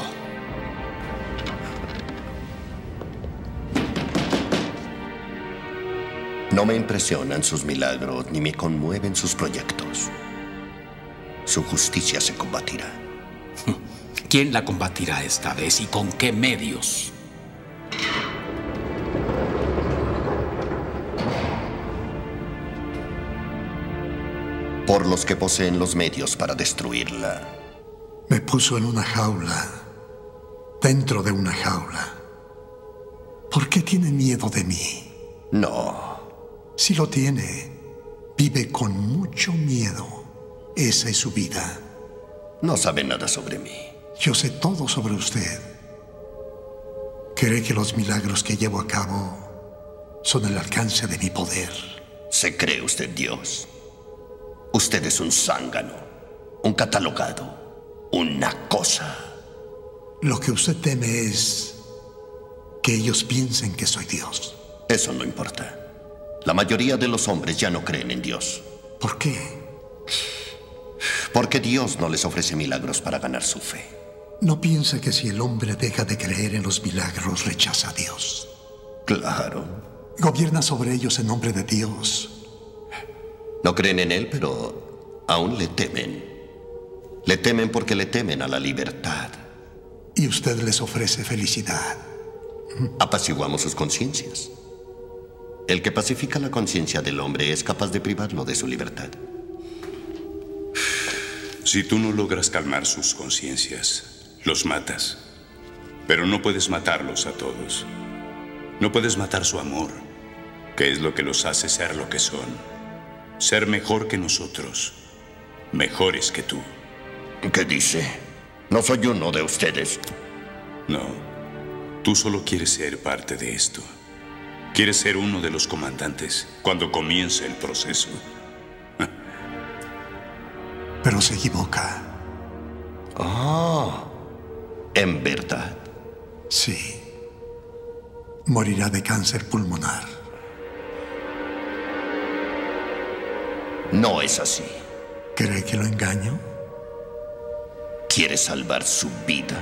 No me impresionan sus milagros ni me conmueven sus proyectos. Su justicia se combatirá. ¿Quién la combatirá esta vez y con qué medios? Por los que poseen los medios para destruirla. Me puso en una jaula. Dentro de una jaula. ¿Por qué tiene miedo de mí? No. Si lo tiene, vive con mucho miedo. Esa es su vida. No sabe nada sobre mí. Yo sé todo sobre usted. Cree que los milagros que llevo a cabo son el alcance de mi poder. ¿Se cree usted Dios? Usted es un zángano, un catalogado, una cosa. Lo que usted teme es que ellos piensen que soy Dios. Eso no importa. La mayoría de los hombres ya no creen en Dios. ¿Por qué? Porque Dios no les ofrece milagros para ganar su fe. No piensa que si el hombre deja de creer en los milagros, rechaza a Dios. Claro. Gobierna sobre ellos en nombre de Dios. No creen en Él, pero aún le temen. Le temen porque le temen a la libertad. Y usted les ofrece felicidad. Apaciguamos sus conciencias. El que pacifica la conciencia del hombre es capaz de privarlo de su libertad. Si tú no logras calmar sus conciencias, los matas. Pero no puedes matarlos a todos. No puedes matar su amor, que es lo que los hace ser lo que son. Ser mejor que nosotros. Mejores que tú. ¿Qué dice? No soy uno de ustedes. No. Tú solo quieres ser parte de esto. Quieres ser uno de los comandantes cuando comience el proceso. Pero se equivoca. Ah, en verdad. Sí. Morirá de cáncer pulmonar. No es así. ¿Cree que lo engaño? Quiere salvar su vida.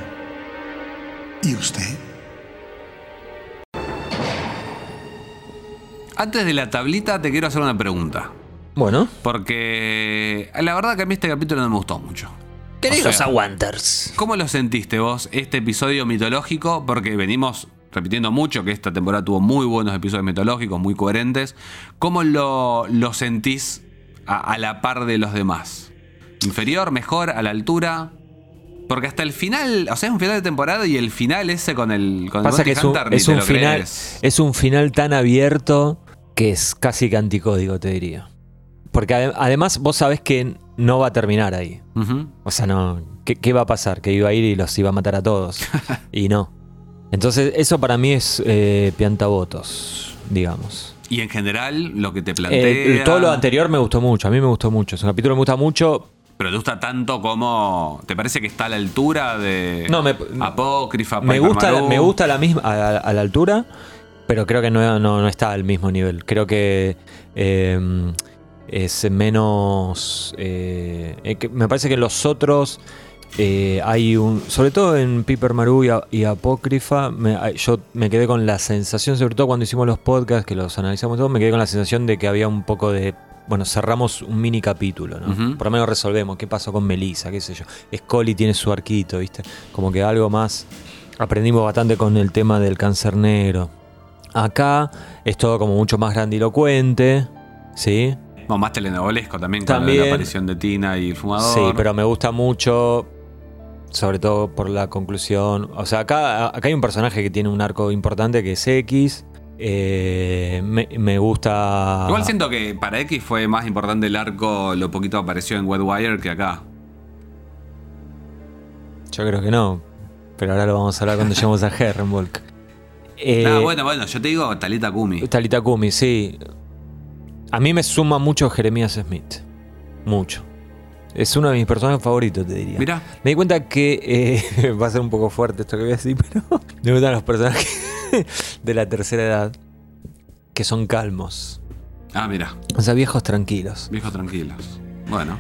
¿Y usted? Antes de la tablita, te quiero hacer una pregunta. Bueno, Porque la verdad que a mí este capítulo no me gustó mucho. queridos O sea, aguanters. ¿Cómo lo sentiste vos, este episodio mitológico? Porque venimos repitiendo mucho que esta temporada tuvo muy buenos episodios mitológicos, muy coherentes. ¿Cómo lo, lo sentís a, a la par de los demás? ¿Inferior, mejor, a la altura? Porque hasta el final, o sea, es un final de temporada y el final ese con el con el Pasa que es un, Hunter es final, crees. es un final tan abierto que es casi que anticódigo, te diría. Porque ade- además vos sabés que no va a terminar ahí. O sea, no. ¿Qué, qué va a pasar? Que iba a ir y los iba a matar a todos. y no. Entonces, eso para mí es eh, piantabotos, digamos. Y en general, lo que te plantea. Eh, todo lo anterior me gustó mucho, a mí me gustó mucho. Es un capítulo que me gusta mucho. Pero te gusta tanto como. ¿Te parece que está a la altura de. No, me- Apócrifa, Me gusta, Maru? me gusta la misma, a, a la altura, pero creo que no, no, no está al mismo nivel. Creo que eh, es menos. eh, eh, me parece que los otros eh, hay un. Sobre todo en Piper Maru y, y Apócrifa, me- yo me quedé con la sensación, sobre todo cuando hicimos los podcasts, que los analizamos todos, me quedé con la sensación de que había un poco de. Bueno, cerramos un mini capítulo, ¿no? Por lo menos resolvemos qué pasó con Melissa, qué sé yo. Scully tiene su arquito, ¿viste? Como que algo más. Aprendimos bastante con el tema del cáncer negro. Acá es todo como mucho más grandilocuente, ¿sí? No, más telenovelesco también, con También. la aparición de Tina y el fumador. Sí, pero me gusta mucho, sobre todo por la conclusión. O sea, acá, acá hay un personaje que tiene un arco importante que es X. Eh, me, me gusta. Igual siento que para X fue más importante el arco, lo poquito apareció en Wire que acá. Yo creo que no. Pero ahora lo vamos a hablar cuando lleguemos a Herrenvolk. Eh, ah, bueno, bueno, yo te digo Talita Kumi. Talita Kumi, sí. A mí me suma mucho Jeremías Smith. Mucho. Es uno de mis personajes favoritos, te diría. Mira, Me di cuenta que eh, va a ser un poco fuerte esto que voy a decir, pero me gustan los personajes de la tercera edad que son calmos. ah, mira, O sea, viejos tranquilos. viejos tranquilos. Bueno,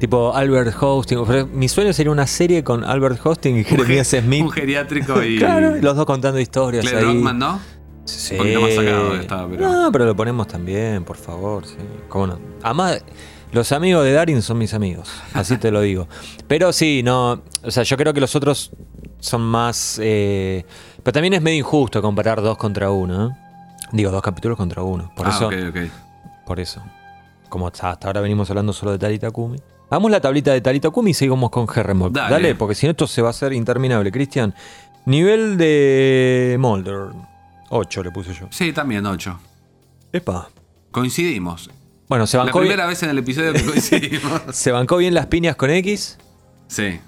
Tipo Albert Hosting. Mi sueño sería una serie con Albert Hosting y Jeremías Smith. un geriátrico y. Claro, los dos contando historias. Clay ahí. ¿no? Sí. Un poquito más sacado estaba, pero- No, pero lo ponemos también, por favor. Sí. ¿Cómo no? Además, los amigos de Darin son mis amigos. Así te lo digo. Pero sí, no. O sea, yo creo que los otros son más. eh, pero también es medio injusto comparar dos contra uno. ¿eh? Digo, dos capítulos contra uno. Por ah, eso. ok, ok. Por eso. Como hasta hasta ahora venimos hablando solo de Talita Kumi. Hagamos la tablita de Talita Kumi y seguimos con Herrenbock. Dale. Dale. porque si no esto se va a hacer interminable. Cristian, nivel de Molder. 8 le puse yo. Sí, también 8. Epa. Coincidimos. Bueno, se La bancó, primera bien, vez en el episodio que coincidimos. se bancó bien las piñas con X. sí.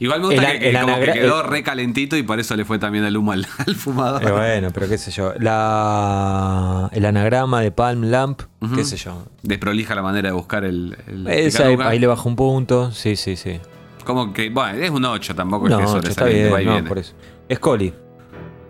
Igual me gusta El- que, que el como que anagra- quedó re calentito y por eso le fue también el humo al, al fumador. Eh, bueno, pero qué sé yo. La, el anagrama de Palm Lamp, qué sé yo. Desprolija la manera de buscar el. el Esa, ahí, le bajo un punto. Sí, sí, sí. Como que, bueno, es un 8 tampoco No, es que ocho, está bien, no, por eso. Scully.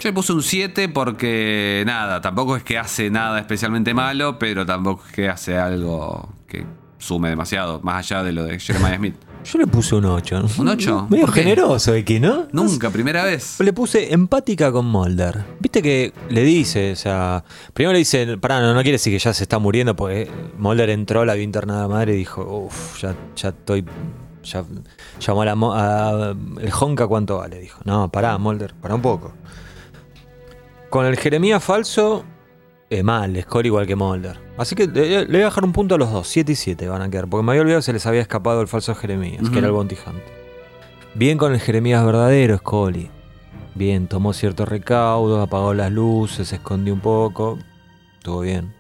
Yo le puse un 7 porque nada, tampoco es que hace nada especialmente malo, pero tampoco es que hace algo que sume demasiado, más allá de lo de Jeremiah Smith. Yo le puse un 8. ¿Un ocho? Medio ¿Por qué? generoso, X, ¿no? Nunca, primera vez. Le puse empática con Mulder. Viste que le dice, o sea, primero le dice, pará, no, no quiere decir que ya se está muriendo, porque Mulder entró, la vio internada madre y dijo, uff, ya, ya estoy. Ya, llamó a la. a- el Honka, ¿cuánto vale? Dijo, no, pará, Mulder, pará un poco. Con el Jeremías falso, eh, mal, Score igual que Mulder. Así que le, le voy a dejar un punto a los dos, 7 y 7 van a quedar, porque me había olvidado que se les había escapado el falso Jeremías, que era el Bounty Hunt. Bien con el Jeremías verdadero, Scully. Bien, tomó ciertos recaudos, apagó las luces, se escondió un poco. Estuvo bien.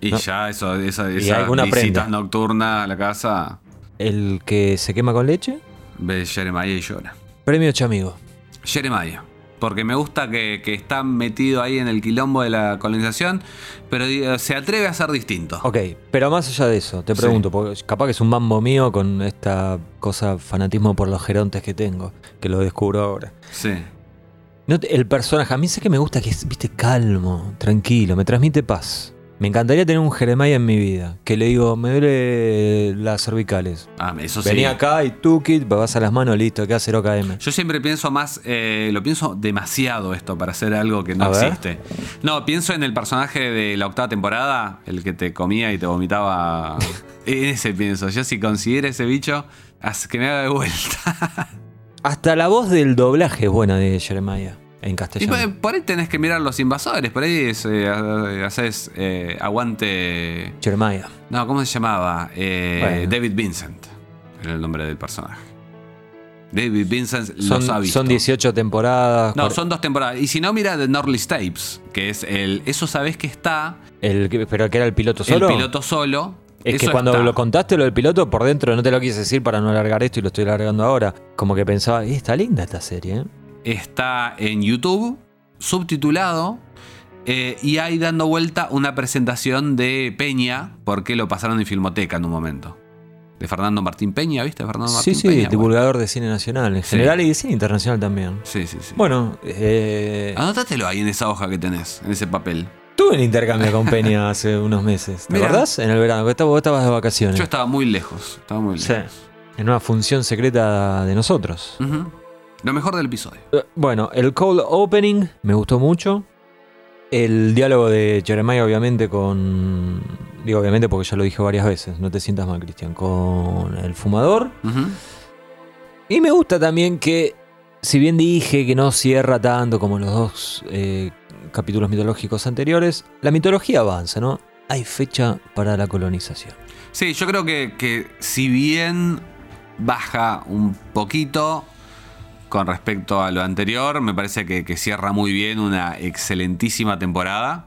Y No. ya eso, esa, alguna visitas prenda. nocturnas a la casa, El que se quema con leche, ve Jeremiah y llora. premio chamigo. Jeremiah. Porque me gusta que, que está metido ahí en el quilombo de la colonización, pero eh, se atreve a ser distinto. Ok, pero más allá de eso, te Sí. pregunto, porque capaz que es un mambo mío con esta cosa, fanatismo por los gerontes que tengo, que lo descubro ahora. Sí. No el personaje, a mí sé que me gusta que es, viste, calmo, tranquilo, me transmite paz. Me encantaría tener un Jeremiah en mi vida, que le digo, me duele las cervicales. Ah, eso sí. Vení acá y tú, kit, vas a las manos, listo, queda 0 KM. Yo siempre pienso más, eh, lo pienso demasiado esto para hacer algo que no existe. No, pienso en el personaje de la octava temporada, el que te comía y te vomitaba. en ese pienso. Yo si consiguiera ese bicho, haz que me haga de vuelta. Hasta la voz del doblaje es buena de Jeremiah en y castellano. por, por ahí tenés que mirar los invasores, por ahí es, eh, haces eh, aguante. Jeremiah. No, ¿cómo se llamaba? Eh, Bueno. David Vincent. Era el nombre del personaje. David Vincent los ha Son, visto. son 18 temporadas. No, son dos temporadas. Y si no, mira The Norley Tapes, que es el. Eso sabés que está. el, pero que era el piloto solo. El piloto solo. Es que cuando está. lo contaste lo del piloto, por dentro no te lo quise decir para no alargar esto y lo estoy alargando ahora. Como que pensaba, "Eh, está linda esta serie, ¿eh? Está en YouTube, subtitulado. eh, y hay dando vuelta una presentación de Peña, porque lo pasaron en Filmoteca en un momento. De Fernando Martín Peña, ¿viste? Fernando Sí, Martín sí, Peña. divulgador de cine nacional en Sí. general y de cine internacional también. Sí, sí, sí. Bueno, eh, Anótatelo ahí en esa hoja que tenés, en ese papel. tuve un intercambio con Peña hace unos meses. ¿Te acordás? En el verano, que vos estabas de vacaciones. Yo estaba muy lejos. Estaba muy Sí. lejos. En una función secreta de nosotros. Lo mejor del episodio. Eh, Bueno, el cold opening me gustó mucho. El diálogo de Jeremiah, obviamente, con. Digo, obviamente, porque ya lo dije varias veces. No te sientas mal, Cristian. Con el fumador. Y me gusta también que, si bien dije que no cierra tanto como los dos eh, capítulos mitológicos anteriores, la mitología avanza, ¿no? Hay fecha para la colonización. Sí, yo creo que, que si bien baja un poquito con respecto a lo anterior, me parece que, que cierra muy bien una excelentísima temporada.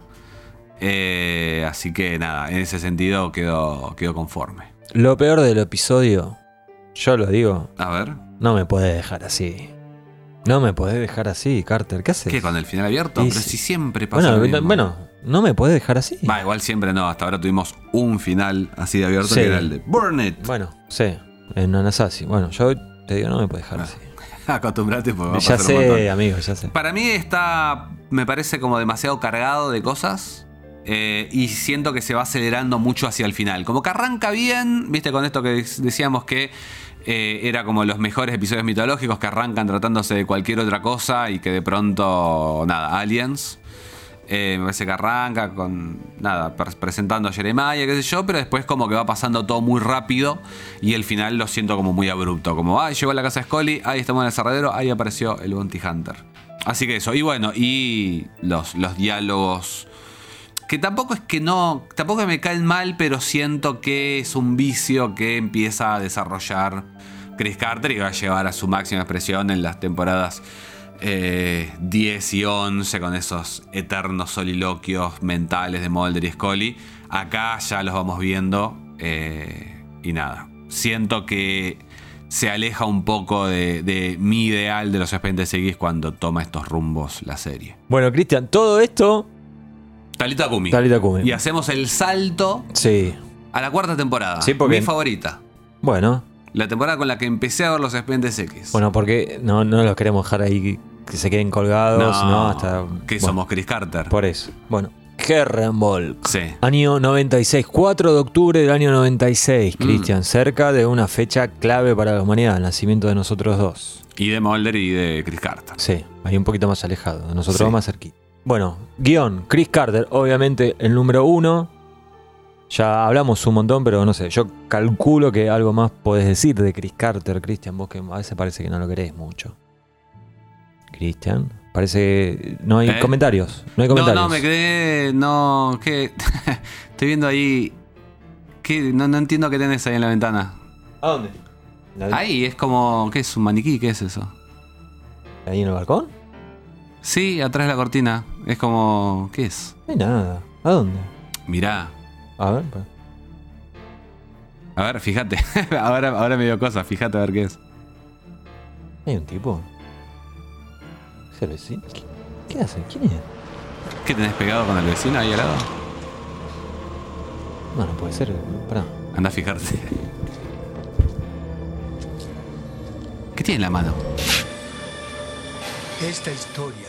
Eh, así que nada, en ese sentido quedo, quedo conforme. Lo peor del episodio, yo lo digo, A ver, no me podés dejar así. No me podés dejar así, Carter. ¿Qué haces? ¿qué con el final abierto? Y Pero si siempre pasa Bueno, lo mismo. bueno, no me podés dejar así. Va, igual siempre no, hasta ahora tuvimos un final así de abierto Sí. que era el de Burn It. Bueno, sí, en Anasazi. Bueno, yo te digo, no me podés dejar así. Acostumbrate porque va a Ya pasar un montón. sé, amigo, ya sé. Para mí está, me parece como demasiado cargado de cosas. eh, y siento que se va acelerando mucho hacia el final. Como que arranca bien, viste, con esto que decíamos que eh, era como los mejores episodios mitológicos que arrancan tratándose de cualquier otra cosa y que de pronto, nada, aliens. Eh, me parece que arranca con, nada, pre- presentando a Jeremiah, qué sé yo, pero después como que va pasando todo muy rápido y el final lo siento como muy abrupto. Como, ay, llegó a la casa de Scully, ahí estamos en el cerradero, ahí apareció el Bounty Hunter. Así que eso, y bueno, y los, los diálogos que tampoco es que no, tampoco me caen mal, pero siento que es un vicio que empieza a desarrollar Chris Carter y va a llevar a su máxima expresión en las temporadas eh, 10 y 11 con esos eternos soliloquios mentales de Mulder y Scully. Acá ya los vamos viendo eh, y nada, siento que se aleja un poco de, de mi ideal de los expedientes X cuando toma estos rumbos la serie. Bueno, Cristian, todo esto. Talita Kumi. Talita Kumi. Y hacemos el salto Sí. a la cuarta temporada. Sí, porque- Mi favorita. Bueno, La temporada con la que empecé a ver los expedientes X. bueno, porque no, no los queremos dejar ahí que se queden colgados, no, hasta. Que bueno, somos Chris Carter. Por eso. Bueno, Herrenvolk. Sí. Año 96, 4 de octubre del año Mm. 96, Cristian, cerca de una fecha clave para la humanidad, el nacimiento de nosotros dos. Y de Mulder y de Chris Carter. Sí, ahí un poquito más alejado, de nosotros Sí. más cerquita. Bueno, guion, Chris Carter, obviamente el número uno. Ya hablamos un montón, pero no sé, yo calculo que algo más podés decir de Chris Carter, Cristian, vos que a veces parece que no lo querés mucho. Cristian, parece que no hay ¿Eh? comentarios, no hay No, comentarios. no, me quedé. No, ¿qué? Estoy viendo ahí. ¿Qué? No, no entiendo qué tenés ahí en la ventana. ¿A dónde? Ahí es como. ¿Qué es? ¿Un maniquí? ¿Qué es eso? ¿Ahí en el balcón? Sí, atrás de la cortina. Es como. ¿Qué es? No hay nada. ¿A dónde? Mirá. A ver, pa- A ver, fíjate. ahora, ahora me dio cosas. Fíjate a ver qué es. hay un tipo. ¿Es el vecino? ¿Qué, qué hace? ¿Quién es? ¿Qué tenés pegado con el vecino ahí al lado? No, no puede ser. Pará. Anda a fijarte. ¿Qué tiene en la mano? Esta historia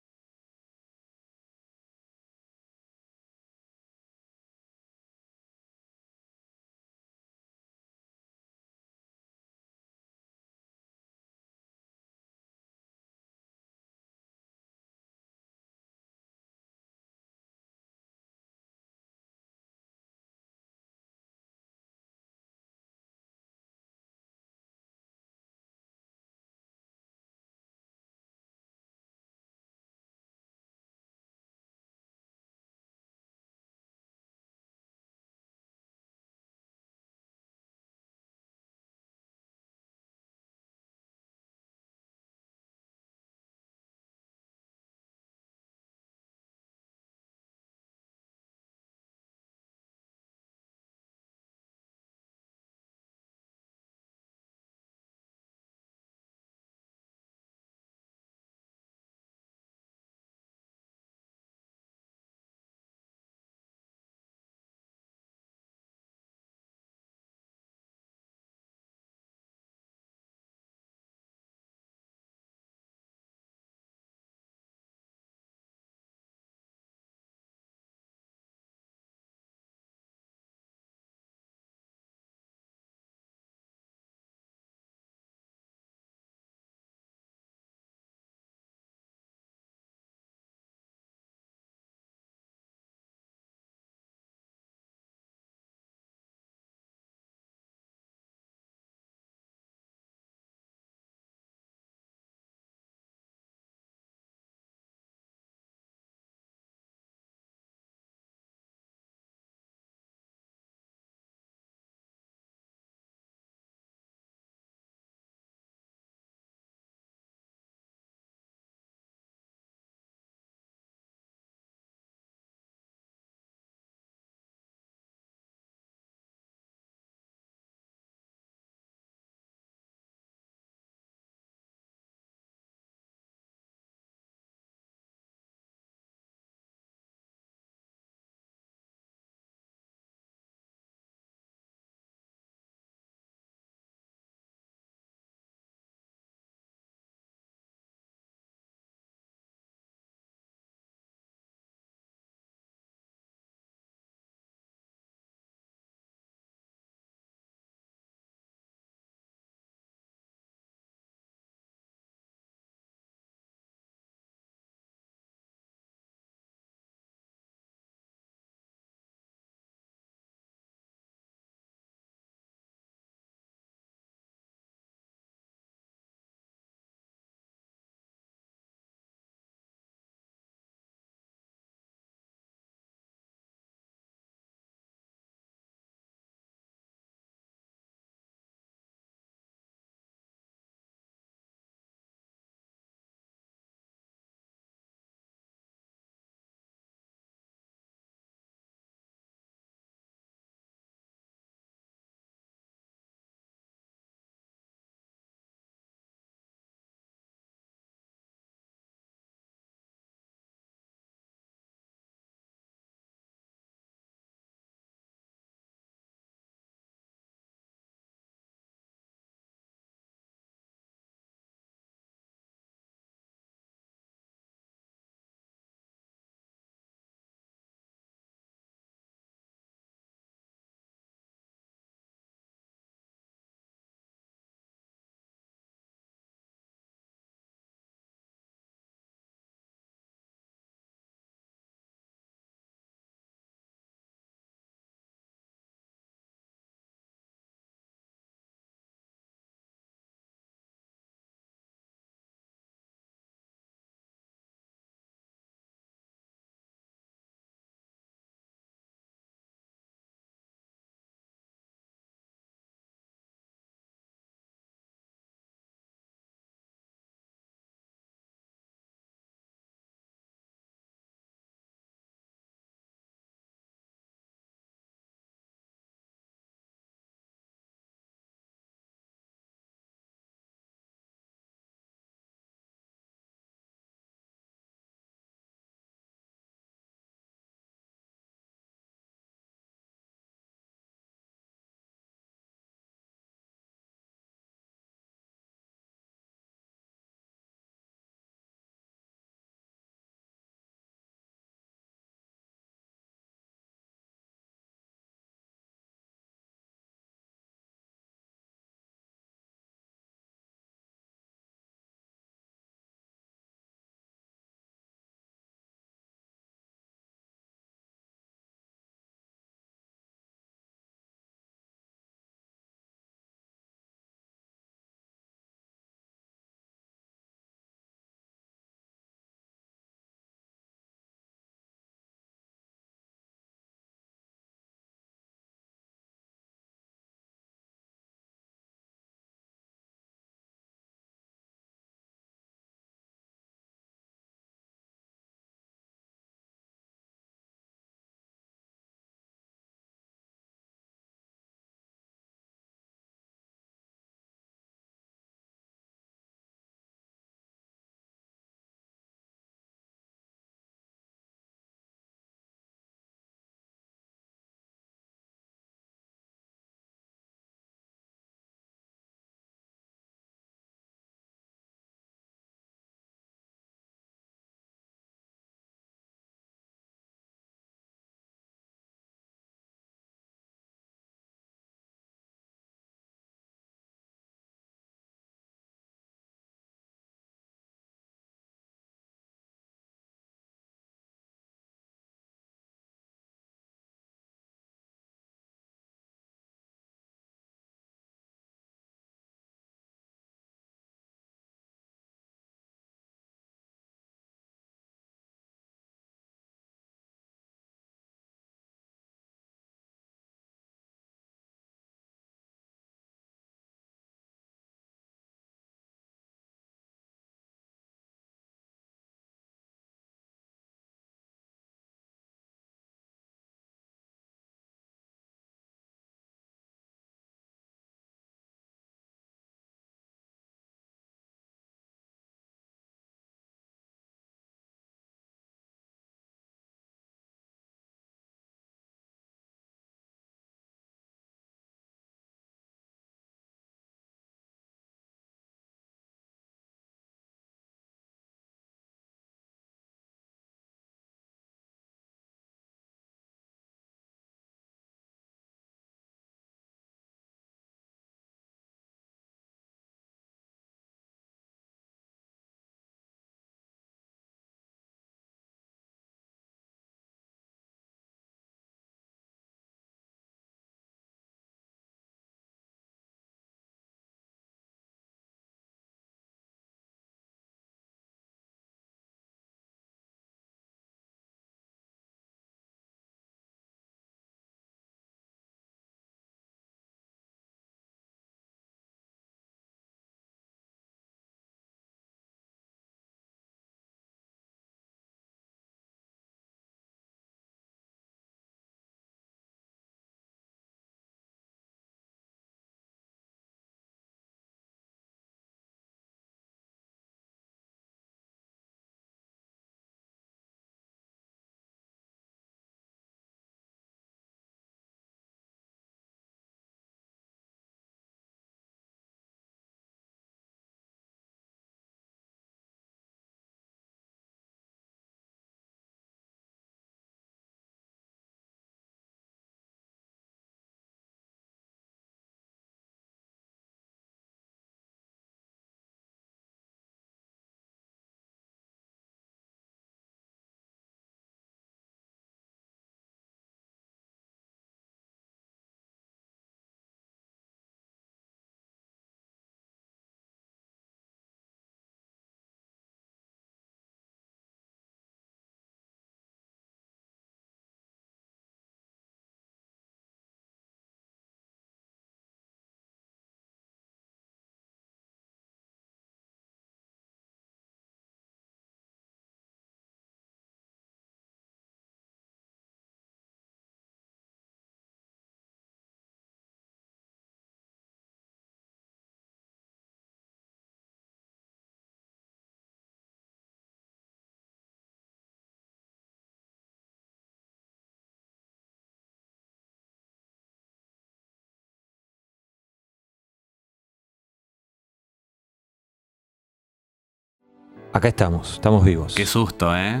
Acá estamos, estamos vivos. Qué susto, ¿eh?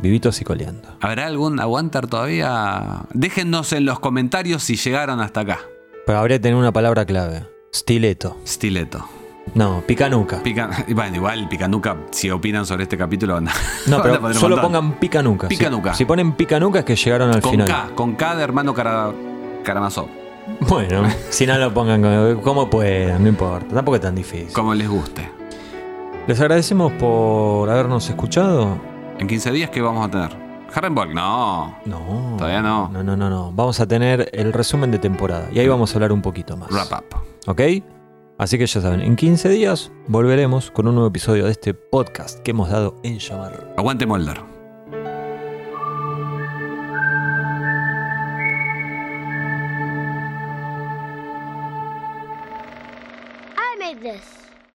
Vivitos y coleando. ¿Habrá algún aguantar todavía? Déjennos en los comentarios si llegaron hasta acá. Pero habría que tener una palabra clave. Stileto. Stileto. No, picanuca. Pica, bueno, igual Picanuca, si opinan sobre este capítulo, van a- No, a pero solo pongan picanuca. Picanuca. Si, ponen picanuca es que llegaron al Con final. K, con K de hermano Cara, Karamazov. Bueno, si no lo pongan como- como puedan, no importa. Tampoco es tan difícil. Como les guste. Les agradecemos por habernos escuchado. En 15 días, ¿qué vamos a tener? Harrenborg, no. No. Todavía no. No, no, no, no. Vamos a tener el resumen de temporada. Y ahí vamos a hablar un poquito más. Wrap up. ¿Ok? Así que ya saben, en 15 días volveremos con un nuevo episodio de este podcast que hemos dado en llamar. Aguante Molder.